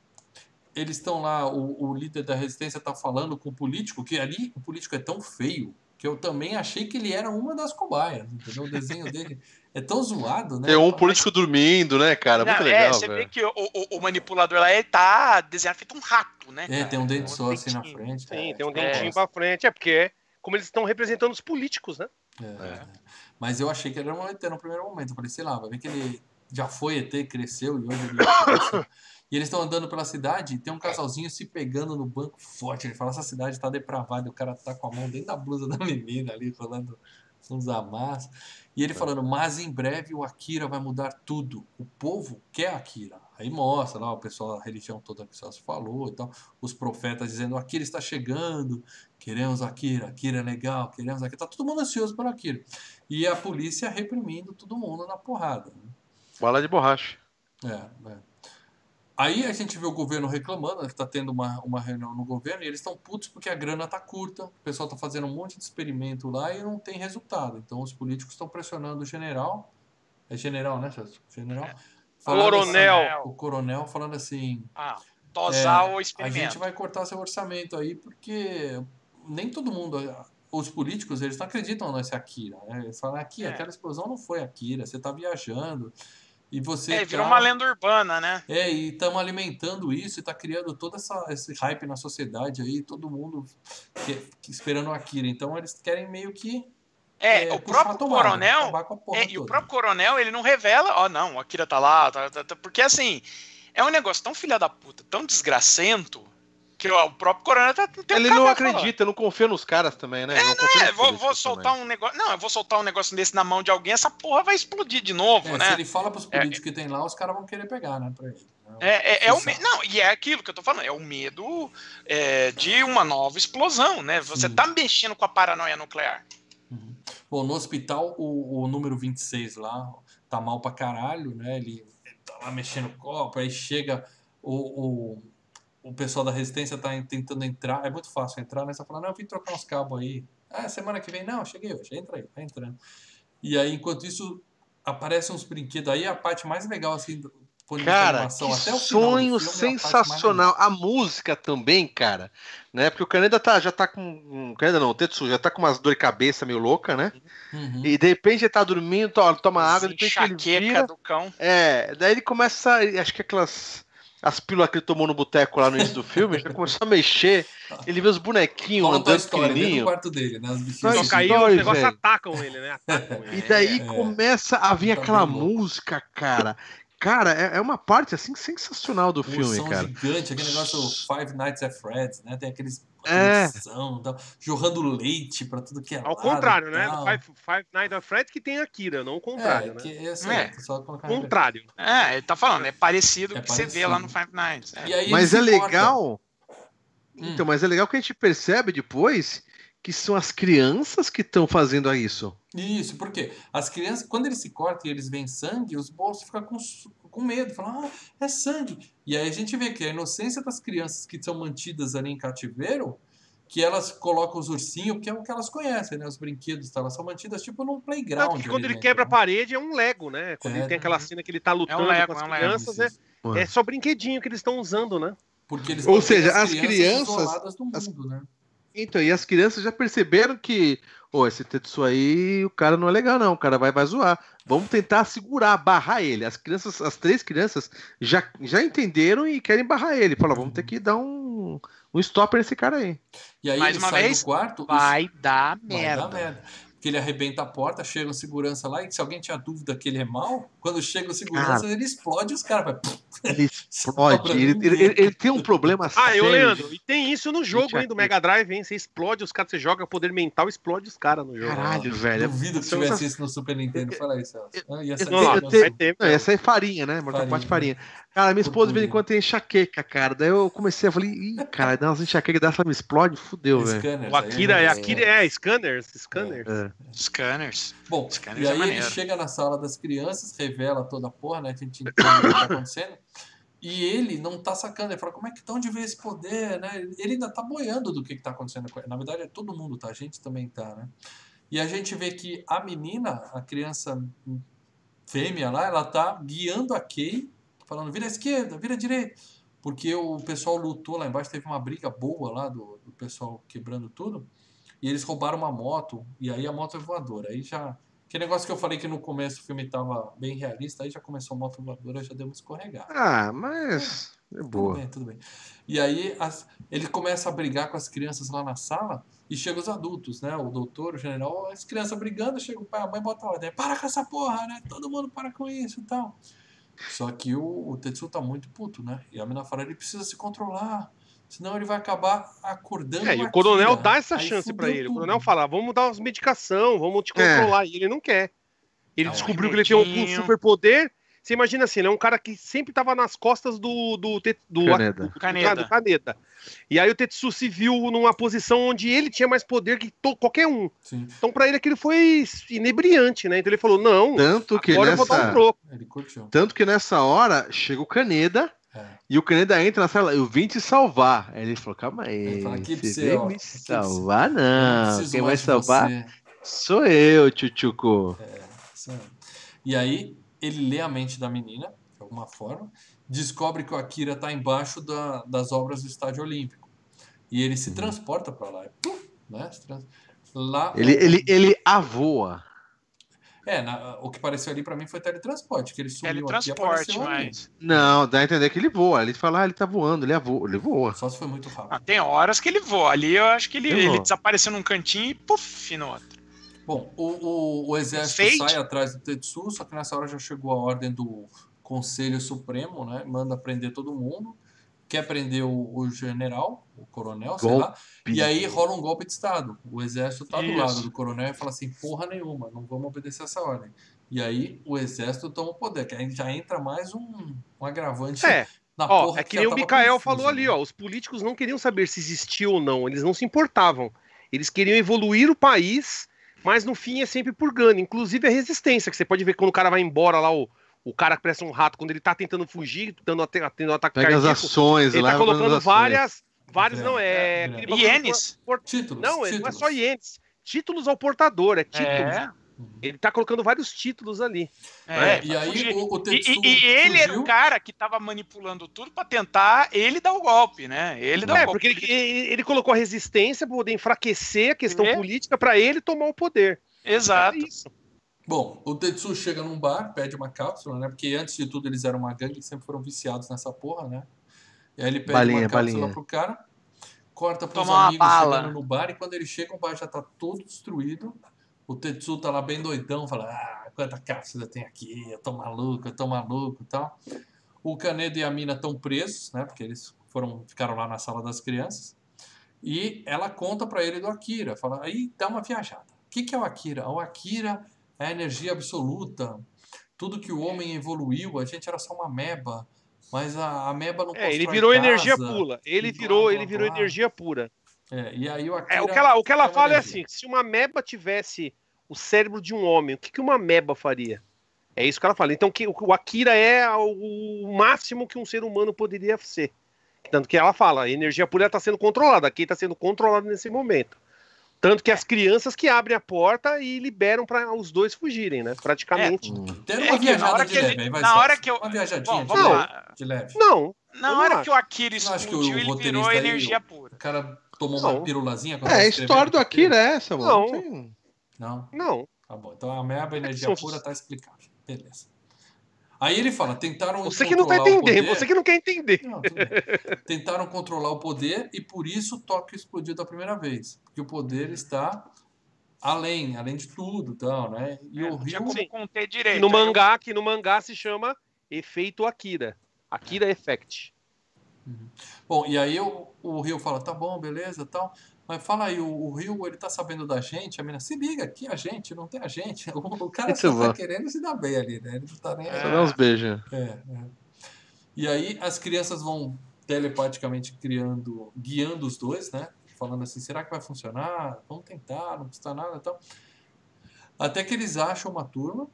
eles estão lá, o, o líder da resistência tá falando com o político, que ali o político é tão feio que eu também achei que ele era uma das cobaias, entendeu? O desenho dele é tão zoado, né? Tem um político dormindo, né, cara? Muito Não, legal. é, você velho. vê que o, o- o manipulador lá, ele tá desenhado feito um rato, né? É, cara? tem um dente Um só assim na dentinho. frente. Sim, é, tem um tipo, dentinho é. pra frente, é porque é como eles estão representando os políticos, né? É. Mas eu achei que era um ET no primeiro momento. Eu falei, sei lá, vai ver que ele já foi ET, cresceu e hoje ele é E eles estão andando pela cidade e tem um casalzinho se pegando no banco forte. Ele fala, essa cidade tá depravada. E o cara tá com a mão dentro da blusa da menina ali, rolando uns amassos. E ele falando, mas em breve o Akira vai mudar tudo. O povo quer Akira. Aí mostra lá o pessoal, a religião toda que só se falou. Então, os profetas dizendo, Akira está chegando. Queremos Akira, Akira é legal, queremos Akira. Tá todo mundo ansioso por Akira. E a polícia reprimindo todo mundo na porrada. né? Bala de borracha. É, é. Aí a gente vê o governo reclamando, que tá tendo uma, uma reunião no governo, e eles estão putos porque a grana tá curta, o pessoal tá fazendo um monte de experimento lá e não tem resultado. Então os políticos estão pressionando o general. É general, né, Celso? General. Falando Coronel. assim- o coronel falando assim: Ah, tosar é, o a experimento. gente vai cortar seu orçamento aí, porque nem todo mundo. Os políticos, eles não acreditam nesse Akira. Né? Eles falam, aqui, É. aquela explosão não foi Akira, você tá viajando. E você. É, virou tá- uma lenda urbana, né? É, e estamos alimentando isso e tá criando todo essa, esse hype na sociedade aí, todo mundo que- que esperando o Akira. Então eles querem meio que. É, é, o próprio tomada, coronel. É, e o próprio coronel, ele não revela, ó, não, o Akira tá lá, tá- tá- tá- porque assim, é um negócio tão filha da puta, tão desgracento, que o próprio coronel tá, não Ele não acredita, não confia nos caras também, né? não É, nos vou, vou políticos soltar também. um negócio. Não, eu vou soltar um negócio desse na mão de alguém, essa porra vai explodir de novo, É, Se né? ele fala pros políticos que tem lá, os caras vão querer pegar, né, pra ele. né? É, é, é o me... Não, e é aquilo que eu tô falando, é o medo é, de uma nova explosão, né? Você Sim. tá mexendo com a paranoia nuclear. Uhum. Bom, no hospital, o, o número 26 lá tá mal pra caralho, né? Ele, ele tá lá mexendo o copo, aí chega o, o, o pessoal da resistência tá en- tentando entrar. É muito fácil entrar, né? Você fala, não, eu vim trocar uns cabos aí. Ah, semana que vem, não, cheguei hoje, entra aí, tá entrando. E aí, enquanto isso, aparecem uns brinquedos. Aí a parte mais legal, assim, do ponto de Cara, que Até o sonho filme, é a sensacional. A música também, cara. Né? Porque o Caneda tá, já tá com. O Caneda não, o Tetsu já tá com umas dor de cabeça meio louca, né? Uhum. E de repente ele tá dormindo, to- toma água, de repente ele vira. do cão. É, daí ele começa. Acho que aquelas. As pílulas que ele tomou no boteco lá no início do filme, já começou a mexer. Ele vê os bonequinhos Toy andando do pequenininho. quarto dele, né? Bichinhos. Só Story, os negócios atacam ele, né? Atacam ele. E daí É. começa a vir Tá aquela música, cara. Cara, é, é uma parte assim sensacional do Um filme, som cara. gigante, aquele negócio Five Nights at Freddy's, né? Tem aqueles É. tal, jorrando leite pra tudo que é Ao lado contrário, né? Five, Five Nights at Freddy's que tem Akira, não o contrário, é, né? que é, É. certo, só colocar Contrário. É, ele tá falando, é parecido com É o que você vê parecido. lá no Five Nights. É. E aí Mas é se corta. legal. Hum. Então, mas é legal que a gente percebe depois que são as crianças que estão fazendo isso. Isso, porque as crianças, quando eles se cortam e eles veem sangue, os bolsos ficam com, com medo, fala, ah, é sangue. E aí a gente vê que a inocência das crianças que são mantidas ali em cativeiro, que elas colocam os ursinhos, que é o que elas conhecem, né? Os brinquedos, tá? elas são mantidas tipo num playground. Tanto que quando ele dentro, quebra a né? parede é um Lego, né? Quando É, ele tem aquela cena que ele tá lutando Lego, com as é um Lego. crianças, é, é só brinquedinho que eles estão usando, né? Porque eles Ou seja, as crianças- isoladas do as- mundo, né? Então, e as crianças já perceberam que, ô, esse Tetsu aí, o cara não é legal, não. O cara vai, vai zoar. Vamos tentar segurar, barrar ele. As crianças, as três crianças já, já entenderam e querem barrar ele. Fala, vamos ter que dar um, um stopper nesse cara aí. E aí Mais ele uma sai vez, do quarto e Vai dar Vai merda. dar merda. Porque ele arrebenta a porta, chega o segurança lá, e se alguém tinha dúvida que ele é mal, quando chega o segurança, ele explode os caras. Ele explode. Ele, ele- ele- ele tem um problema Ah, sério. eu, Leandro, e tem isso no jogo, hein, do aqui. Mega Drive, hein? Você explode os caras, você joga poder mental, explode os caras no jogo. Caralho, velho. Duvido que São tivesse isso no Super Nintendo. Fala isso, Celso. Ah, Não, ter. Não, essa é farinha, né? Mortal Kombat Farinha. farinha. Cara, minha esposa de vez em quando tem enxaqueca, cara. Daí eu comecei, eu falei, ih, cara, dá umas enxaquecas dessa me explode, fudeu, velho. Scanners, O Akira, né? é Akira, é, scanners, scanners. É. Scanners. Bom, Scanners e é aí ele chega na sala das crianças, revela toda a porra, né? Que a gente entende o que tá acontecendo. E ele não tá sacando, ele fala, como é que estão de ver esse poder, né? Ele ainda tá boiando do que, que tá acontecendo com ele. Na verdade, é todo mundo, tá? A gente também tá, né? E a gente vê que a menina, a criança fêmea lá, ela tá guiando a Kay, falando, vira à esquerda, vira à direita. Porque o pessoal lutou lá embaixo, teve uma briga boa lá do, do pessoal quebrando tudo. E eles roubaram uma moto, e aí a moto é voadora. Aí já. Que negócio que eu falei que no começo o filme tava bem realista, aí já começou a moto voadora, já deu uma escorregada. Ah, mas. É Tudo boa. bem, tudo bem. E aí as- ele começa a brigar com as crianças lá na sala e chega os adultos, né? O doutor, o general, as crianças brigando, chega o pai, a mãe bota a ordem. Para com essa porra, né? Todo mundo para com isso e tal. Só que o, o Tetsu tá muito puto, né? E a mina fala, ele precisa se controlar. Senão ele vai acabar acordando É, e o coronel dá essa Aí chance pra fudeu ele. O tudo. coronel fala, vamos dar umas medicação, vamos te É. controlar. E ele não quer. Ele Dá um descobriu que ele tem um, um superpoder. Você imagina assim, ele é um cara que sempre tava nas costas do, do, do, Kaneda. do, do, Kaneda. do Kaneda. E aí o Tetsu se viu numa posição onde ele tinha mais poder que to- qualquer um. Sim, Então pra ele aquilo foi inebriante, né? Então ele falou, não, Tanto que agora eu vou dar um nessa. troco. Tanto que nessa hora chega o Caneda É. e o Caneda entra na sala. Eu vim te salvar. Aí ele falou: calma aí. Ele fala, "Aqui pra você você, ó, me salvar, Eu não. preciso Quem vai salvar você." sou eu, Tchutchuco. Aí. E aí ele lê a mente da menina, de alguma forma, descobre que o Akira está embaixo da- das obras do Estádio Olímpico. E ele Uhum. se transporta para lá. Né? Trans- Lá, Ele, ele, ele avoa. É, na- o que pareceu ali para mim foi teletransporte, que ele sumiu aqui e Teletransporte, ali. mas. Não, dá a entender que ele voa. Ele fala, ah, ele tá voando, ele voa. Ele voa. Só se foi muito rápido. Ah, tem horas que ele voa. Ali eu acho que ele, ele vou. desapareceu num cantinho e puf, no outro. Bom, o, o, o exército Fate. sai atrás do Tetsu, só que nessa hora já chegou a ordem do Conselho Supremo, né? Manda prender todo mundo. Quer prender o, o general, o coronel, sei Golpe. lá. E aí rola um golpe de Estado. O exército tá do Isso. lado do coronel e fala assim: porra nenhuma, não vamos obedecer essa ordem. E aí o exército toma o poder, que aí já entra mais um, um agravante É, na Ó, porra é que já nem o Mikael confusa, falou ali, né? ó. Os políticos não queriam saber se existia ou não, eles não se importavam. Eles queriam evoluir o país, mas no fim é sempre por ganho. Inclusive a resistência, que você pode ver quando o cara vai embora lá, o, o cara que parece um rato, quando ele tá tentando fugir, tentando ate- tendo um ataque Pega as cardíaco, ações ele lá. tá as colocando ações. várias. Vários É, não, é. é, é. Ienes? por- Títulos. Não, ele não é títulos. só ienes. Títulos ao portador, é títulos. É. Ele tá colocando vários títulos ali. É, e aí o, o E, Tetsu e- e ele era fugiu. o cara que tava manipulando tudo pra tentar ele dar o golpe, né? Ele dá É, o golpe. porque ele, ele- colocou a resistência pra poder enfraquecer a questão É. política pra ele tomar o poder. Exato. É. Bom, o Tetsu chega num bar, pede uma cápsula, né? Porque antes de tudo eles eram uma gangue, sempre foram viciados nessa porra, né? E aí ele pede Balinha, uma cápsula balinha. pro cara, corta pros Toma amigos chegando no bar, e quando ele chega, o bar já tá todo destruído. O Tetsu tá lá bem doidão, fala, ah, quanta cápsula tem aqui, eu tô maluco, eu tô maluco e tal. O Kaneda e a mina estão presos, né? Porque eles foram, ficaram lá na sala das crianças. E ela conta pra ele do Akira, fala, aí dá uma viajada. O que, que é o Akira? O Akira é a energia absoluta. Tudo que o homem evoluiu, a gente era só uma meba. Mas a, meba não É, ele virou casa. energia pura. Ele e blá, virou, blá, ele virou blá. energia pura. É, e aí o Akira É, o que ela, o que ela é fala é assim: se uma meba tivesse o cérebro de um homem, o que, que uma meba faria? É isso que ela fala. Então, que, o Akira é o máximo que um ser humano poderia ser. Tanto que ela fala, a energia pura está sendo controlada. Aqui está sendo controlada nesse momento. Tanto que as crianças que abrem a porta e liberam para os dois fugirem, né? Praticamente. Tendo É uma que na viajada hora de que ele- leve, aí vai na hora que eu- Uma viajadinha Bom, de, leve, de leve. Não, Na hora que o Akira explodiu, ele virou energia pura. O cara tomou Não. uma pirulazinha. quando É, a tava história escrevendo do o Akira roteiro? é essa, mano. Não. Não Não? não. Tá bom. Então a merda energia São- pura tá explicado. Beleza. Aí ele fala, tentaram Você que não tá o entendendo, poder. você que não quer entender. Não. Tentaram controlar o poder e por isso Tóquio explodiu da primeira vez. Porque o poder está além, além de tudo, tal, né? E o Não tinha Rio como conter E direito. no Aí mangá, que no mangá se chama Efeito Akira. Akira Effect. Bom, e aí o, o Rio fala, tá bom, beleza, tal. Mas fala aí, o, o Rio, ele tá sabendo da gente, a menina, se liga, aqui a gente, não tem a gente. O, o cara Muito só tá querendo se dar bem ali, né? Ele não tá nem aí. Só dá uns beijos. É, é. E aí as crianças vão telepaticamente criando, guiando os dois, né? Falando assim, será que vai funcionar? Vamos tentar, não custa nada e tal. Até que eles acham uma turma,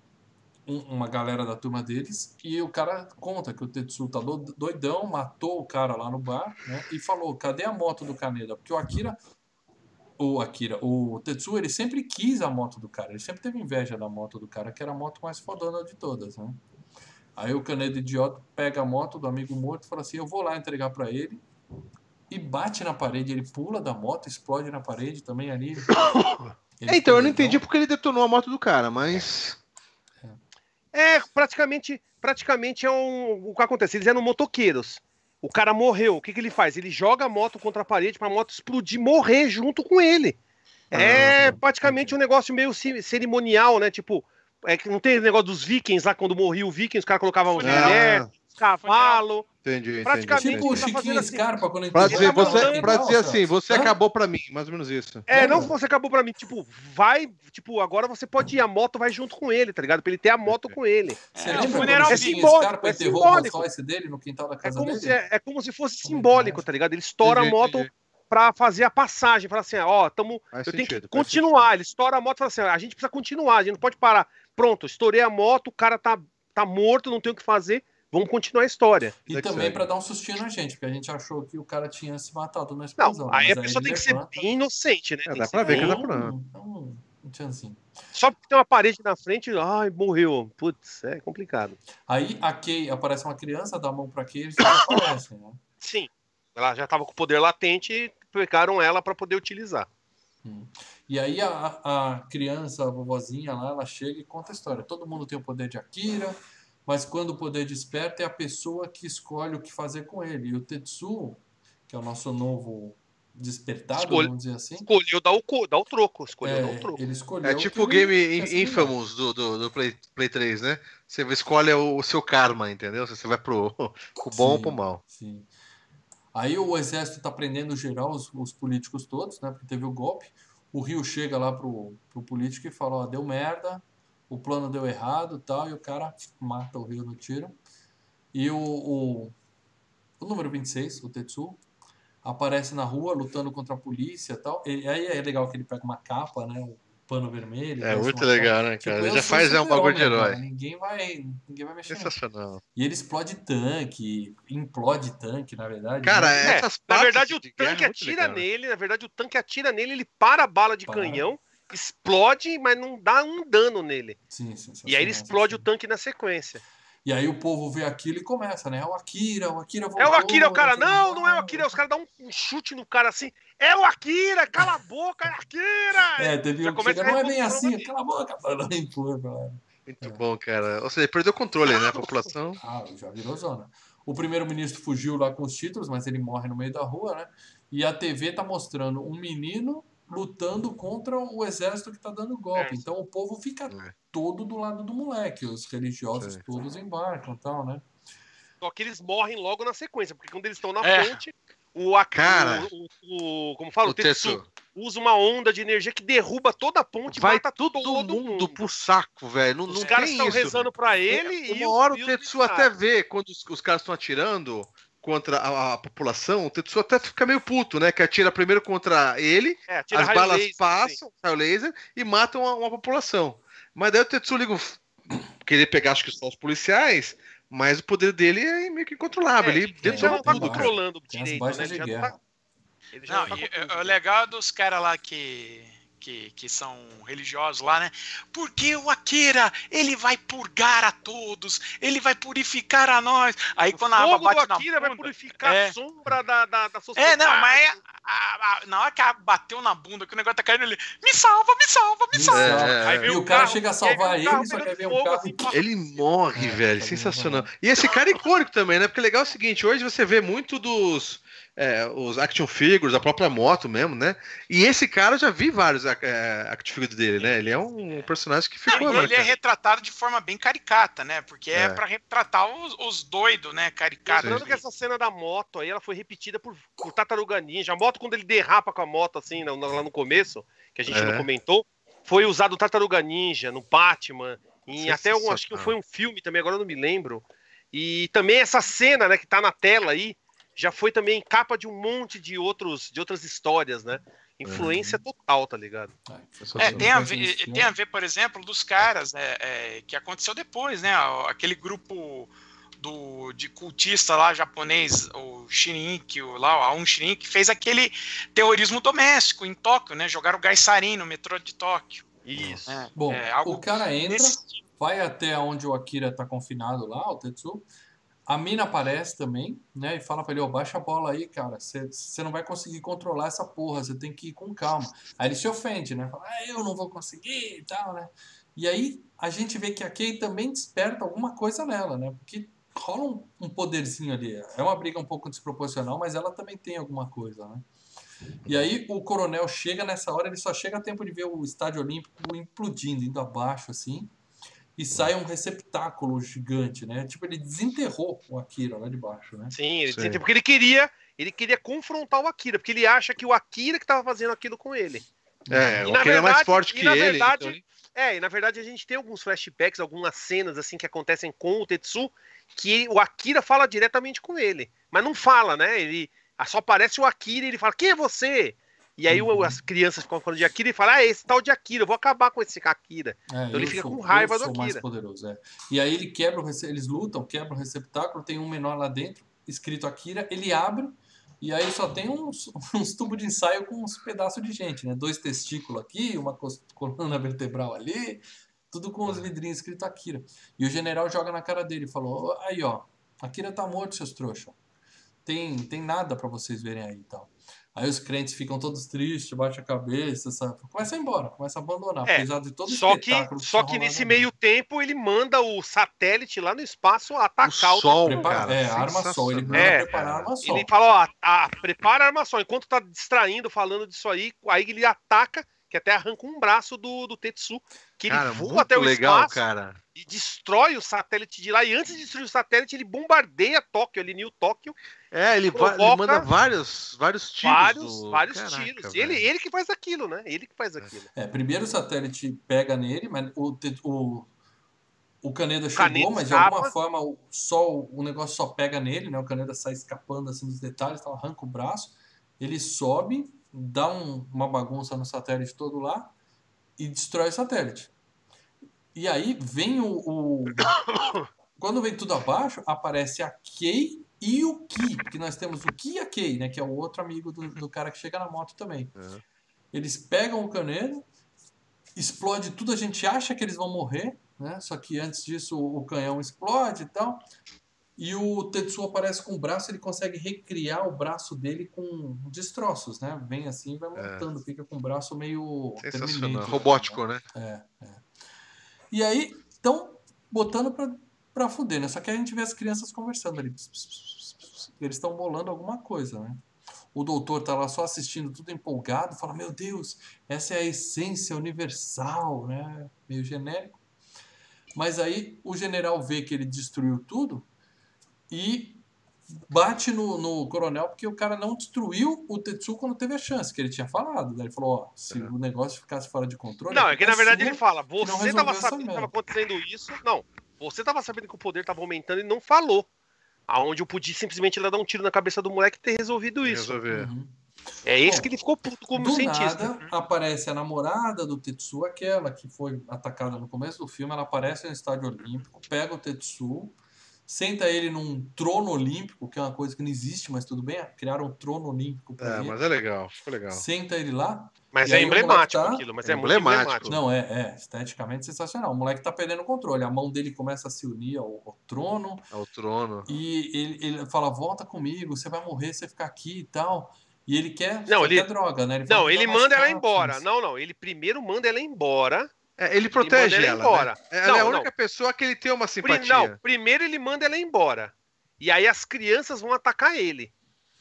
uma galera da turma deles, e o cara conta que o Tetsu tá do- doidão, matou o cara lá no bar, né? E falou, cadê a moto do Kaneda? Porque o Akira, o Akira, o Tetsu, ele sempre quis a moto do cara, ele sempre teve inveja da moto do cara, que era a moto mais fodona de todas, né? Aí o Kaneda idiota pega a moto do amigo morto e fala assim, eu vou lá entregar pra ele, e bate na parede, ele pula da moto, explode na parede também ali. Ele É, então, eu não entendi porque ele detonou a moto do cara, mas. É, praticamente, praticamente é um, o que acontece. Eles eram motoqueiros. O cara morreu. O que, que ele faz? Ele joga a moto contra a parede pra moto explodir, morrer junto com ele. É Ah, praticamente um negócio meio ce- cerimonial, né? Tipo, é que não tem negócio dos vikings lá, quando morria o vikings, os caras colocavam Funeral. mulher, cavalo. Entendi, entendi. Praticamente- entendi. Tipo o tá fazendo Chiquinho assim. Scarpa quando Pra dizer, a você, pra dizer assim, você Hã? acabou pra mim, mais ou menos isso. É, não você acabou pra mim, tipo, vai, tipo, agora você pode ir, a moto vai junto com ele, tá ligado? Pra ele ter a moto com ele. É, o quando funeral o é simbólico, Scarpa é enterrou o simbólico. Dele no quintal da É casa como, dele? se, é, é como se fosse é simbólico, tá ligado? Ele estoura a Entendi, moto entendi. pra fazer a passagem, fala assim, ó, tamo, Faz eu tenho que sentido, continuar. Ele estoura a moto e fala assim, ó, a gente precisa continuar, a gente não pode parar. Pronto, estourei a moto, o cara tá, tá morto, não tem o que fazer, vamos continuar a história. E também pra dar um sustinho na gente, porque a gente achou que o cara tinha se matado na Não, explosão. aí mas a pessoa ele tem que ser bem inocente, né? É, dá pra ser ver que dá pra- um, um. Só porque tem uma parede na frente, ai, morreu. Putz, é complicado. Aí a Kay aparece uma criança, dá a mão pra Kay e eles desaparecem, né? Sim, ela já tava com o poder latente e pegaram ela pra poder utilizar. E aí a, a criança, a vovozinha lá, ela chega e conta a história. Todo mundo tem o poder de Akira, mas quando o poder desperta é a pessoa que escolhe o que fazer com ele. E o Tetsu, que é o nosso novo despertado, Escolhe- vamos dizer assim, Escolheu dar o, dar o troco, escolheu dar é, o troco. ele escolheu. É tipo o game. Infamous do, do, do Play, Play 3, né? Você escolhe o, o seu karma, entendeu? Você vai pro, pro bom ou Sim. pro mal. Sim. Aí o exército tá prendendo geral, os, os políticos todos, né? Porque teve o golpe. O Rio chega lá pro, pro político e fala, ó, deu merda, o plano deu errado tal, e o cara mata o Rio no tiro. E o, o, o número 26, o Tetsu, aparece na rua lutando contra a polícia e tal. E aí é legal que ele pega uma capa, né? O pano vermelho. É parece muito capa. legal, né, Tipo, cara? eu Ele já sou faz é um bagulho de herói. cara, Ninguém vai, ninguém vai mexer. Sensacional. E ele explode tanque, implode tanque, na verdade. Cara, né? É, Na verdade, o tanque é atira legal, né? nele, na verdade, o tanque atira nele, ele para a bala de Para. canhão, explode, mas não dá um dano nele. Sim, sim, E aí ele explode o tanque. na sequência. E aí o povo vê aquilo e começa, né? É o Akira, o Akira voltou. É o Akira, o cara, não, não é o Akira. Os caras dão um chute no cara assim. É o Akira, cala a boca, é o Akira! É, teve um que começa chega, a não é bem assim, ali. cala a boca, mano. Empurra, galera. Muito É. bom, cara. Ou seja, ele perdeu o controle, né? A população. Ah, já virou zona. O primeiro-ministro fugiu lá com os títulos, mas ele morre no meio da rua, né? E a TV tá mostrando um menino lutando contra o exército que tá dando golpe. É. Então o povo fica É. todo do lado do moleque. Os religiosos Sim. todos embarcam e tal, né? Só que eles morrem logo na sequência, porque quando eles estão na É. ponte, o Akira, Cara. o, o, o- como fala, o, O Tetsu, Tetsu. usa uma onda de energia que derruba toda a ponte e Vai mata todo, todo mundo pro saco, velho. Não, Os não caras estão rezando pra ele Uma e hora e o Tetsu até vê quando os, os caras estão atirando contra a, a população, o Tetsu até fica meio puto, né? Que atira primeiro contra ele, É, as balas laser, passam, sai o laser e matam a- uma população. Mas daí o Tetsu liga querer pegar, acho que só os policiais, mas o poder dele é meio que incontrolável. É, ele ele já não tá tudo, controlando direito, né? Ele já tá- ele já Não, tá e, controlando. é, o legal dos caras lá que, que, que são religiosos lá, né? Porque o Akira, ele vai purgar a todos, ele vai purificar a nós. Aí O quando a água bate na Akira vai bunda... purificar É. a sombra da, da, da sociedade. É, não, mas a- a- a- na hora que a bateu na bunda, que o negócio tá caindo, ele me salva, me salva, me Me salva. É, Aí é. E o cara carro, chega a salvar carro ele, só que aí pegando vem um carro assim. Ele morre, É, velho. tá Sensacional. E esse cara é icônico também, né? Porque legal é o seguinte: hoje você vê muito dos. É, os action figures, a própria moto mesmo, né? E esse cara eu já vi vários é, action figures dele, né? Ele é um personagem que ficou, Não, e ele é retratado de forma bem caricata, né? Porque é, É. pra retratar os, os doidos, né? Caricatos. Lembrando que essa cena da moto aí, ela foi repetida por, por Tartaruga Ninja. A moto, quando ele derrapa com a moto, assim, lá no começo, que a gente É. não comentou, foi usado o Tartaruga Ninja, no Batman, em até acho que foi um filme também, agora eu não me lembro. E também essa cena, né, que tá na tela aí, já foi também capa de um monte de, outros, de outras histórias, né? Influência total, tá ligado? É, tem a, ver, tem a ver, por exemplo, dos caras né, é, que aconteceu depois, né? Aquele grupo do, de cultista lá japonês, o Shiniki, o, lá, o Aum que fez aquele terrorismo doméstico em Tóquio, né? Jogaram gás sarin no metrô de Tóquio. Isso. É, Bom, é, algo o cara entra, tipo. vai até onde o Akira tá confinado lá, o Tetsu. A mina aparece também, né? E fala pra ele, ó, baixa a bola aí, cara. Você não vai conseguir controlar essa porra, você tem que ir com calma. Aí ele se ofende, né? Fala, ah, eu não vou conseguir e tal, né? E aí a gente vê que a Kay também desperta alguma coisa nela, né? Porque rola um, um poderzinho ali. É uma briga um pouco desproporcional, mas ela também tem alguma coisa, né? E aí o coronel chega nessa hora, ele só chega a tempo de ver o estádio olímpico implodindo, indo abaixo assim, e sai um receptáculo gigante, né? Tipo, ele desenterrou o Akira lá de baixo, né? Sim, ele, Sim. porque ele queria, ele queria confrontar o Akira, porque ele acha que o Akira que tava fazendo aquilo com ele. É, E o na Akira é mais verdade- forte que na ele. verdade- então É, e na verdade a gente tem alguns flashbacks, algumas cenas assim que acontecem com o Tetsu, que o Akira fala diretamente com ele, mas não fala, né? Ele só aparece o Akira e ele fala: "Quem é você?" E aí Uhum. as crianças ficam falando de Akira e falam: "Ah, esse tal de Akira, eu vou acabar com esse Akira". É, Então ele fica sou- com raiva do sou mais Akira. poderoso, é. E aí ele quebra eles lutam, quebra o receptáculo, tem um menor lá dentro, escrito Akira, ele abre e aí só tem uns, uns tubos de ensaio com uns pedaços de gente, né? Dois testículos aqui, uma coluna vertebral ali, tudo com os vidrinhos escrito Akira. E o general joga na cara dele e falou: "Ó, aí ó, Akira tá morto, seus trouxa. Tem, tem nada pra vocês verem aí e tal. Aí os crentes ficam todos tristes, baixam a cabeça, sabe? Começa a ir embora, começa a abandonar, É, apesar de todo o Só que, espetáculo só tá que nesse meio tempo ele manda o satélite lá no espaço atacar o, sol, Prepara- cara. é, a arma sol. Ele manda É, preparar a arma sol. Ele fala, ó, a- prepara a armação. Enquanto tá distraindo, falando disso aí, aí ele ataca, que até arranca um braço do, do Tetsu, que ele Cara, voa muito até o legal, espaço cara. e destrói o satélite de lá. E antes de destruir o satélite, ele bombardeia Tóquio, ele New Tóquio, É, ele, va- ele Provoca manda vários, vários tiros. vários, do- vários Caraca, tiros. velho. Ele, ele que faz aquilo, né? Ele que faz aquilo. É, primeiro o satélite pega nele, mas o, o, o Caneda chegou, Caneda mas de alguma forma o, só, o negócio só pega nele, né? O Caneda sai escapando assim dos detalhes, então arranca o braço, ele sobe, dá um- uma bagunça no satélite todo lá e destrói o satélite. E aí vem o, o- quando vem tudo abaixo, aparece a Kay e o Ki, porque nós temos o Ki e a Kay, né? Que é o outro amigo do, do cara que chega na moto também. Uhum. Eles pegam o Caneda, explode tudo, a gente acha que eles vão morrer, né? Só que antes disso o o canhão explode e tal. E o Tetsuo aparece com o braço, ele consegue recriar o braço dele com destroços, né? Vem assim e vai montando, fica com o braço meio Sensacional. Robótico, né? é, é. E aí, estão botando pra, pra fuder, né? Só que a gente vê as crianças conversando ali. Eles estão bolando alguma coisa, né? O doutor tá lá só assistindo, tudo empolgado, fala: Meu Deus, essa é a essência universal, né? Meio genérico. Mas aí o general vê que ele destruiu tudo e bate no, no coronel porque o cara não destruiu o Tetsu quando teve a chance, que ele tinha falado. Né? Ele falou: Ó, se o negócio ficasse fora de controle. Não, a é que na verdade ele fala, não você tava sabendo que merda." tava acontecendo isso. Não, você tava sabendo que o poder tava aumentando e não falou. Aonde eu podia simplesmente dar um tiro na cabeça do moleque e ter resolvido isso. Resolver. Uhum. É esse Bom, que ele ficou puto como Do cientista. nada, aparece a namorada do Tetsu, aquela que foi atacada no começo do filme. Ela aparece no estádio olímpico, pega o Tetsu, senta ele num trono olímpico, que é uma coisa que não existe, mas tudo bem. Criaram um trono olímpico pra É, ele. mas é legal, ficou legal. Senta ele lá. Mas é emblemático tá- aquilo, mas É é, emblemático. emblemático. Não, é, é esteticamente sensacional. O moleque tá perdendo o controle. A mão dele começa a se unir ao, ao trono. Ao trono. E ele, ele fala: volta comigo, você vai morrer, você ficar aqui e tal. E ele quer, Não, ele- quer droga, né? Ele Não, ele manda ela mais embora. Não, não, ele primeiro manda ela embora. É, ele protege manda ela. ela embora. né? Ela Não, é a não. única pessoa que ele tem uma simpatia. Não, primeiro ele manda ela embora. E aí as crianças vão atacar ele.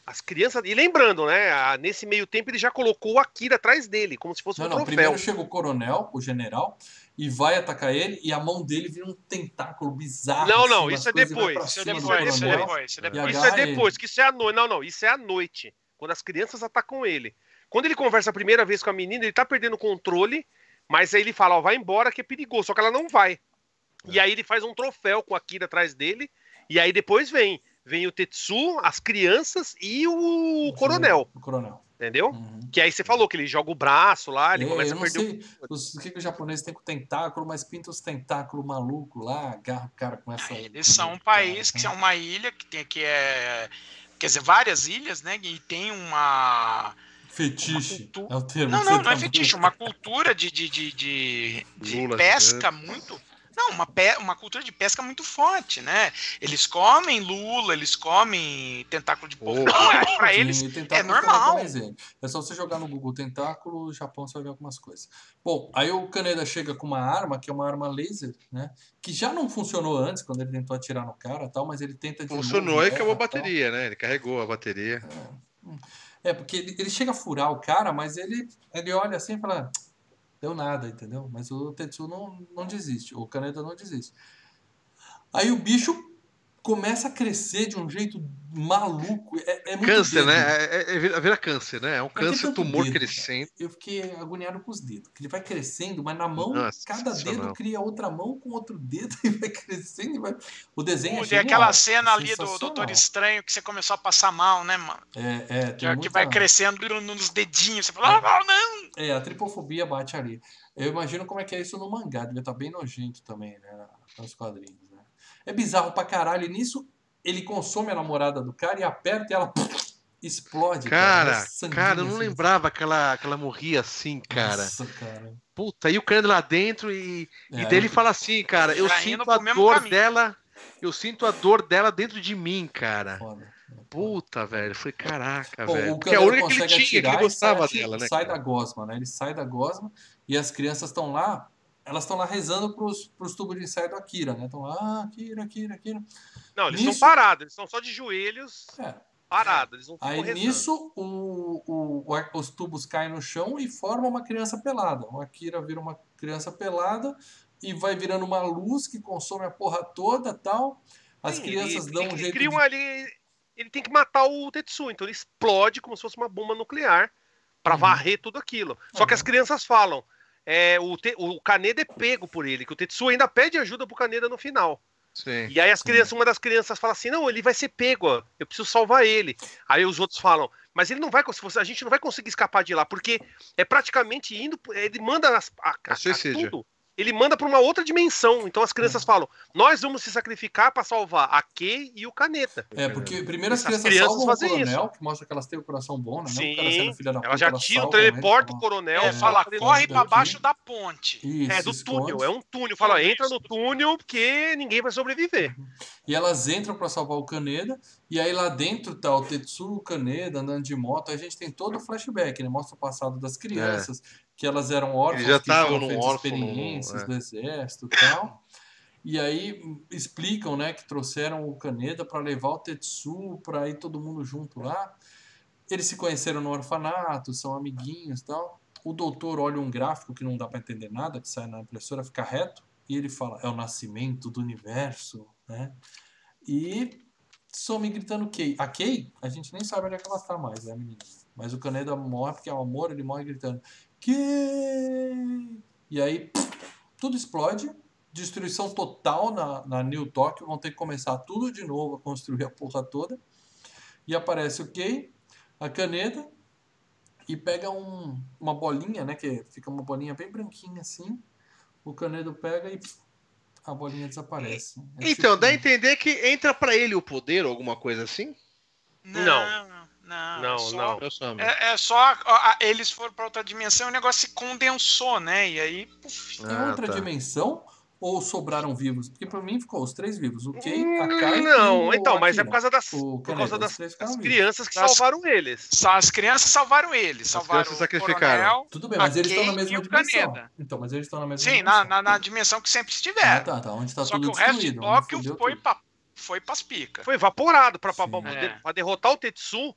As crianças. E lembrando, né? a- Nesse meio tempo ele já colocou o Akira atrás dele, como se fosse Não, um não, troféu. primeiro chega o coronel, o general, e vai atacar ele, e a mão dele vira um tentáculo bizarro. Não, assim, não, umas isso é depois, Isso é cima do depois, isso é depois, isso é depois. Isso é ele. depois, que isso é à noite. Não, não, isso é à noite. Quando as crianças atacam ele. Quando ele conversa a primeira vez com a menina, ele tá perdendo o controle, mas aí ele fala, ó, vai embora que é perigoso, só que ela não vai. E aí ele faz um troféu com a Akira atrás dele, e aí depois vem, vem o Tetsu, as crianças e o coronel, O coronel. entendeu? Uhum. Que aí você falou que ele joga o braço lá, ele É, começa eu a perder o sei os- o que, que os japoneses têm com tentáculo, mas pinta os tentáculos maluco lá, agarra o cara com essa. Eles são um país que é uma ilha que tem que é quer dizer várias ilhas, né? E tem uma Fetiche. Cultu- É o termo. não não não é tá fetiche, uma cultura de de, de, de, de Lula pesca gigante. muito não, uma, pe uma cultura de pesca muito forte, né? Eles comem lula, eles comem tentáculo de porco. Oh. Não, é, pra Sim, eles é também normal. É só você jogar no Google tentáculo, Japão, você vai ver algumas coisas. Bom, aí o Kaneda chega com uma arma, que é uma arma laser, né? Que já não funcionou antes, quando ele tentou atirar no cara e tal, mas ele tenta de Funcionou novo, e acabou a tal. bateria, né? Ele carregou a bateria. É, porque ele, ele chega a furar o cara, mas ele, ele olha assim e fala, deu nada, entendeu? Mas o Tetsu não, não desiste, o Kaneda não desiste. Aí o bicho começa a crescer de um jeito maluco. É, é muito Câncer, dedo. né? É, é- é- vira, câncer, né? É um tem câncer tumor dedo, ele sente. Eu fiquei agoniado com os dedos. Que ele vai crescendo, mas na mão, Nossa, cada dedo cria outra mão com outro dedo e vai crescendo. E vai... O desenho é Tem genial, aquela cena ali do. Doutor Estranho que você começou a passar mal, né, mano? É, é, Que, tem que muita- vai crescendo nos dedinhos. Você fala, ah, não! É, a tripofobia bate ali. Eu imagino como é que é isso no mangá. Devia estar bem nojento também, né? Nos quadrinhos? É bizarro pra caralho. E nisso, ele consome a namorada do cara e aperta e ela explode. Cara, sanguinho cara, eu não assim. lembrava que ela, que ela morria assim, cara. Nossa, cara. Puta, e o Kaneda lá dentro e, e É, dele fala assim, cara, eu sinto a dor caminho. dela, eu sinto a dor dela dentro de mim, cara. Foda. É Puta, velho, foi caraca, Bom, velho. Porque é a única que ele tinha, que atirar ele e sai gostava ati- dela, né? Sai cara? da gosma, né? Ele sai da gosma e as crianças estão lá, elas estão lá rezando pros, pros tubos de ensaio do Akira, né? Estão lá, ah, Akira, Akira, Akira. Não, eles Nisso- estão parados, eles estão só de joelhos, É. parados. Eles não Aí rezando. nisso o, o- os tubos caem no chão e formam uma criança pelada. O Akira vira uma criança pelada e vai virando uma luz que consome a porra toda tal. As Sim, crianças ele- dão ele- um ele jeito cria de... ali- ele tem que matar o Tetsu, então ele explode como se fosse uma bomba nuclear pra Uhum. varrer tudo aquilo. Só que Uhum. as crianças falam, é, o, Te- o Kaneda é pego por ele, que o Tetsu ainda pede ajuda pro Kaneda no final. Sim. E aí as Sim. crianças, uma das crianças fala assim, não, ele vai ser pego, ó, eu preciso salvar ele. Aí os outros falam, mas ele não vai conseguir, a gente não vai conseguir escapar de lá, porque é praticamente indo, ele manda as- a, a- É suicídio. tudo, ele manda pra uma outra dimensão. Então as Uhum. crianças falam, nós vamos se sacrificar pra salvar a Kei e o Caneta. É, porque primeiro as crianças, crianças salvam o fazem coronel, que mostra que elas têm o coração bom, né? Sim, sendo filha da Ela puta, já tira, o coronel, É, É, fala, ele corre daqui. pra baixo da ponte. Isso, É, do se túnel, esconde. é um túnel. Fala, entra no isso. túnel porque ninguém vai sobreviver. E elas entram pra salvar o Kaneda, e aí lá dentro tá o Tetsu, o Kaneda andando de moto. A gente tem todo o flashback, né? Mostra o passado das crianças, que elas eram órfãs, já que órfão, experiências é. do exército e tal. E aí explicam, né, que trouxeram o Kaneda para levar o Tetsu para ir todo mundo junto lá. Eles se conheceram no orfanato, são amiguinhos e tal. O doutor olha um gráfico que não dá para entender nada, que sai na impressora, fica reto, e ele fala: é o nascimento do universo, né? E some gritando Kay. A Kay, a gente nem sabe onde é que ela tá mais, é a menina. Mas o Kaneda morre porque é o amor, ele morre gritando Kay! E aí, tudo explode. Destruição total na, na New Tokyo. Vão ter que começar tudo de novo a construir a porra toda. E aparece o Kay, a Kaneda e pega um, uma bolinha, né? Que fica uma bolinha bem branquinha assim. O Canedo pega e pff, a bolinha desaparece. É Então, tipo- dá a entender que entra pra ele o poder ou alguma coisa assim? Não, Não. Não, Não, é só- não. É, é só a- a- eles foram pra outra dimensão e o negócio se condensou, né? E aí, puf, Tem Ah, outra tá. dimensão ou sobraram vivos? Porque pra mim ficou os três vivos. O Kay, a Hum, Kai e Não, o então, mas é Akira. por causa das, O por causa das, das crianças que Das- salvaram eles. só as crianças salvaram eles. Salvaram crianças o sacrificaram. coronel. Tudo bem, mas eles estão na mesma dimensão. Caneda. Então, mas eles estão na mesma Sim, dimensão. na, na, na dimensão que sempre Ah, estiveram. tá, tá. Onde tá Só que tudo o resto de Tóquio foi, pra, foi pras picas. Foi evaporado Sim. pra, É. pra derrotar o Tetsu.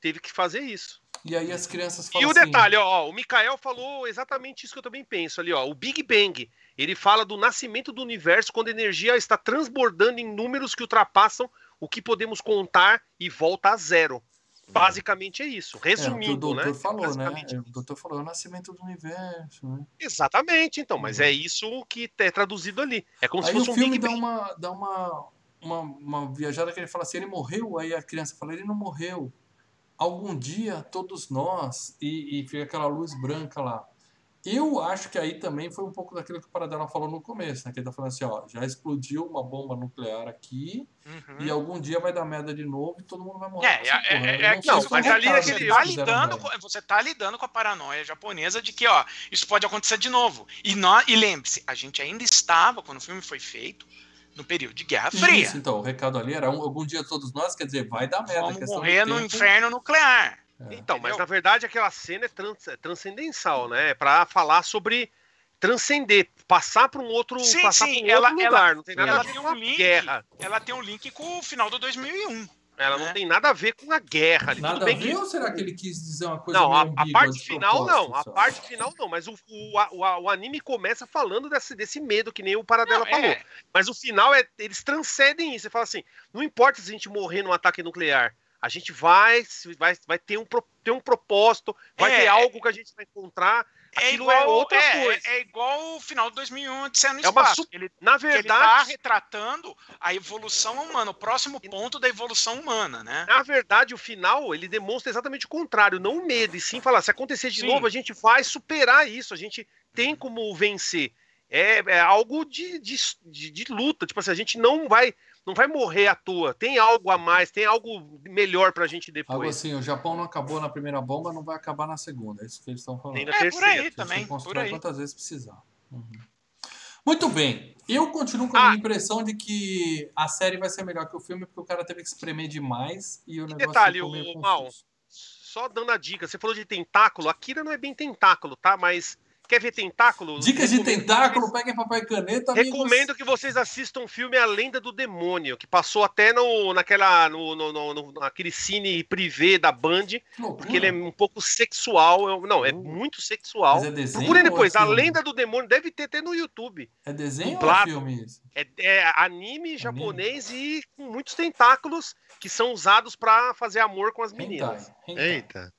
Teve que fazer isso. E aí as crianças E falam o assim, detalhe, ó, ó, o Mikael falou exatamente isso que eu também penso ali, ó. O Big Bang, ele fala do nascimento do universo quando a energia está transbordando em números que ultrapassam o que podemos contar e volta a zero. Basicamente é isso. É, o que o Resumindo, doutor né? falou, né? É, O doutor falou é o nascimento do universo, né? Exatamente, então, mas Uhum. é isso que é traduzido ali. É como Aí se fosse o um filme Big dá Bang. uma, dá uma, uma, uma viajada que ele fala assim, ele morreu, aí a criança fala, ele não morreu. Algum dia, todos nós, e, e fica aquela luz branca lá. Eu acho que aí também foi um pouco daquilo que o Paradela falou no começo, né? Que ele tá falando assim, ó, já explodiu uma bomba nuclear aqui, Uhum. e algum dia vai dar merda de novo e todo mundo vai morrer. É, essa é, porra, né? é, é não não, mas ali aquele- que tá, fizeram lidando com, você tá lidando com a paranoia japonesa de que, ó, isso pode acontecer de novo. E, nó- e lembre-se, a gente ainda estava, quando o filme foi feito, no período de Guerra Fria. Isso, então, o recado ali era um- algum dia todos nós, quer dizer, vai dar merda. Vamos morrer no inferno nuclear. É. Então, mas na verdade aquela cena é, trans, é transcendental, né? É pra falar sobre transcender, passar para um outro, Sim, passar sim, pra um ela- outro ela- lugar. não tem nada ela a ver tem com um link. guerra. Ela tem um link com o final do 2001. Ela né? não tem nada a ver com a guerra. ali. Nada Tudo a bem ver que ou será que ele quis dizer uma coisa Não, a, meio a parte final não, propósito, a só? parte final não, mas o, o, a- o, anime começa falando desse, desse medo que nem o Paradela Não, falou. é, Mas o final é, eles transcendem isso. Você fala assim, não importa se a gente morrer num ataque nuclear, a gente vai, vai, vai ter, um, pro- ter um propósito, vai É, ter algo que a gente vai encontrar. É Aquilo igual, é outra é, coisa. é igual o final do 2001 Odisseia no É uma Espaço. su- Ele, Na que ele tá verdade, retratando a evolução humana, o próximo ponto da evolução humana, né? na verdade, o final ele demonstra exatamente o contrário, não o medo, e sim falar, se acontecer de Sim. novo, a gente vai superar isso, a gente tem como vencer. É, é algo de, de, de, de luta, tipo assim, a gente não vai não vai morrer à toa, tem algo a mais, tem algo melhor pra gente Algo depois. assim, o Japão não acabou na primeira bomba, não vai acabar na segunda. É isso que eles estão falando. Tem na É, por terceira. aí Eles também, que por aí. quantas vezes precisar. Uhum. Muito bem. Eu continuo com a Ah. minha impressão de que a série vai ser melhor que o filme, porque o cara teve que espremer demais e o negócio detalhe, ficou meio o Mal. Só dando a dica, você falou de tentáculo, Akira não é bem tentáculo, tá? Mas quer ver tentáculo? Dicas de tentáculo, peguem papel e caneta, amigos. Recomendo que vocês assistam o filme A Lenda do Demônio, que passou até no, naquela, no, no, no- naquele cine privê da Band, loucura. porque ele é um pouco sexual. eu- Não, é Uh. muito sexual. Mas é desenho Procurem é depois, A filme? Lenda do Demônio, deve ter até no YouTube. É desenho ou é filme isso? É, é anime japonês e com muitos tentáculos que são usados pra fazer amor com as meninas. Hentai. hentai. Eita.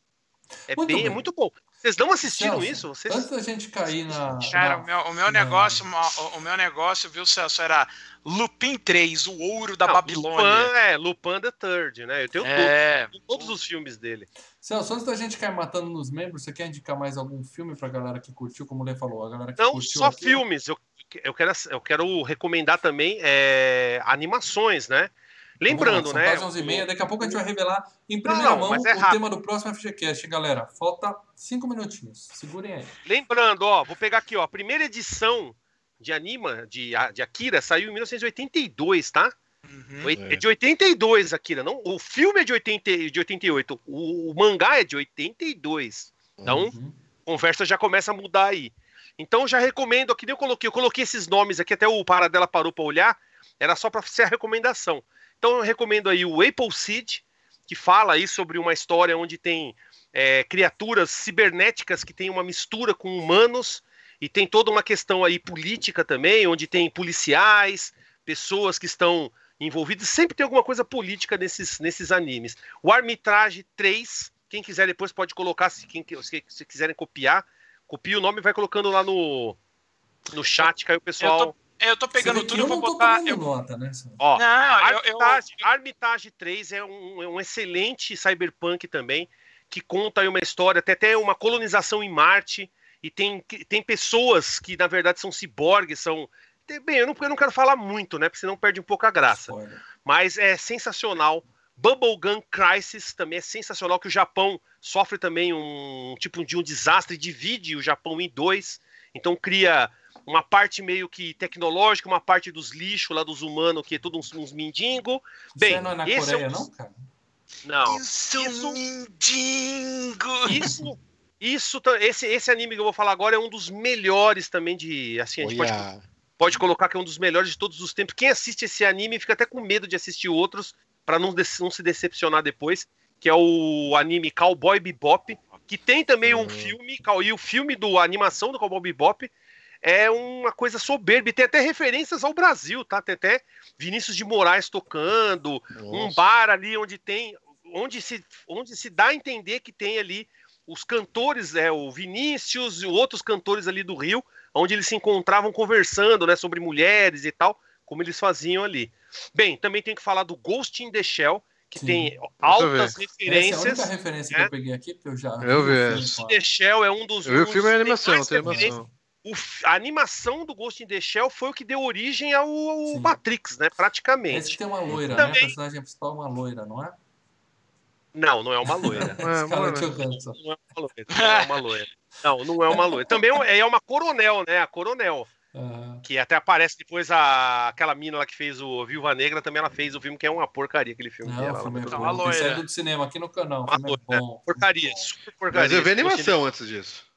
É, Muito bem, é bem. muito bom. Vocês não assistiram Celso, isso? Vocês... Antes da gente cair na. Cara, na- o meu, o meu na- negócio, o, o meu negócio, viu, Celso, era Lupin 3, o ouro da Não, Babilônia. Lupin, é, Lupin the Third, né? Eu tenho É, todos, todos os filmes dele. Celso, antes da gente cair matando nos membros, você quer indicar mais algum filme pra galera que curtiu, como o Lê falou, a galera que Não curtiu só aqui? filmes, eu, eu, quero, eu quero recomendar também é, animações, né? Lembrando, lá, né? São quase 11 e meia, daqui a pouco a gente vai revelar em primeira Não, mão é o tema do próximo FGCast, galera. Falta cinco minutinhos. Segurem aí. Lembrando, ó, vou pegar aqui, ó, a primeira edição de Anima, de, de Akira, saiu em 1982, tá? uhum. Oi- É de 82, Akira. Não, o filme é de, 80, de 88, o, o mangá é de 82. Então, Uhum. conversa já começa a mudar aí. Então já recomendo, aqui nem eu coloquei, eu coloquei esses nomes aqui, até o Paradela parou para olhar, era só para ser a recomendação. Então eu recomendo aí o Apple Seed, que fala aí sobre uma história onde tem é, criaturas cibernéticas que tem uma mistura com humanos e tem toda uma questão aí política também, onde tem policiais, pessoas que estão envolvidas, sempre tem alguma coisa política nesses, nesses animes. O Armitrage 3, quem quiser depois pode colocar, se, quem, se, se quiserem copiar, copia o nome e vai colocando lá no, no chat, que aí o pessoal... Eu tô pegando Você vê que tudo, eu vou tô botar. eu- nota, né? Ó, Não, eu, eu, Armitage, Armitage 3 é um, é um excelente cyberpunk também, que conta aí uma história, tem até uma colonização em Marte, e tem, tem pessoas que, na verdade, são ciborgues, são. Bem, eu não, eu não quero falar muito, né? Porque senão perde um pouco a graça. Spoiler. Mas é sensacional. Bubblegum Crisis também é sensacional, que o Japão sofre também um tipo de um desastre, divide o Japão em dois. Então cria uma parte meio que tecnológica, uma parte dos lixos lá dos humanos, que é tudo uns, uns mendigo. Bem, Você não é na esse Coreia, é um... não, cara? Não. Isso, Isso- mendigo! Isso, isso, esse, esse anime que eu vou falar agora é um dos melhores também de, assim, a gente pode, Olha, pode colocar que é um dos melhores de todos os tempos. Quem assiste esse anime fica até com medo de assistir outros para não, não se decepcionar depois, que é o anime Cowboy Bebop, que tem também um Hum. filme, e o filme do a animação do Cowboy Bebop é uma coisa soberba, e tem até referências ao Brasil, tá? Tem até Vinícius de Moraes tocando, um nossa. bar ali onde tem onde se, onde se dá a entender que tem ali os cantores, é, o Vinícius e outros cantores ali do Rio, onde eles se encontravam conversando, né, sobre mulheres e tal, como eles faziam ali. Bem, também tem que falar do Ghost in the Shell, que Sim. tem altas Essa é a referências. única referência que né? eu peguei aqui, porque eu já. Eu o vi com a- The Shell é um dos. Eu vi o um filme e dos- animação, tem referências. animação. O a animação do Ghost in the Shell foi o que deu origem ao, ao. Matrix, né? Esse Praticamente. tem uma loira, né? Também- A personagem principal é uma loira, não é? Não, não é uma loira. É, mano. Johansson. Não é uma loira. Não é uma loira. Não, não é uma loira. Também é uma coronel, né? A coronel. Ah, Que até aparece depois a, aquela mina lá que fez o Viúva Negra, também ela fez o filme que é uma porcaria, aquele filme não, dela. filme é Uma loira. do cinema aqui no canal. Uma é loira. bom. porcaria, super porcaria. Mas eu vi Esse animação antes disso.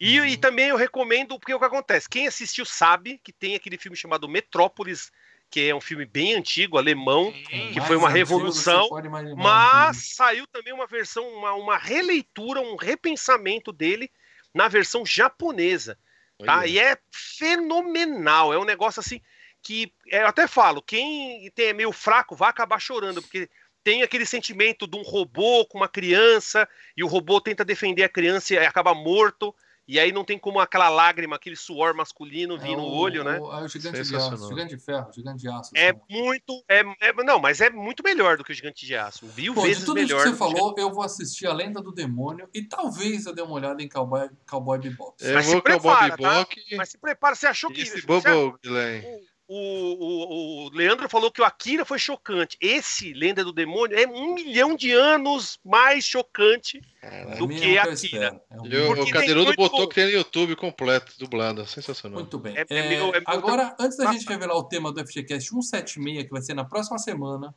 E, e também eu recomendo, porque o que acontece? Quem assistiu sabe que tem aquele filme chamado Metrópolis, que é um filme bem antigo, alemão, Sim. que foi uma revolução, imaginar. mas saiu também uma versão, uma, uma releitura, um repensamento dele na versão japonesa. Tá? E é fenomenal. É um negócio assim que é, eu até falo, quem tem, é meio fraco vai acabar chorando, porque tem aquele sentimento de um robô com uma criança, e o robô tenta defender a criança e acaba morto, e aí não tem como aquela lágrima, aquele suor masculino vir É no o- olho, né? o- é o gigante de aço, gigante de ferro, gigante de aço. É assim. muito. É, é- não, mas é muito melhor do que o Gigante de Aço. Mil Pô, de vezes tudo isso melhor. que você do que o falou, eu vou assistir A Lenda do Demônio e talvez eu dê uma olhada em Cowboy, Cowboy Bebop. Eu Mas se vou Bob prepara, tá? Bock Mas se prepara, você achou que. esse você- Bobo Glenn. O, o, o Leandro falou que o Akira foi chocante. Esse, Lenda do Demônio, é um milhão de anos mais chocante É do mínimo que eu Akira. É o mínimo. o, Cadeirudo botou que tem no YouTube completo, dublado. Sensacional. Muito bem. É- é É, é agora, antes da gente revelar o tema do FGCast 176, que vai ser na próxima semana,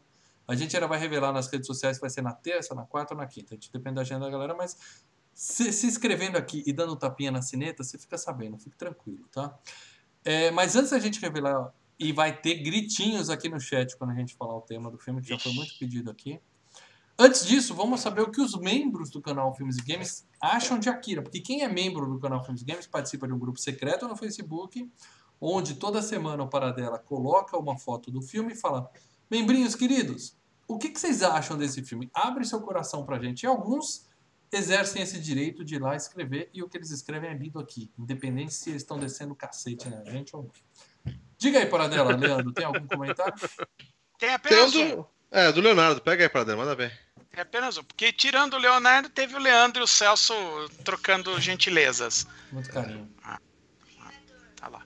a gente ainda vai revelar nas redes sociais se vai ser na terça, na quarta ou na quinta. A gente depende da agenda da galera, mas se, se inscrevendo aqui e dando um tapinha na sineta, você fica sabendo, fique tranquilo, tá? É, mas antes da gente revelar, e vai ter gritinhos aqui no chat quando a gente falar o tema do filme, que já foi muito pedido aqui. Antes disso, vamos saber o que os membros do canal Filmes e Games acham de Akira. Porque quem é membro do canal Filmes e Games participa de um grupo secreto no Facebook, onde toda semana o Paradela coloca uma foto do filme e fala: Membrinhos queridos, o que, que vocês acham desse filme? Abre seu coração pra gente. E alguns exercem esse direito de ir lá escrever, e o que eles escrevem é lido aqui, independente se eles estão descendo cacete na gente ou não. Diga aí, Paradela, Leandro, tem algum comentário? Tem Tem apenas um. do, é, do Leonardo. Pega aí dentro, manda bem. É apenas um. Porque tirando o Leonardo, teve o Leandro e o Celso trocando gentilezas. Muito carinho. Tá lá.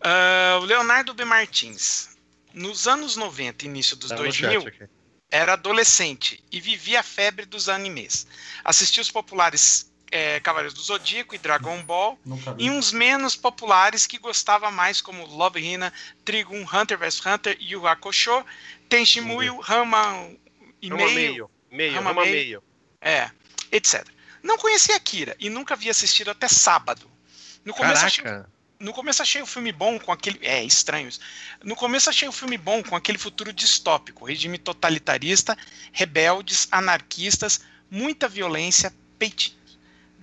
Ah, o Leonardo B. Martins. Nos anos 90, início dos Tá no 2000, chat aqui. era adolescente e vivia a febre dos animes. Assistia os populares é, Cavaleiros do Zodíaco e Dragon Ball, e uns menos populares que gostava mais, como Love Hina, Trigun, Hunter vs Hunter, Yu Hakusho, Tenshin Muyo, Rama e Rama meio, meio. Meio, Rama Rama meio. meio. é, etc. Não conhecia Akira e nunca havia assistido até sábado. No começo achei Caraca. no começo achei o filme bom com aquele. É, estranho isso. No começo achei o filme bom com aquele futuro distópico, regime totalitarista, rebeldes, anarquistas, muita violência, peitinhos.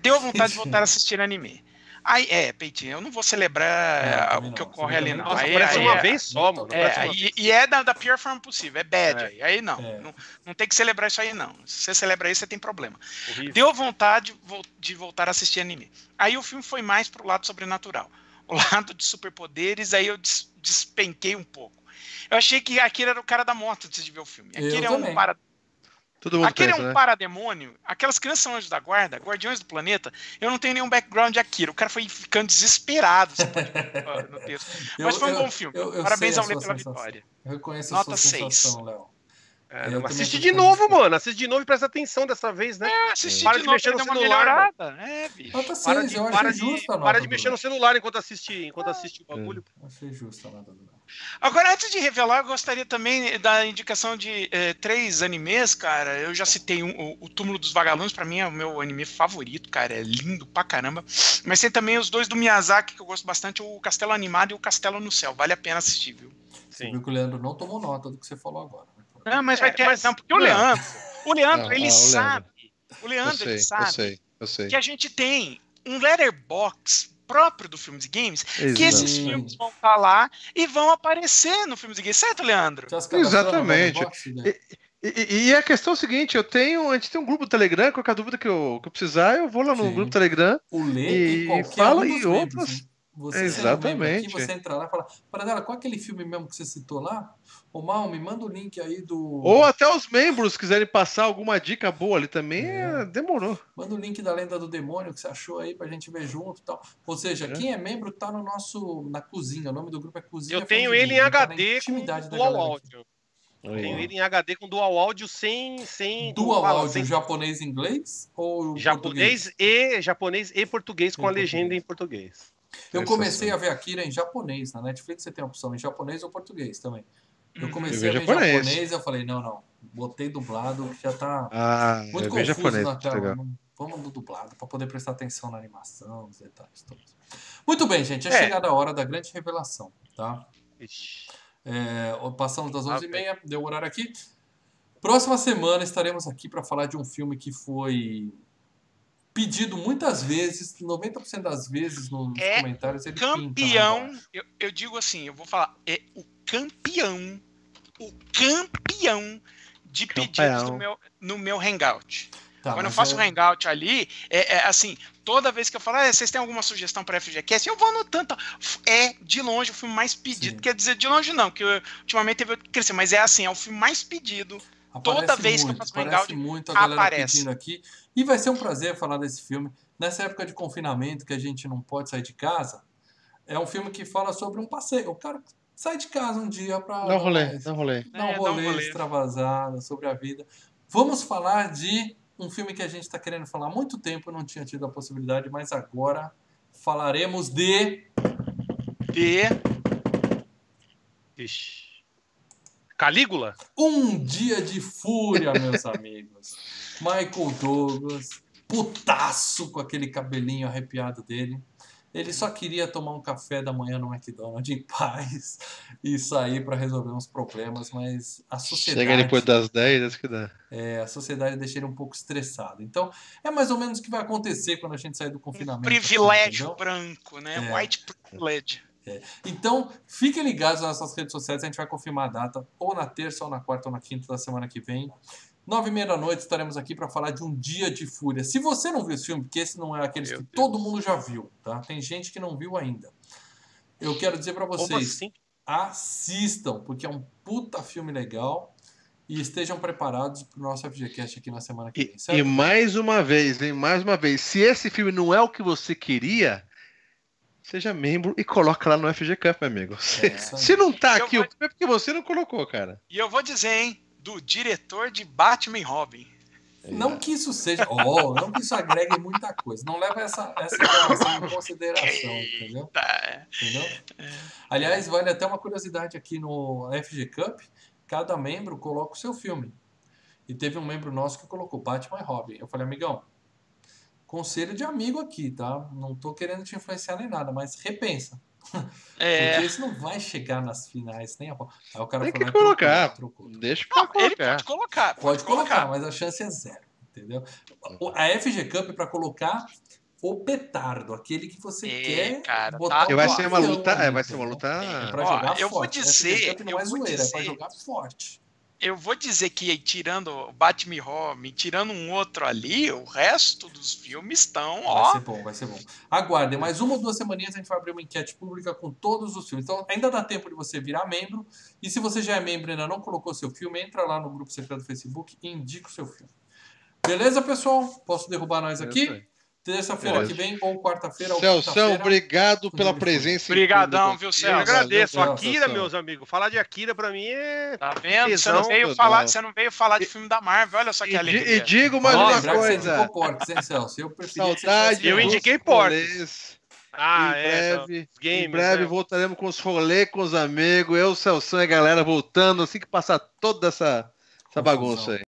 Deu vontade de voltar a assistir anime. Aí, é, peitinho, eu não vou celebrar É, também o que não. ocorre Também ali, não. não. Nossa, Aí, parece aí uma é- vez só, mano. é, e, e é da, da pior forma possível, é bad É. aí. Aí não, É. não. Não tem que celebrar isso aí, não. Se você celebra isso, você tem problema. horrível. Deu vontade de voltar a assistir anime. Aí o filme foi mais pro lado sobrenatural. O lado de superpoderes, aí eu des- despenquei um pouco. Eu achei que Akira era o cara da moto antes de ver o filme. Eu Akira é também. um para... Todo mundo Aquele pensa, é um né? parademônio, aquelas crianças são anjos da guarda, guardiões do planeta. Eu não tenho nenhum background de Akira. O cara foi ficando desesperado no texto. Mas Eu- foi um eu- bom filme. eu- eu Parabéns a ao Lê pela sensação. vitória. Eu reconheço a Nota sua seis. sensação, Léo. É, assiste de novo, mano. Assiste de novo e presta atenção dessa vez, né? É, assisti Para de de novo mexer no celular, melhorada. É, bicho. Nota Para 6, de, eu para de, justa a nota. para de mexer no celular enquanto assiste, enquanto assiste o bagulho. Achei justa a nota do Léo. Agora, antes de revelar, eu gostaria também da indicação de eh, três animes, cara. Eu já citei um, o, o Túmulo dos Vagalumes, pra mim é o meu anime favorito, cara. É lindo pra caramba. Mas tem também os dois do Miyazaki, que eu gosto bastante, o Castelo Animado e o Castelo no Céu. Vale a pena assistir, viu? Você Sim. viu que o Leandro não tomou nota do que você falou agora. né? Não, mas vai É, ter. mas- Não, porque o. Leandro. O Leandro, Não, ele ah, o Leandro. sabe. O Eu Leandro, sei, ele eu sabe sei, eu sei. que a gente tem um letterbox próprio do Filmes e Games, que Exato. esses filmes vão estar lá e vão aparecer no Filmes e Games, certo, Leandro? Exatamente. Né? E, e- e a questão é a seguinte, eu tenho, a gente tem um grupo do Telegram, qualquer dúvida que eu, que eu precisar, eu vou lá no Sim. grupo do Telegram. O Lê e, E qualquer fala um e outros- né? Você Exatamente. Aqui, você entra lá e fala, Paradela, qual é aquele filme mesmo que você citou lá? Ô Mal, me manda o link aí do. Ou até os membros quiserem passar alguma dica boa ali também, É. é, demorou. Manda o link da Lenda do Demônio que você achou aí pra gente ver junto e tal. Ou seja, É. quem é membro tá no nosso. na cozinha. O nome do grupo é Cozinha. Eu tenho ele em tá HD com dual áudio. Tenho ele em HD com dual áudio sem. sem Dual áudio Sem- japonês e inglês ou japonês português? e japonês e português com E a português. legenda em português. Eu comecei a ver Akira em japonês. Na Netflix você tem a opção em japonês ou português também. Eu Uhum. comecei Eu a ver japonês. japonês e eu falei, não, não. Botei dublado, que já tá Ah, muito confuso japonês. na tela. Vamos no dublado, para poder prestar atenção na animação, nos detalhes todos. Muito bem, gente. É, É. chegada a hora da grande revelação, tá? É, passamos das Ah, 11h30, deu o horário aqui. Próxima semana estaremos aqui para falar de um filme que foi pedido muitas vezes, 90% das vezes nos É comentários ele campeão, eu, eu digo assim, eu vou falar, é o campeão, o campeão de pedidos Campeão. no meu, no meu Hangout. Tá, Quando eu faço um é- Hangout ali, é, é assim, toda vez que eu falo, ah, vocês têm alguma sugestão para FGCast, eu vou anotando. tá? É, de longe, o filme mais pedido. Sim. Quer dizer, de longe não, que eu- ultimamente teve cresceu, mas é assim, é o filme mais pedido. Aparece Toda vez que eu muito, faço um hangout, muito a galera aparece. pedindo aqui. E vai ser um prazer falar desse filme. Nessa época de confinamento, que a gente não pode sair de casa, é um filme que fala sobre um passeio. O cara sai de casa um dia para Dá um rolê, dá um rolê. dar um É, rolê, rolê. extravasado sobre a vida. Vamos falar de um filme que a gente está querendo falar há muito tempo, não tinha tido a possibilidade, mas agora falaremos de E Ixi. Calígula? Um Dia de Fúria, meus amigos. Michael Douglas, putaço com aquele cabelinho arrepiado dele. Ele só queria tomar um café da manhã no McDonald's em paz e sair para resolver uns problemas, mas a sociedade, Chega depois das 10, acho que dá. é, a sociedade deixa ele um pouco estressado. Então, é mais ou menos o que vai acontecer quando a gente sair do confinamento. aqui, privilégio entendeu? branco, né? É. White privilege. Então, fiquem ligados nas nossas redes sociais, a gente vai confirmar a data, ou na terça, ou na quarta, ou na quinta da semana que vem. Nove e meia da noite estaremos aqui para falar de um dia de fúria. Se você não viu esse filme, porque esse não é aqueles Meu que Deus. todo mundo já viu, tá? Tem gente que não viu ainda. Eu quero dizer para vocês, assim? assistam, porque é um puta filme legal. E estejam preparados para o nosso FGCast aqui na semana que E, vem, certo? e mais uma vez, hein? Mais uma vez, se esse filme não é o que você queria, seja membro e coloca lá no FG Cup, meu amigo. Se, É, aí. se não tá aqui, vou- é porque você não colocou, cara. E eu vou dizer, hein? Do diretor de Batman e Robin. Não que isso seja. Oh, não que isso agregue muita coisa. Não leva essa, essa informação em consideração, entendeu? Entendeu? Aliás, vale até uma curiosidade aqui no FG Cup: cada membro coloca o seu filme. E teve um membro nosso que colocou Batman e Robin. Eu falei, amigão, conselho de amigo aqui, tá? Não tô querendo te influenciar nem nada, mas repensa. É, Porque isso não vai chegar nas finais, nem a pau. Aí o cara Tem que "Ah, trocou, colocar. trocou." Deixa pra ele colocar. pode colocar. Pode colocar, mas a chance é zero, entendeu? A FG Cup é para colocar o petardo, aquele que você É, quer cara, botar tá- E vai ser uma luta, é, vai ser uma luta. É pra Ó, jogar eu vou forte. dizer- não eu é vou zoeira, é pra dizer- jogar forte. Eu vou dizer que tirando o Batman Home, tirando um outro ali, o resto dos filmes estão, Vai ó. ser bom, vai ser bom. Aguardem, mais uma ou duas semaninhas a gente vai abrir uma enquete pública com todos os filmes. Então ainda dá tempo de você virar membro. E se você já é membro e ainda não colocou seu filme, entra lá no grupo secreto do Facebook e indica o seu filme. Beleza, pessoal? Posso derrubar nós aqui? Terça-feira que vem ou quarta-feira quinta-feira. obrigado pela presença. Obrigadão, viu, Eu Celso? agradeço. Valeu, Akira, Celso. meus amigos. Falar de Akira pra mim é. Tá vendo? Você não, veio falar, você não veio falar de filme da Marvel, olha só que E, alegria. e digo mais Ó, uma você coisa. indicou porcos, hein, Celso? Eu você Saudade. Eu indiquei rolês. Ah, em é. breve, os games, em breve né? voltaremos com os rolês com os amigos. Eu, Celção e a galera voltando assim que passar toda essa, essa bagunça aí.